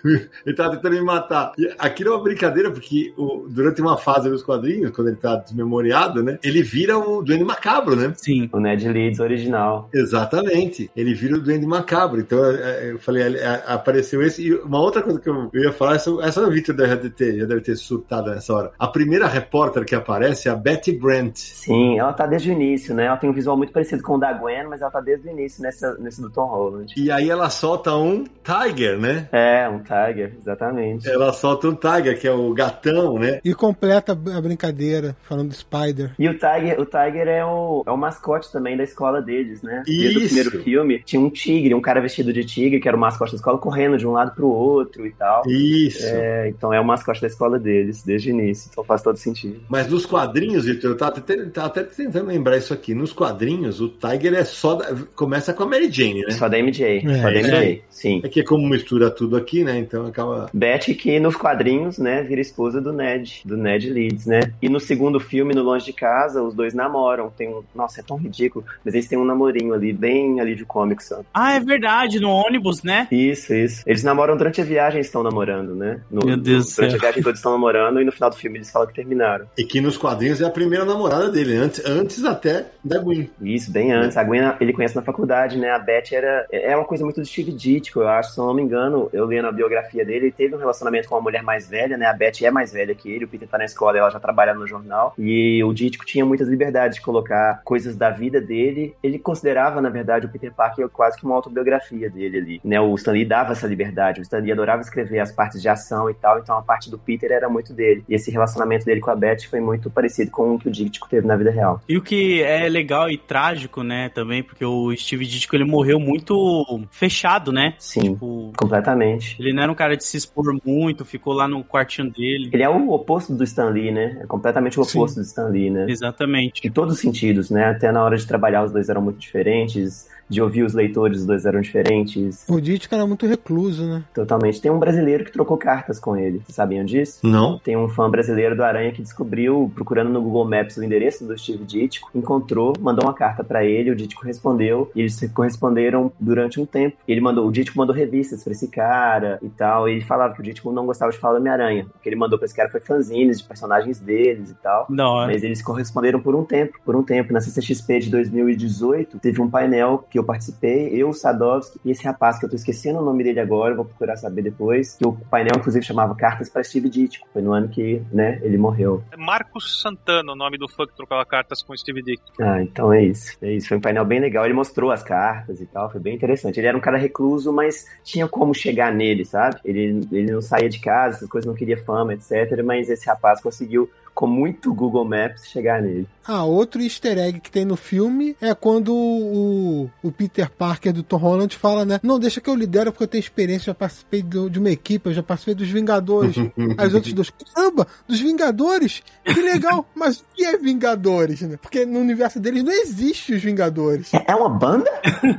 Ele tava tentando me matar. E aquilo é uma brincadeira, porque o- durante uma fase dos quadrinhos, quando ele tá desmemoriado, né, ele vira o Duende Macabro, né? Sim. O Ned Leeds original. Exatamente. Ele vira o Duende Macabro. Então, é, é, eu falei, é, apareceu esse. E uma outra coisa que eu, ia falar, essa, essa o Victor já deve, ter, já deve ter surtado nessa hora. A primeira repórter que aparece é a Betty Brant. Sim, ela tá desde o início, né? Ela tem um visual muito parecido com o da Gwen, mas ela tá desde o início nessa, nesse do Tom Holland. E aí ela solta um Tiger, né? É, um Tiger, exatamente. Ela solta um Tiger, que é o gatão, né? E completa a brincadeira, falando do Spider. E o Tiger, o Tiger é o, é o mascote também da escola deles, né? Desde o Isso. primeiro filme, tinha um tigre, um cara vestido de tigre, que era o mascote da escola, correndo de um lado pro outro e tal. Isso. É, então é o mascote da escola deles, desde o início. Então faz todo sentido. Mas nos quadrinhos, Victor, eu tava até, tava até tentando lembrar isso aqui. Nos quadrinhos, o Tiger é só. da- começa com a Mary Jane, né? Só da MJ. É, só da isso MJ, aí. sim. É que é como mistura tudo aqui, né? Então acaba. Betty, que nos quadrinhos, né, vira esposa do Ned, do Ned Leeds, né? E no segundo filme, no Longe de Casa, os dois namoram. Tem um. Nossa, é tão ridículo. Mas eles têm um namorinho ali, bem ali de comics. Só. Ah, é verdade, no ônibus, né? Isso, isso. Eles namoram durante a viagem, estão namorando, né? No- Meu Deus do Durante céu. a viagem todos estão namorando e no final do filme eles falam que terminaram. E que nos quadrinhos é a primeira namorada dele, antes, antes até da Gwen. Isso, bem antes. A Gwen ele conhece na faculdade, né? A Beth era. É uma coisa muito do Steve Ditko, eu acho. Se eu não me engano, eu li na biografia dele, ele teve um relacionamento com uma mulher mais velha, né? A Beth é mais velha que ele, o Peter tá na escola ela já trabalha no jornal. E o Ditko tinha muitas liberdades de colocar coisas da vida dele. Ele considerava, na verdade, o Peter Parker quase que uma autobiografia dele ali. Né? O Stan Lee dava essa liberdade. O Stan Lee adorava escrever as partes de ação e tal, então a parte do Peter era muito dele. E esse relacionamento dele com a Beth foi muito parecido com o que o Ditko teve na vida real. E o que é legal e trágico, né, também, porque o Steve Ditko, ele morreu muito fechado, né? Sim. Tipo, completamente. ele não era um cara de se expor muito, ficou lá no quartinho dele. Ele é o oposto do Stan Lee, né? É completamente o oposto do Stan Lee, né? Exatamente. Em todos os sentidos, né? Até na hora de trabalhar os dois eram muito diferentes, de ouvir os leitores os dois eram diferentes, O Dítico era muito recluso, né? totalmente. Tem um brasileiro que trocou cartas com ele, vocês sabiam disso? Não. Tem um fã brasileiro do Aranha que descobriu, procurando no Google Maps o endereço do Steve Ditko, encontrou, mandou uma carta pra ele, o Ditko respondeu, e eles se corresponderam durante um tempo. Ele mandou, o Ditko mandou revistas pra esse cara e tal, e ele falava que o Ditko não gostava de falar do Homem-Aranha. O que ele mandou pra esse cara foi fanzines de personagens deles e tal. Da hora. Mas eles corresponderam por um tempo, por um tempo. Na CCXP de 2018, teve um painel que eu participei, eu, Sadovski e esse rapaz, que eu tô esquecendo o nome dele agora, vou procurar saber depois, que o painel, inclusive, chamava Cartas para Steve Ditko. Foi no ano que, né, ele morreu. É Marcos Santana, o nome do fã que trocava cartas com o Steve Dick. Ah, então é isso. É isso. Foi um painel bem legal. Ele mostrou as cartas e tal. Foi bem interessante. Ele era um cara recluso, mas tinha como chegar nele, sabe? Ele, ele não saía de casa, essas coisas, não queria fama, etc. Mas esse rapaz conseguiu, com muito Google Maps, chegar nele. Ah, outro easter egg que tem no filme é quando o, o Peter Parker do Tom Holland fala, né? Não, deixa que eu lidero porque eu tenho experiência, já participei do- de uma equipe, eu já participei dos Vingadores. Aí os outros dois, caramba, dos Vingadores? Que legal, mas o que é Vingadores, né? Porque no universo deles não existe os Vingadores. É é uma banda?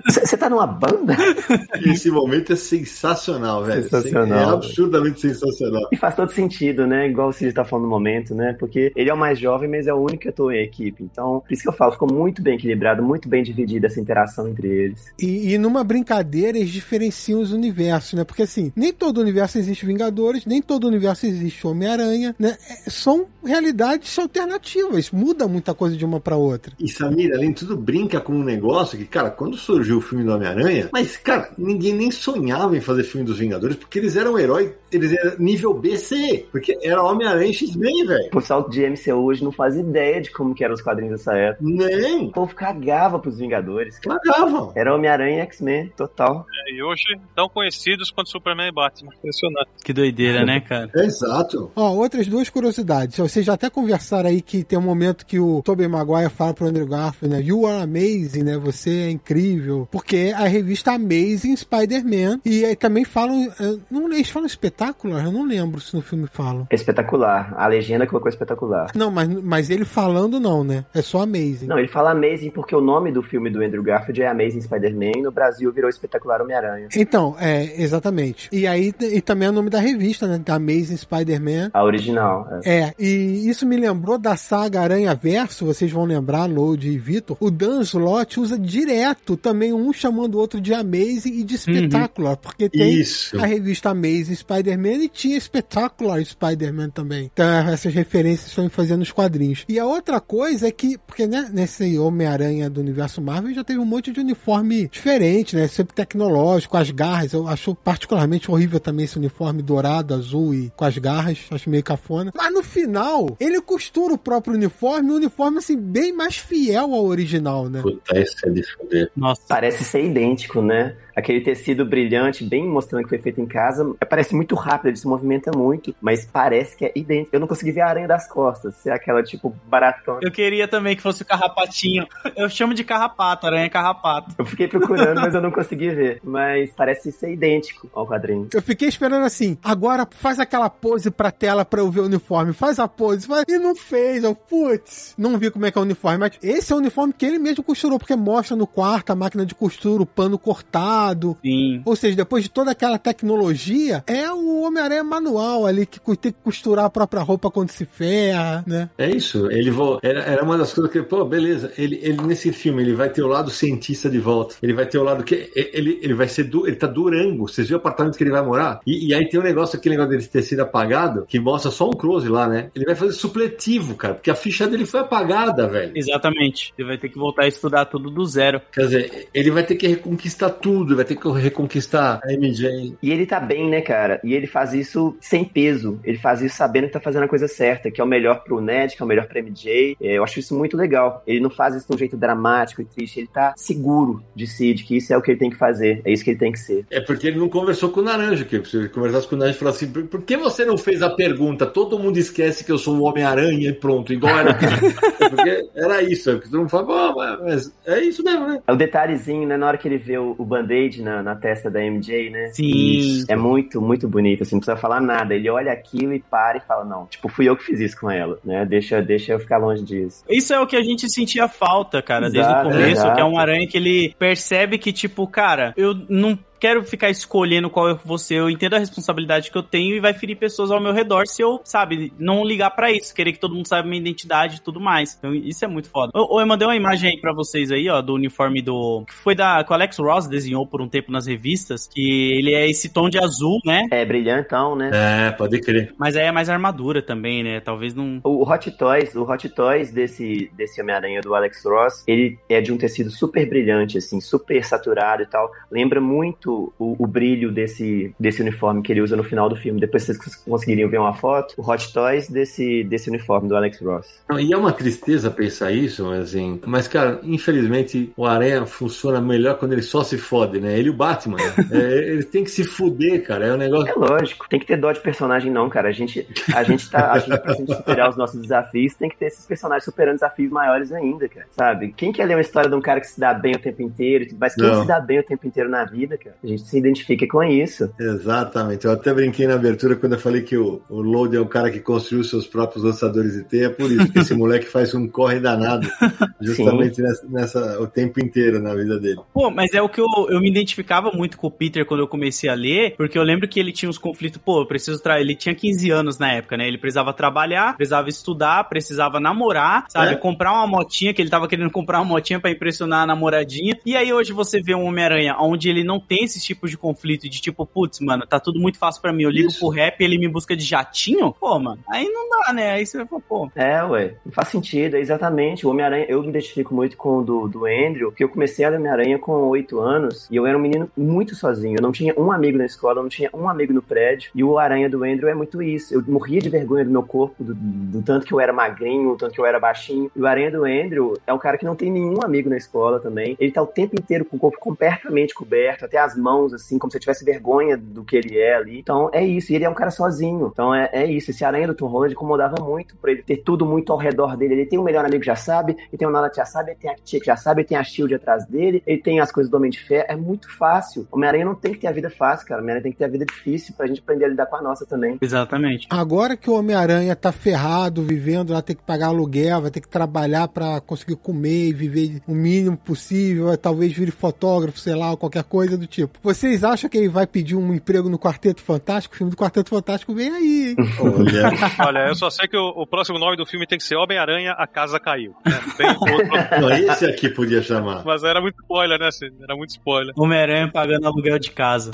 Você tá numa banda? Esse momento é sensacional, velho. Sensacional, É absurdamente sensacional. E faz todo sentido, né? Igual o Cid tá falando no momento, né? Porque ele é o mais jovem, mas é o único que eu tô em equipe. Então, por isso que eu falo, ficou muito bem equilibrado, muito bem dividida essa interação entre eles. E, e numa brincadeira eles diferenciam os universos, né? Porque assim, nem todo universo existe Vingadores, nem todo universo existe Homem-Aranha, né? É, são realidades alternativas, muda muita coisa de uma pra outra. E Samir, além de tudo, brinca com um negócio que, cara, quando surgiu o filme do Homem-Aranha, mas, cara, ninguém nem sonhava em fazer filme dos Vingadores, porque eles eram heróis, eles eram nível BC, porque era Homem-Aranha e X-Men, velho. O pessoal de MCU hoje não faz ideia de como que eram os quadrinhos dessa época. Nem, O povo cagava pros Vingadores. cagavam. Era Homem-Aranha e X-Men, total. É, E hoje tão conhecidos quanto Superman e Batman. Impressionante. Que doideira, né, cara? Exato. Ó, outras duas curiosidades. Vocês já até conversaram aí que tem um momento que o Tobey Maguire fala pro Andrew Garfield, né? You are amazing, né? Você é incrível. Porque a revista Amazing Spider-Man. E aí também falam. eu Não, eles falam espetacular? Eu não lembro se no filme falam. Espetacular. A legenda colocou espetacular. Não, mas, mas ele falando não, né? É só Amazing. Não, ele fala Amazing porque o nome do filme do Andrew Garfield é Amazing Spider-Man e no Brasil virou Espetacular Homem-Aranha. Então, é, exatamente. E aí, e também é o nome da revista, né? Da Amazing Spider-Man. A original. é. É, e isso me lembrou da saga Aranha Verso, vocês vão lembrar, Load e Vitor. O Dan Slott usa direto também um chamando o outro de Amazing e de Spectacular, porque tem Isso. a revista Amazing Spider-Man e tinha Spectacular Spider-Man também. Então essas referências estão fazendo nos quadrinhos. E a outra coisa é que, porque né, nesse Homem-Aranha do universo Marvel já teve um monte de uniforme diferente, né? Sempre tecnológico, as garras. Eu acho particularmente horrível também esse uniforme dourado, azul e com as garras. Acho meio cafona. Mas no final, ele costura o próprio uniforme, um uniforme assim, bem mais fiel ao original, né? Puta, esse é de foder. Nossa. Parece ser idêntico, né? Aquele tecido brilhante, bem mostrando que foi feito em casa. Parece muito rápido, ele se movimenta muito, mas parece que é idêntico. Eu não consegui ver a aranha das costas, se é aquela tipo baratona. Eu queria também que fosse o carrapatinho. Eu chamo de carrapato, aranha carrapato. Eu fiquei procurando, mas eu não consegui ver. Mas parece ser idêntico ao quadrinho. Eu fiquei esperando assim, agora faz aquela pose pra tela pra eu ver o uniforme, faz a pose, faz... e não fez, eu, putz, não vi como é que é o uniforme, mas esse é o uniforme que ele mesmo costurou, porque mostra no quarto a máquina de costura, o pano cortado, Sim. ou seja, depois de toda aquela tecnologia, é o Homem-Aranha manual ali, que tem que costurar a própria roupa quando se ferra, né? É isso, ele vo... era, era uma das coisas que, pô, beleza, ele, ele nesse filme, ele vai ter o lado cientista de volta, ele vai ter o lado que, ele, ele vai ser, du... ele tá Durango, vocês viram o apartamento que ele vai morar? E, e aí tem um negócio, aquele negócio dele ter sido apagado, que mostra só um close lá, né? Ele vai fazer supletivo, cara, porque a ficha dele foi apagada, velho. Exatamente. Ele vai ter que voltar a estudar tudo do zero. Quer dizer, ele vai ter que reconquistar tudo, vai ter que reconquistar a MJ. E ele tá bem, né, cara? E ele faz isso sem peso. Ele faz isso sabendo que tá fazendo a coisa certa, que é o melhor pro Ned, que é o melhor pra MJ. É, eu acho isso muito legal. Ele não faz isso de um jeito dramático e triste. Ele tá seguro de si, de que isso é o que ele tem que fazer. É isso que ele tem que ser. É porque ele não conversou com o Naranja, que se ele conversasse com o Naranja e falasse assim, por, que você não fez a pergunta? Todo mundo esquece que eu sou o Homem-Aranha e pronto, igual era. É porque era isso, é porque todo mundo fala, "Pô, mas- é isso mesmo, né? É o detalhezinho, né? Na hora que ele vê o, o Beyblade na, na testa da MJ, né? Sim. É muito, muito bonito, assim, não precisa falar nada. Ele olha aquilo e para e fala, não, tipo, fui eu que fiz isso com ela, né? Deixa, deixa eu ficar longe disso. Isso é o que a gente sentia falta, cara, desde o Exato, começo, exato. que é um aranha que ele percebe que, tipo, cara, eu não quero ficar escolhendo qual eu vou ser, eu entendo a responsabilidade que eu tenho e vai ferir pessoas ao meu redor se eu, sabe, não ligar pra isso, querer que todo mundo saiba minha identidade e tudo mais. Então, isso é muito foda. Eu, eu mandei uma imagem aí pra vocês aí, ó, do uniforme do... que foi da... que o Alex Ross desenhou por um tempo nas revistas, que ele é esse tom de azul, né? É brilhantão, né? É, pode crer. Mas aí é mais armadura também, né? Talvez não... O Hot Toys, o Hot Toys desse, desse Homem-Aranha do Alex Ross, ele é de um tecido super brilhante, assim, super saturado e tal. Lembra muito o, o brilho desse, desse uniforme que ele usa no final do filme. Depois vocês conseguiriam ver uma foto, o Hot Toys desse, desse uniforme do Alex Ross. E é uma tristeza pensar isso, mas assim. Mas, cara, infelizmente o Aranha funciona melhor quando ele só se fode, né? Ele e o Batman. né? É, ele tem que se fuder, cara. É um negócio. É lógico, tem que ter dó de personagem não, cara. A gente, a gente tá, a gente pra gente superar os nossos desafios, tem que ter esses personagens superando desafios maiores ainda, cara. Sabe? Quem quer ler uma história de um cara que se dá bem o tempo inteiro, mas quem Não. se dá bem o tempo inteiro na vida, cara? A gente se identifica com isso. Exatamente. Eu até brinquei na abertura quando eu falei que o, o Load é um cara que construiu seus próprios lançadores de teia, por isso que esse moleque faz um corre danado, justamente nessa, nessa- o tempo inteiro na vida dele. Pô, mas é o que eu, eu me identificava muito com o Peter quando eu comecei a ler, porque eu lembro que ele tinha uns conflitos, pô, eu preciso ele tinha 15 anos na época, né? Ele precisava trabalhar, precisava estudar, precisava namorar, sabe? É. Comprar uma motinha, que ele tava querendo comprar uma motinha pra impressionar a namoradinha. E aí hoje você vê um Homem-Aranha onde ele não tem esse tipo de conflito de tipo, putz, mano, tá tudo muito fácil pra mim. Eu ligo Isso. pro rap e ele me busca de jatinho? Pô, mano, aí não dá, né? Aí você fala, pô. É, ué, não faz sentido, é exatamente. O Homem-Aranha, eu me identifico muito com o do, do Andrew, porque eu comecei a ler Homem-Aranha com oito anos e eu era um menino muito sozinho. Eu não tinha um amigo na escola, eu não tinha um amigo no prédio. E o Aranha do Andrew é muito isso. Eu morria de vergonha do meu corpo, do, do tanto que eu era magrinho, do tanto que eu era baixinho. E o Aranha do Andrew é um cara que não tem nenhum amigo na escola também. Ele tá o tempo inteiro com o corpo completamente coberto, até as mãos, assim, como se ele tivesse vergonha do que ele é ali. Então é isso. E ele é um cara sozinho. Então é, é isso. Esse Aranha do Tom Holland incomodava muito por ele ter tudo muito ao redor dele. Ele tem um melhor amigo que já sabe, ele tem o Nala que já sabe, ele tem a tia que já sabe, ele tem a Shield atrás dele, ele tem as coisas do Homem de Fé. É muito fácil. O Homem-Aranha não tem que ter a vida fácil, cara. O Homem-Aranha tem que ter a vida difícil pra gente aprender a lidar com a nossa também. Exatamente. Agora que o Homem-Aranha tá ferrado, vivendo lá, tem que pagar aluguel, vai ter que trabalhar pra conseguir comer e viver o mínimo possível, talvez vire fotógrafo, sei lá, ou qualquer coisa do tipo. Vocês acham que ele vai pedir um emprego no Quarteto Fantástico? O filme do Quarteto Fantástico vem aí, hein? Olha, Olha, eu só sei que o, o próximo nome do filme tem que ser Homem-Aranha, a casa caiu. né? Tem outro. não, esse aqui podia chamar. Mas era muito spoiler, né? Era muito spoiler. Homem-Aranha pagando aluguel de casa.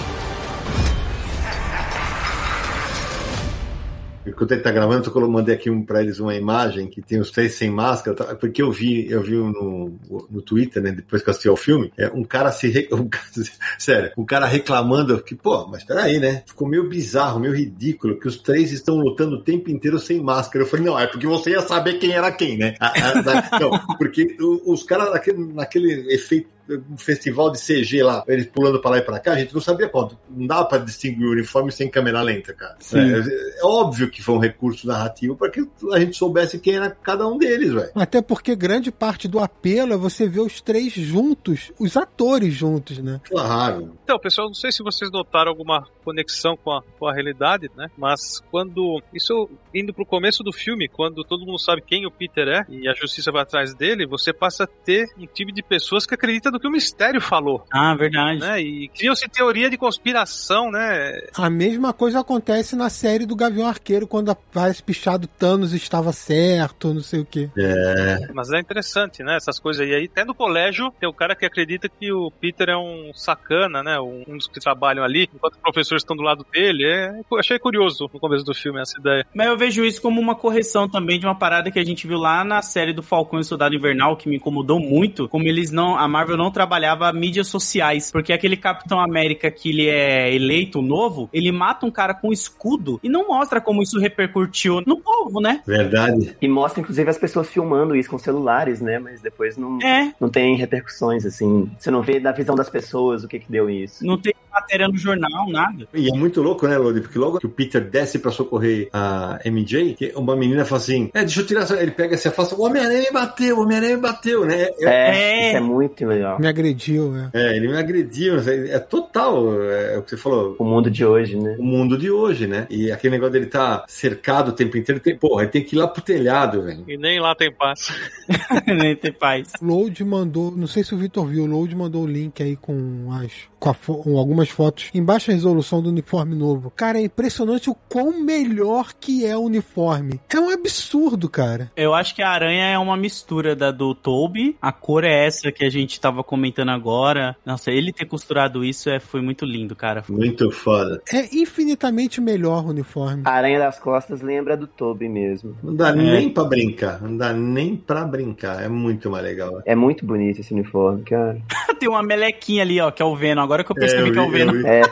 Enquanto ele tá gravando, eu mandei aqui um, pra eles uma imagem que tem os três sem máscara, tá? porque eu vi, eu vi no, no Twitter, né, depois que eu assisti ao filme, é, um cara se. re- um cara- sério, um cara reclamando que, pô, mas peraí, né? Ficou meio bizarro, meio ridículo, que os três estão lutando o tempo inteiro sem máscara. Eu falei, não, é porque você ia saber quem era quem, né? Ah, ah, tá. não, porque os caras naquele, naquele efeito um festival de CG lá, eles pulando pra lá e pra cá, a gente não sabia quanto. Não dava pra distinguir o uniforme sem câmera lenta, cara. É, é óbvio que foi um recurso narrativo para que a gente soubesse quem era cada um deles, velho. Até porque grande parte do apelo é você ver os três juntos, os atores juntos, né? Claro. Então, pessoal, não sei se vocês notaram alguma conexão com a, com a realidade, né? Mas quando. Isso indo pro começo do filme, quando todo mundo sabe quem o Peter é e a justiça vai atrás dele, você passa a ter um time de pessoas que acredita no que o mistério falou, Ah, verdade. né? E criam-se teoria de conspiração, né? A mesma coisa acontece na série do Gavião Arqueiro, quando aparece pichado Thanos estava certo, não sei o quê. É, Mas é interessante, né? Essas coisas aí. Aí, até no colégio, tem o cara que acredita que o Peter é um sacana, né? Um, um dos que trabalham ali, enquanto os professores estão do lado dele. É, eu achei curioso no começo do filme essa ideia. Mas eu vejo isso como uma correção também de uma parada que a gente viu lá na série do Falcão e Soldado Invernal, que me incomodou muito, como eles não, a Marvel não trabalhava mídias sociais, porque aquele Capitão América que ele é eleito novo, ele mata um cara com escudo e não mostra como isso repercutiu no povo, né? verdade. E mostra, inclusive, as pessoas filmando isso com celulares, né? Mas depois não, É, não tem repercussões, assim. Você não vê da visão das pessoas o que que deu isso. não tem matéria no jornal, nada. E é muito louco, né, Lodi? Porque logo que o Peter desce pra socorrer a MJ, que uma menina fala assim: É, deixa eu tirar essa. Ele pega, se afasta, o Homem-Aranha me bateu, o Homem-Aranha me bateu, né? É, É, É. isso é muito legal. Me agrediu, né? é, ele me agrediu, é, é total, é, o que você falou. O mundo de hoje, né? O mundo de hoje, né? E aquele negócio dele tá cercado o tempo inteiro, tem, porra, ele tem que ir lá pro telhado, velho. E nem lá tem paz. Nem ter paz. O Load mandou, não sei se o Vitor viu, o Load mandou o link aí com, as, com, a com algumas fotos em baixa resolução do uniforme novo. Cara, é impressionante o quão melhor que é o uniforme. É um absurdo, cara. Eu acho que a aranha é uma mistura da do Toby. A cor é essa que a gente tava comentando agora. Nossa, ele ter costurado isso é, foi muito lindo, cara. Muito foda. É infinitamente melhor o uniforme. A Aranha das Costas lembra do Toby mesmo. Não dá nem pra brincar, não dá nem pra brincar, é muito mais legal. É muito bonito esse uniforme, cara. Tem uma melequinha ali, ó, que é o Venom. Agora que eu percebi eu que é o É, né?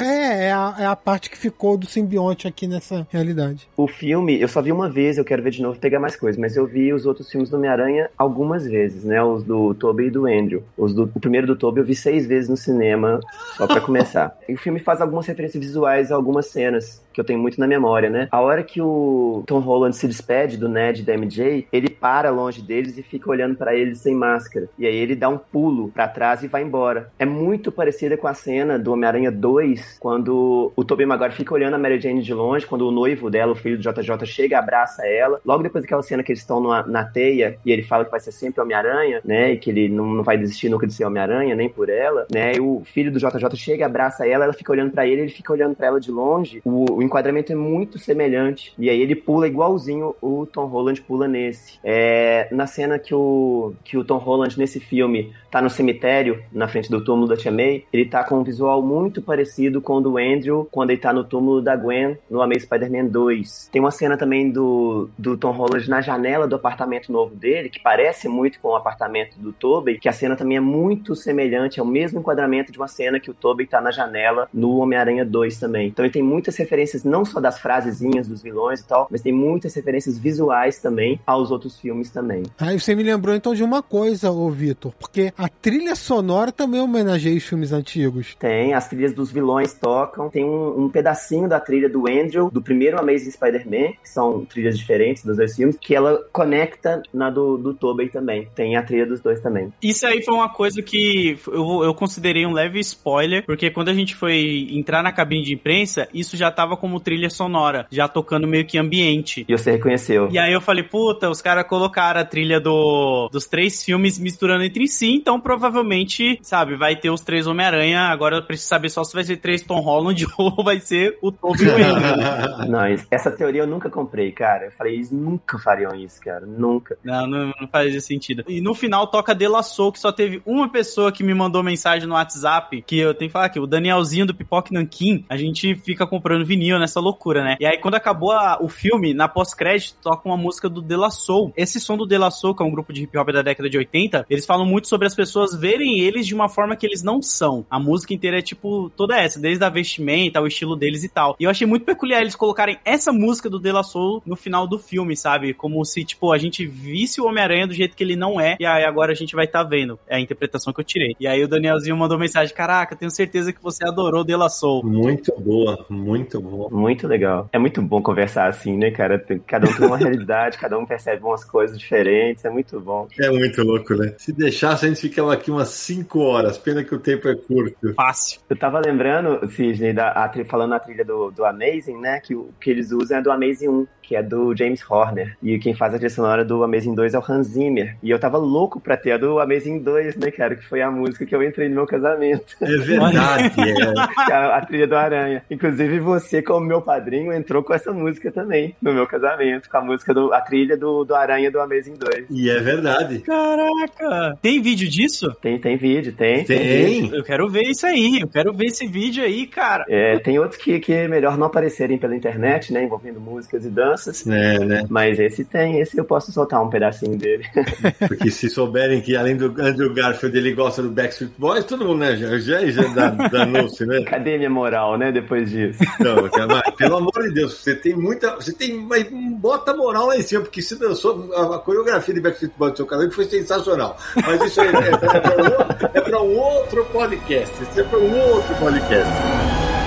É, é a, é a parte que ficou do simbionte aqui nessa realidade. o filme, eu só vi uma vez, eu quero ver de novo pegar mais coisas, mas eu vi os outros filmes do Homem-Aranha algumas vezes, né? Os do Tobey e do Andrew. Os do, o primeiro do Tobey eu vi seis vezes no cinema, só pra começar. e o filme faz algumas referências visuais a algumas cenas que eu tenho muito na memória, né? A hora que o Tom Holland se despede do Ned e da MJ, ele para longe deles e fica olhando pra eles sem máscara. E aí ele dá um pulo pra trás e vai embora. É muito parecida com a cena do Homem-Aranha 2, quando o Tobey Maguire fica olhando a Mary Jane de longe, quando o noivo dela, o filho do JJ, chega, abraça ela. Logo depois daquela cena que eles estão na teia e ele fala que vai ser sempre Homem-Aranha, né? E que ele não, não vai desistir nunca de ser Homem-Aranha, nem por ela, né? E o filho do JJ chega, abraça ela, ela fica olhando pra ele, ele fica olhando pra ela de longe. O, o enquadramento é muito semelhante. E aí ele pula igualzinho o Tom Holland pula nesse. É, na cena que o, que o Tom Holland, nesse filme, tá no cemitério, na frente do túmulo da Tia May, ele tá com um visual muito parecido com o do Andrew quando ele tá no túmulo da Gwen no Amazing Spider-Man 2. Tem uma cena também do, do Tom Holland na janela do apartamento novo dele, que parece muito com o apartamento do Tobey, que a cena também é muito semelhante, é o mesmo enquadramento de uma cena que o Tobey tá na janela no Homem-Aranha 2 também. Então ele tem muitas referências, não só das frasezinhas dos vilões e tal, mas tem muitas referências visuais também aos outros filmes também. Aí você me lembrou então de uma coisa, ô Vitor, porque a trilha sonora também homenageia os filmes antigos. Tem, as trilhas dos vilões tocam. Tem um, um pedacinho da trilha do Andrew, do primeiro Amazing Spider-Man, que são trilhas diferentes dos dois filmes, que ela conecta na do, do Tobey também. Tem a trilha dos dois também. Isso aí foi uma coisa que eu, eu considerei um leve spoiler, porque quando a gente foi entrar na cabine de imprensa, isso já tava como trilha sonora, já tocando meio que ambiente. E você reconheceu. E aí eu falei, puta, os caras colocaram a trilha do, dos três filmes misturando entre si, então provavelmente, sabe, vai ter os três Homem-Aranha. Agora eu preciso saber só se vai ser três Tom Holland ou vai ser o Tobey e Andrew. Não, essa teoria eu nunca comprei, cara. Eu falei, eles nunca fariam isso, cara. Nunca. Não, não, não faz sentido. E no final toca De La Soul, que só teve uma pessoa que me mandou mensagem no WhatsApp, que eu tenho que falar que o Danielzinho do Pipoque Nankin, a gente fica comprando vinil nessa loucura, né? E aí quando acabou a- o filme, na pós-crédito, toca uma música do De La Soul. Esse som do De La Soul, que é um grupo de hip hop da década de 80, eles falam muito sobre as pessoas verem eles de uma forma que eles não são. A música inteira é tipo toda essa, desde a vestimenta, o estilo deles e tal. E eu achei muito peculiar eles colocarem essa música do De La Soul no final do filme, sabe? Como se, tipo, a gente visse o Homem-Aranha do jeito que ele não é, e aí agora a gente vai estar tá vendo. É a interpretação que eu tirei. E aí o Danielzinho mandou mensagem: Caraca, tenho certeza que você adorou De La Soul. Muito boa, muito boa. Muito legal. É muito bom conversar assim, né, cara? Cada um tem uma realidade, cada um percebe umas coisas diferentes. É muito bom. É muito louco, né? Se deixasse, a gente ficava aqui umas 5 horas. Pena que o tempo é curto. Fácil. Eu tava lembrando, Sidney, da, a falando na trilha do, do Amazing, né? Que o que eles usam é do Amazing 1, que é do James Horner. E quem faz a trilha sonora do Amazing 2 é o Hans Zimmer. E eu tava louco pra ter a do Amazing 2, né, cara? Que foi a música que eu entrei no meu casamento. É verdade. é. a, a trilha do Aranha. Inclusive, você, como meu padrinho, entrou com essa música também no meu casamento, com a música do. a trilha do, do Aranha do Amazing 2. E é verdade. Caraca! Tem vídeo disso? Tem, tem vídeo, tem. Tem. Eu quero ver isso aí. Eu quero ver esse vídeo aí, cara. É, tem outros que, que é melhor não aparecerem pela internet, né? Envolvendo músicas e danças. É, né? Mas esse tem, esse eu posso soltar um pedacinho dele. Porque se souberem que além do Andrew Garfield ele gosta do Backstreet Boys, todo mundo, né? Já, já, já danou-se, né? Cadê minha moral, né? Depois disso. Não, mas, pelo amor de Deus, você tem muita. Você tem. Mas bota moral lá em cima, porque se dançou a, a coreografia de Backstreet Boys do seu casamento foi sensacional. Mas isso é, é, é para um, é um outro podcast. Isso é para um outro podcast.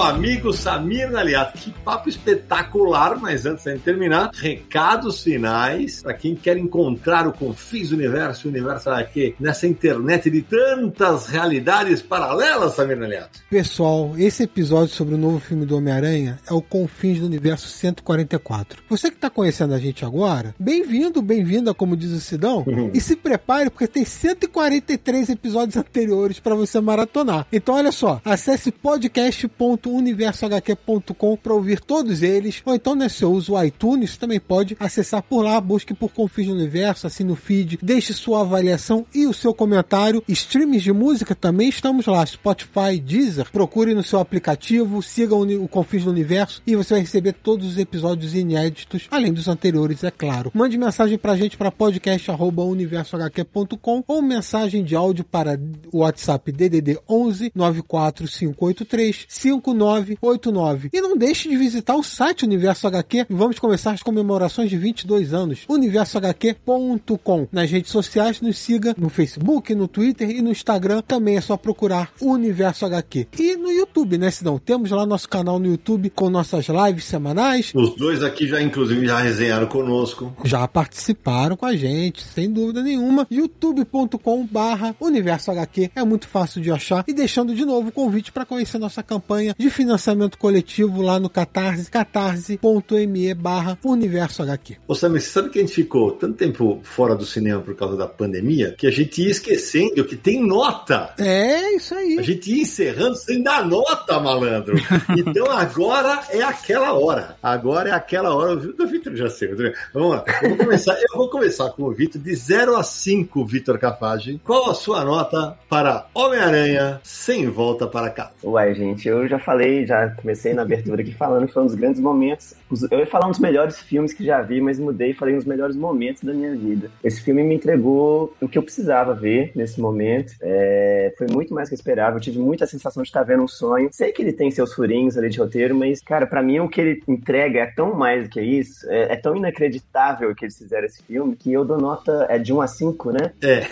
Amigo Samir Naliato, que papo espetacular, mas antes de terminar, recados finais para quem quer encontrar o Confis Universo, o Universo HQ, nessa internet de tantas realidades paralelas, Samir Naliato. Pessoal, esse episódio sobre o novo filme do Homem-Aranha é o Confins do Universo 144. Você que está conhecendo a gente agora, bem-vindo, bem-vinda, como diz o Sidão, e se prepare porque tem 143 episódios anteriores para você maratonar. Então, olha só, acesse podcast.universohq.com para ouvir todos eles, ou então, né, se eu uso o iTunes, também pode acessar por lá, busque por Confins do Universo, assine o feed, deixe sua avaliação e o seu comentário. Streams de música também estamos lá, Spotify, Deezer. Procure no seu aplicativo, siga o, Confins do Universo e você vai receber todos os episódios inéditos, além dos anteriores, é claro. Mande mensagem pra gente para podcast@universohq.com ou mensagem de áudio para o WhatsApp DDD 11 94583 5989. E não deixe de visitar o site Universo HQ. Vamos começar as comemorações de 22 anos. universohq.com. Nas redes sociais, nos siga no Facebook, no Twitter e no Instagram. Também é só procurar Universo HQ. E no YouTube, né, Sidão? Temos lá nosso canal no YouTube com nossas lives semanais. Os dois aqui já, inclusive, já resenharam conosco. Já participaram com a gente, sem dúvida nenhuma. youtube.com barra Universo HQ. É muito fácil de achar. E deixando de novo o convite para conhecer nossa campanha de financiamento coletivo lá no Catarse, catarse.me barra Universo HQ. Ô Samir, você sabe que a gente ficou tanto tempo fora do cinema por causa da pandemia que a gente ia esquecendo que tem nota. É isso aí. A gente ia encerrando sem dar nota, malandro. Então agora é aquela hora. Agora é aquela hora. O Vitor já sei. Vamos lá. Eu vou começar, eu vou começar com o Vitor de 0 a 5, Vitor Cafage. Qual a sua nota para Homem-Aranha sem volta para casa? Uai, gente, eu já falei, já comecei na abertura aqui falando que foi um dos grandes momentos. os- Eu ia falar um dos melhores filmes que já vi, mas mudei e falei um dos melhores momentos da minha vida. Esse filme me entregou o que eu precisava ver nesse momento. É, foi muito mais que eu esperava. Eu tive muita sensação de estar vendo um sonho. Sei que ele tem seus furinhos ali de roteiro, mas, cara, pra mim o que ele entrega é tão mais do que isso. É, é tão inacreditável que eles fizeram esse filme que eu dou nota é de 1 a 5, né? É.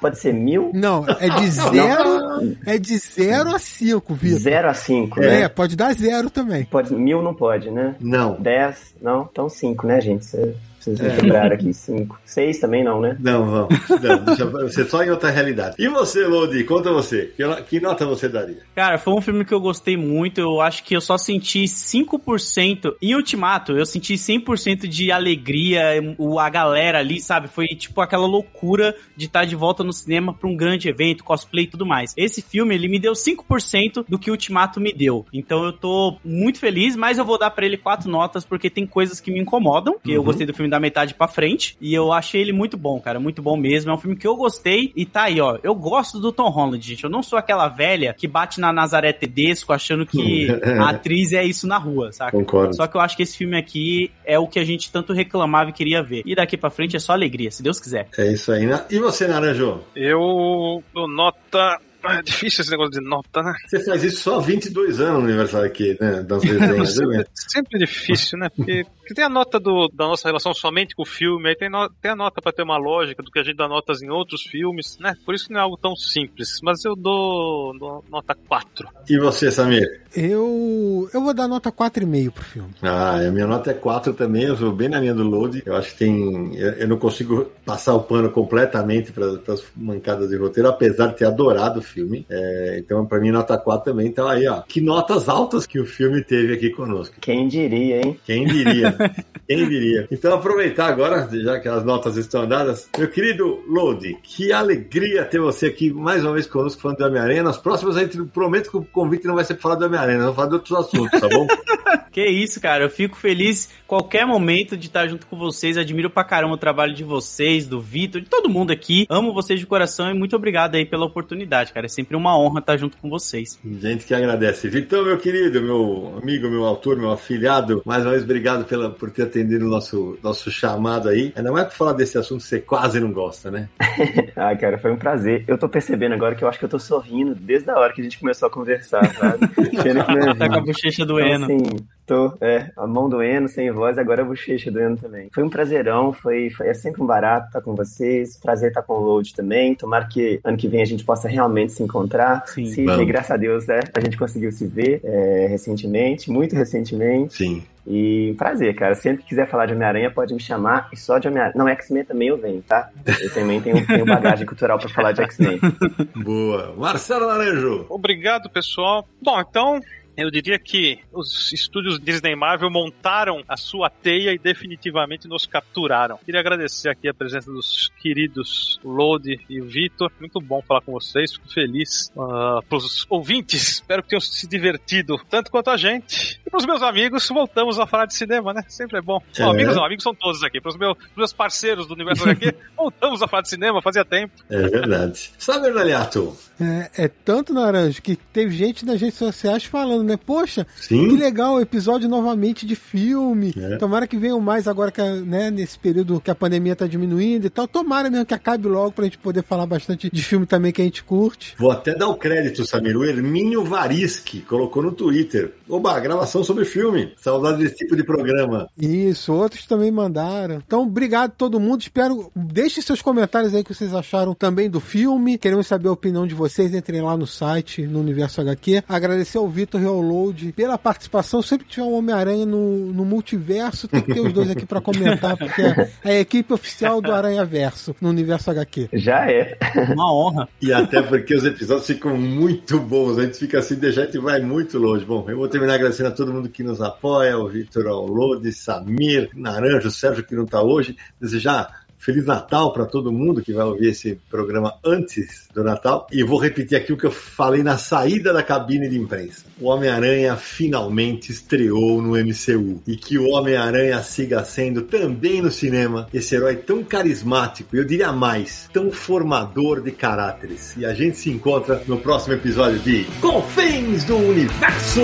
Pode ser mil? Não, é de zero, é de zero a cinco, Vitor. 0 a 5, né? É, pode dar zero também. Pode, mil não pode, né? Não. 10, não? Então 5, né, gente? Cê- Vocês me quebraram aqui, 5. 6 também não, né? Não, vamos. Não, deixa, você só em outra realidade. E você, Lodi, conta você. Que, que nota você daria? Cara, foi um filme que eu gostei muito. Eu acho que eu só senti 5%. Em Ultimato, eu senti 100% de alegria. O, a galera ali, sabe? Foi tipo aquela loucura de estar de volta no cinema pra um grande evento, cosplay e tudo mais. Esse filme, ele me deu 5% do que o Ultimato me deu. Então eu tô muito feliz, mas eu vou dar pra ele quatro notas porque tem coisas que me incomodam. Que eu gostei do filme da metade pra frente. E eu achei ele muito bom, cara. Muito bom mesmo. É um filme que eu gostei. E tá aí, ó. Eu gosto do Tom Holland, gente. Eu não sou aquela velha que bate na Nazaré Tedesco achando que a atriz é isso na rua, saca? Concordo. Só que eu acho que esse filme aqui é o que a gente tanto reclamava e queria ver. E daqui pra frente é só alegria, se Deus quiser. É isso aí. né? E você, Naranjo? Eu dou nota. Ah, É difícil esse negócio de nota, né? Você faz isso só há 22 anos no aniversário aqui, né? Das resenhas. sempre, né? sempre é difícil, né? Porque, porque tem a nota do- da nossa relação somente com o filme, aí tem, no- tem a nota pra ter uma lógica do que a gente dá notas em outros filmes, né? Por isso que não é algo tão simples. Mas eu dou, dou nota 4. E você, Samir? Eu, eu vou dar nota 4,5 pro filme. Ah, a minha nota é 4 também, eu sou bem na linha do load. Eu acho que tem. Eu, eu não consigo passar o pano completamente para as mancadas de roteiro, apesar de ter adorado o filme. É, então, para mim, nota 4 também. Então, aí, ó, que notas altas que o filme teve aqui conosco. Quem diria, hein? Quem diria? Quem diria? Então, aproveitar agora, já que as notas estão dadas, meu querido Load, que alegria ter você aqui mais uma vez conosco falando do Homem-Aranha. Nas próximas, a gente promete que o convite não vai ser pra falar do Homem-Aranha, vamos falar de outros assuntos, tá bom? Que isso, cara. Eu fico feliz qualquer momento de estar junto com vocês. Admiro pra caramba o trabalho de vocês, do Vitor, de todo mundo aqui. Amo vocês de coração e muito obrigado aí pela oportunidade, cara. É sempre uma honra estar junto com vocês. Gente que agradece. Vitão, meu querido, meu amigo, meu autor, meu afilhado, mais uma vez obrigado pela, por ter atendido o nosso, nosso chamado aí. Ainda mais por falar desse assunto que você quase não gosta, né? ah, cara, foi um prazer. Eu tô percebendo agora que eu acho que eu tô sorrindo desde a hora que a gente começou a conversar, sabe? tá com a bochecha doendo. Então, assim, tô, é, a mão doendo, sem voz, agora a bochecha doendo também. Foi um prazerão, foi, foi é sempre um barato estar com vocês, prazer estar com o Load também. Tomara que ano que vem a gente possa realmente se encontrar. Sim, se graças a Deus, é, a gente conseguiu se ver é, recentemente, muito recentemente. Sim. E prazer, cara. Sempre que quiser falar de Homem-Aranha, pode me chamar. E só de Homem-Aranha. Não, X-Men também eu venho, tá? Eu também tenho, tenho bagagem cultural para falar de X-Men. Boa. Marcelo Naranjo. Obrigado, pessoal. Bom, então, eu diria que os estúdios Disney Marvel montaram a sua teia e definitivamente nos capturaram. Queria agradecer aqui a presença dos queridos Lode e o Vitor. Muito bom falar com vocês, fico feliz. Uh, para os ouvintes, espero que tenham se divertido tanto quanto a gente. E para os meus amigos, voltamos a falar de cinema, né? Sempre é bom. É. Bom, amigos não, amigos são todos aqui. Para os meus, meus parceiros do universo aqui, voltamos a falar de cinema, fazia tempo. É verdade. Sabe, Naliato? É, é tanto naranja que teve gente nas redes sociais falando, né? Poxa, Sim. que legal o episódio novamente de filme. É. Tomara que venham mais agora que, né, nesse período que a pandemia tá diminuindo e tal. Tomara mesmo que acabe logo pra gente poder falar bastante de filme também que a gente curte. Vou até dar o crédito, Samir. O Hermínio Variski colocou no Twitter. Oba, gravação sobre filme. Saudade desse tipo de programa. Isso, outros também mandaram. Então, obrigado a todo mundo. Espero. Deixe seus comentários aí que vocês acharam também do filme. Queremos saber a opinião de vocês. Entrem lá no site, no Universo HQ. Agradecer ao Vitor e ao Load pela participação. Sempre que tiver um Homem-Aranha no, no multiverso, tem que ter os dois aqui para comentar, porque é a equipe oficial do Aranha Verso no Universo HQ. Já é. Uma honra. E até porque os episódios ficam muito bons. A gente fica assim, a gente vai muito longe. Bom, eu vou terminar agradecendo a todo mundo que nos apoia, o Vitor ao Load, Samir, Naranjo, Sérgio que não está hoje. Desejar Feliz Natal para todo mundo que vai ouvir esse programa antes do Natal. E vou repetir aqui o que eu falei na saída da cabine de imprensa. O Homem-Aranha finalmente estreou no MCU. E que o Homem-Aranha siga sendo também no cinema esse herói tão carismático, eu diria mais, tão formador de caráteres. E a gente se encontra no próximo episódio de Confins do Universo!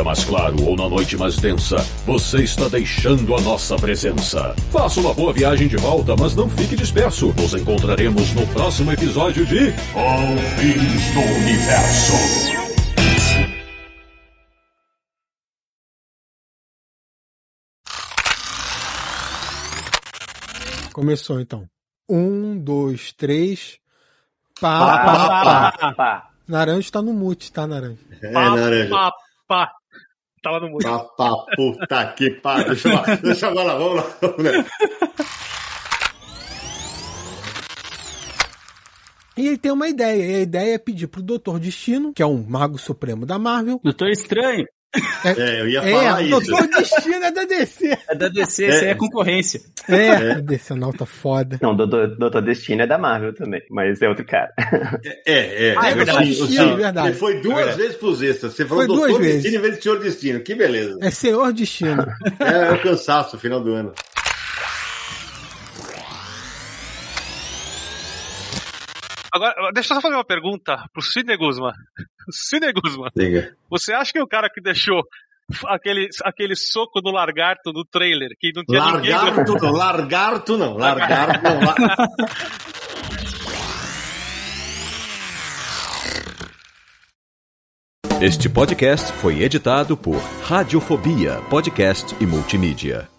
Dia mais claro ou na noite mais densa, você está deixando a nossa presença. Faça uma boa viagem de volta, mas não fique disperso. Nos encontraremos no próximo episódio de Confins do Universo. Começou então. Um, dois, três. Pá, Pá, pá, pá. Naranja tá no mute, tá, Naranja? É, Pá, Naranja. pá, pá. Tava no mundo. Pá, puta que pá. Deixa eu lá, deixa eu lá, vamos lá. Vamos lá. E ele tem uma ideia. E a ideia é pedir pro Doutor Destino, que é um mago supremo da Marvel. Doutor Estranho. É, eu ia falar É, isso. Doutor Destino é da DC. É da DC, isso aí é concorrência. É, a DC não tá foda. Não, Doutor, Doutor Destino é da Marvel também, mas é outro cara. É, é. Ah, é é verdade. Destino, verdade. Ele foi duas verdade. vezes pros extras. Você falou Foi duas Doutor vezes. Destino em vez de Senhor Destino. Que beleza. É Senhor Destino. É, é o cansaço, final do ano. Agora, deixa eu só fazer uma pergunta pro Sidney Guzman. Sidney Guzman, Diga. você acha que o cara que deixou aquele, aquele soco do largarto no trailer, que não tinha ninguém... Largarto não, largarto não. Largarto não. Este podcast foi editado por Radiofobia, podcast e multimídia.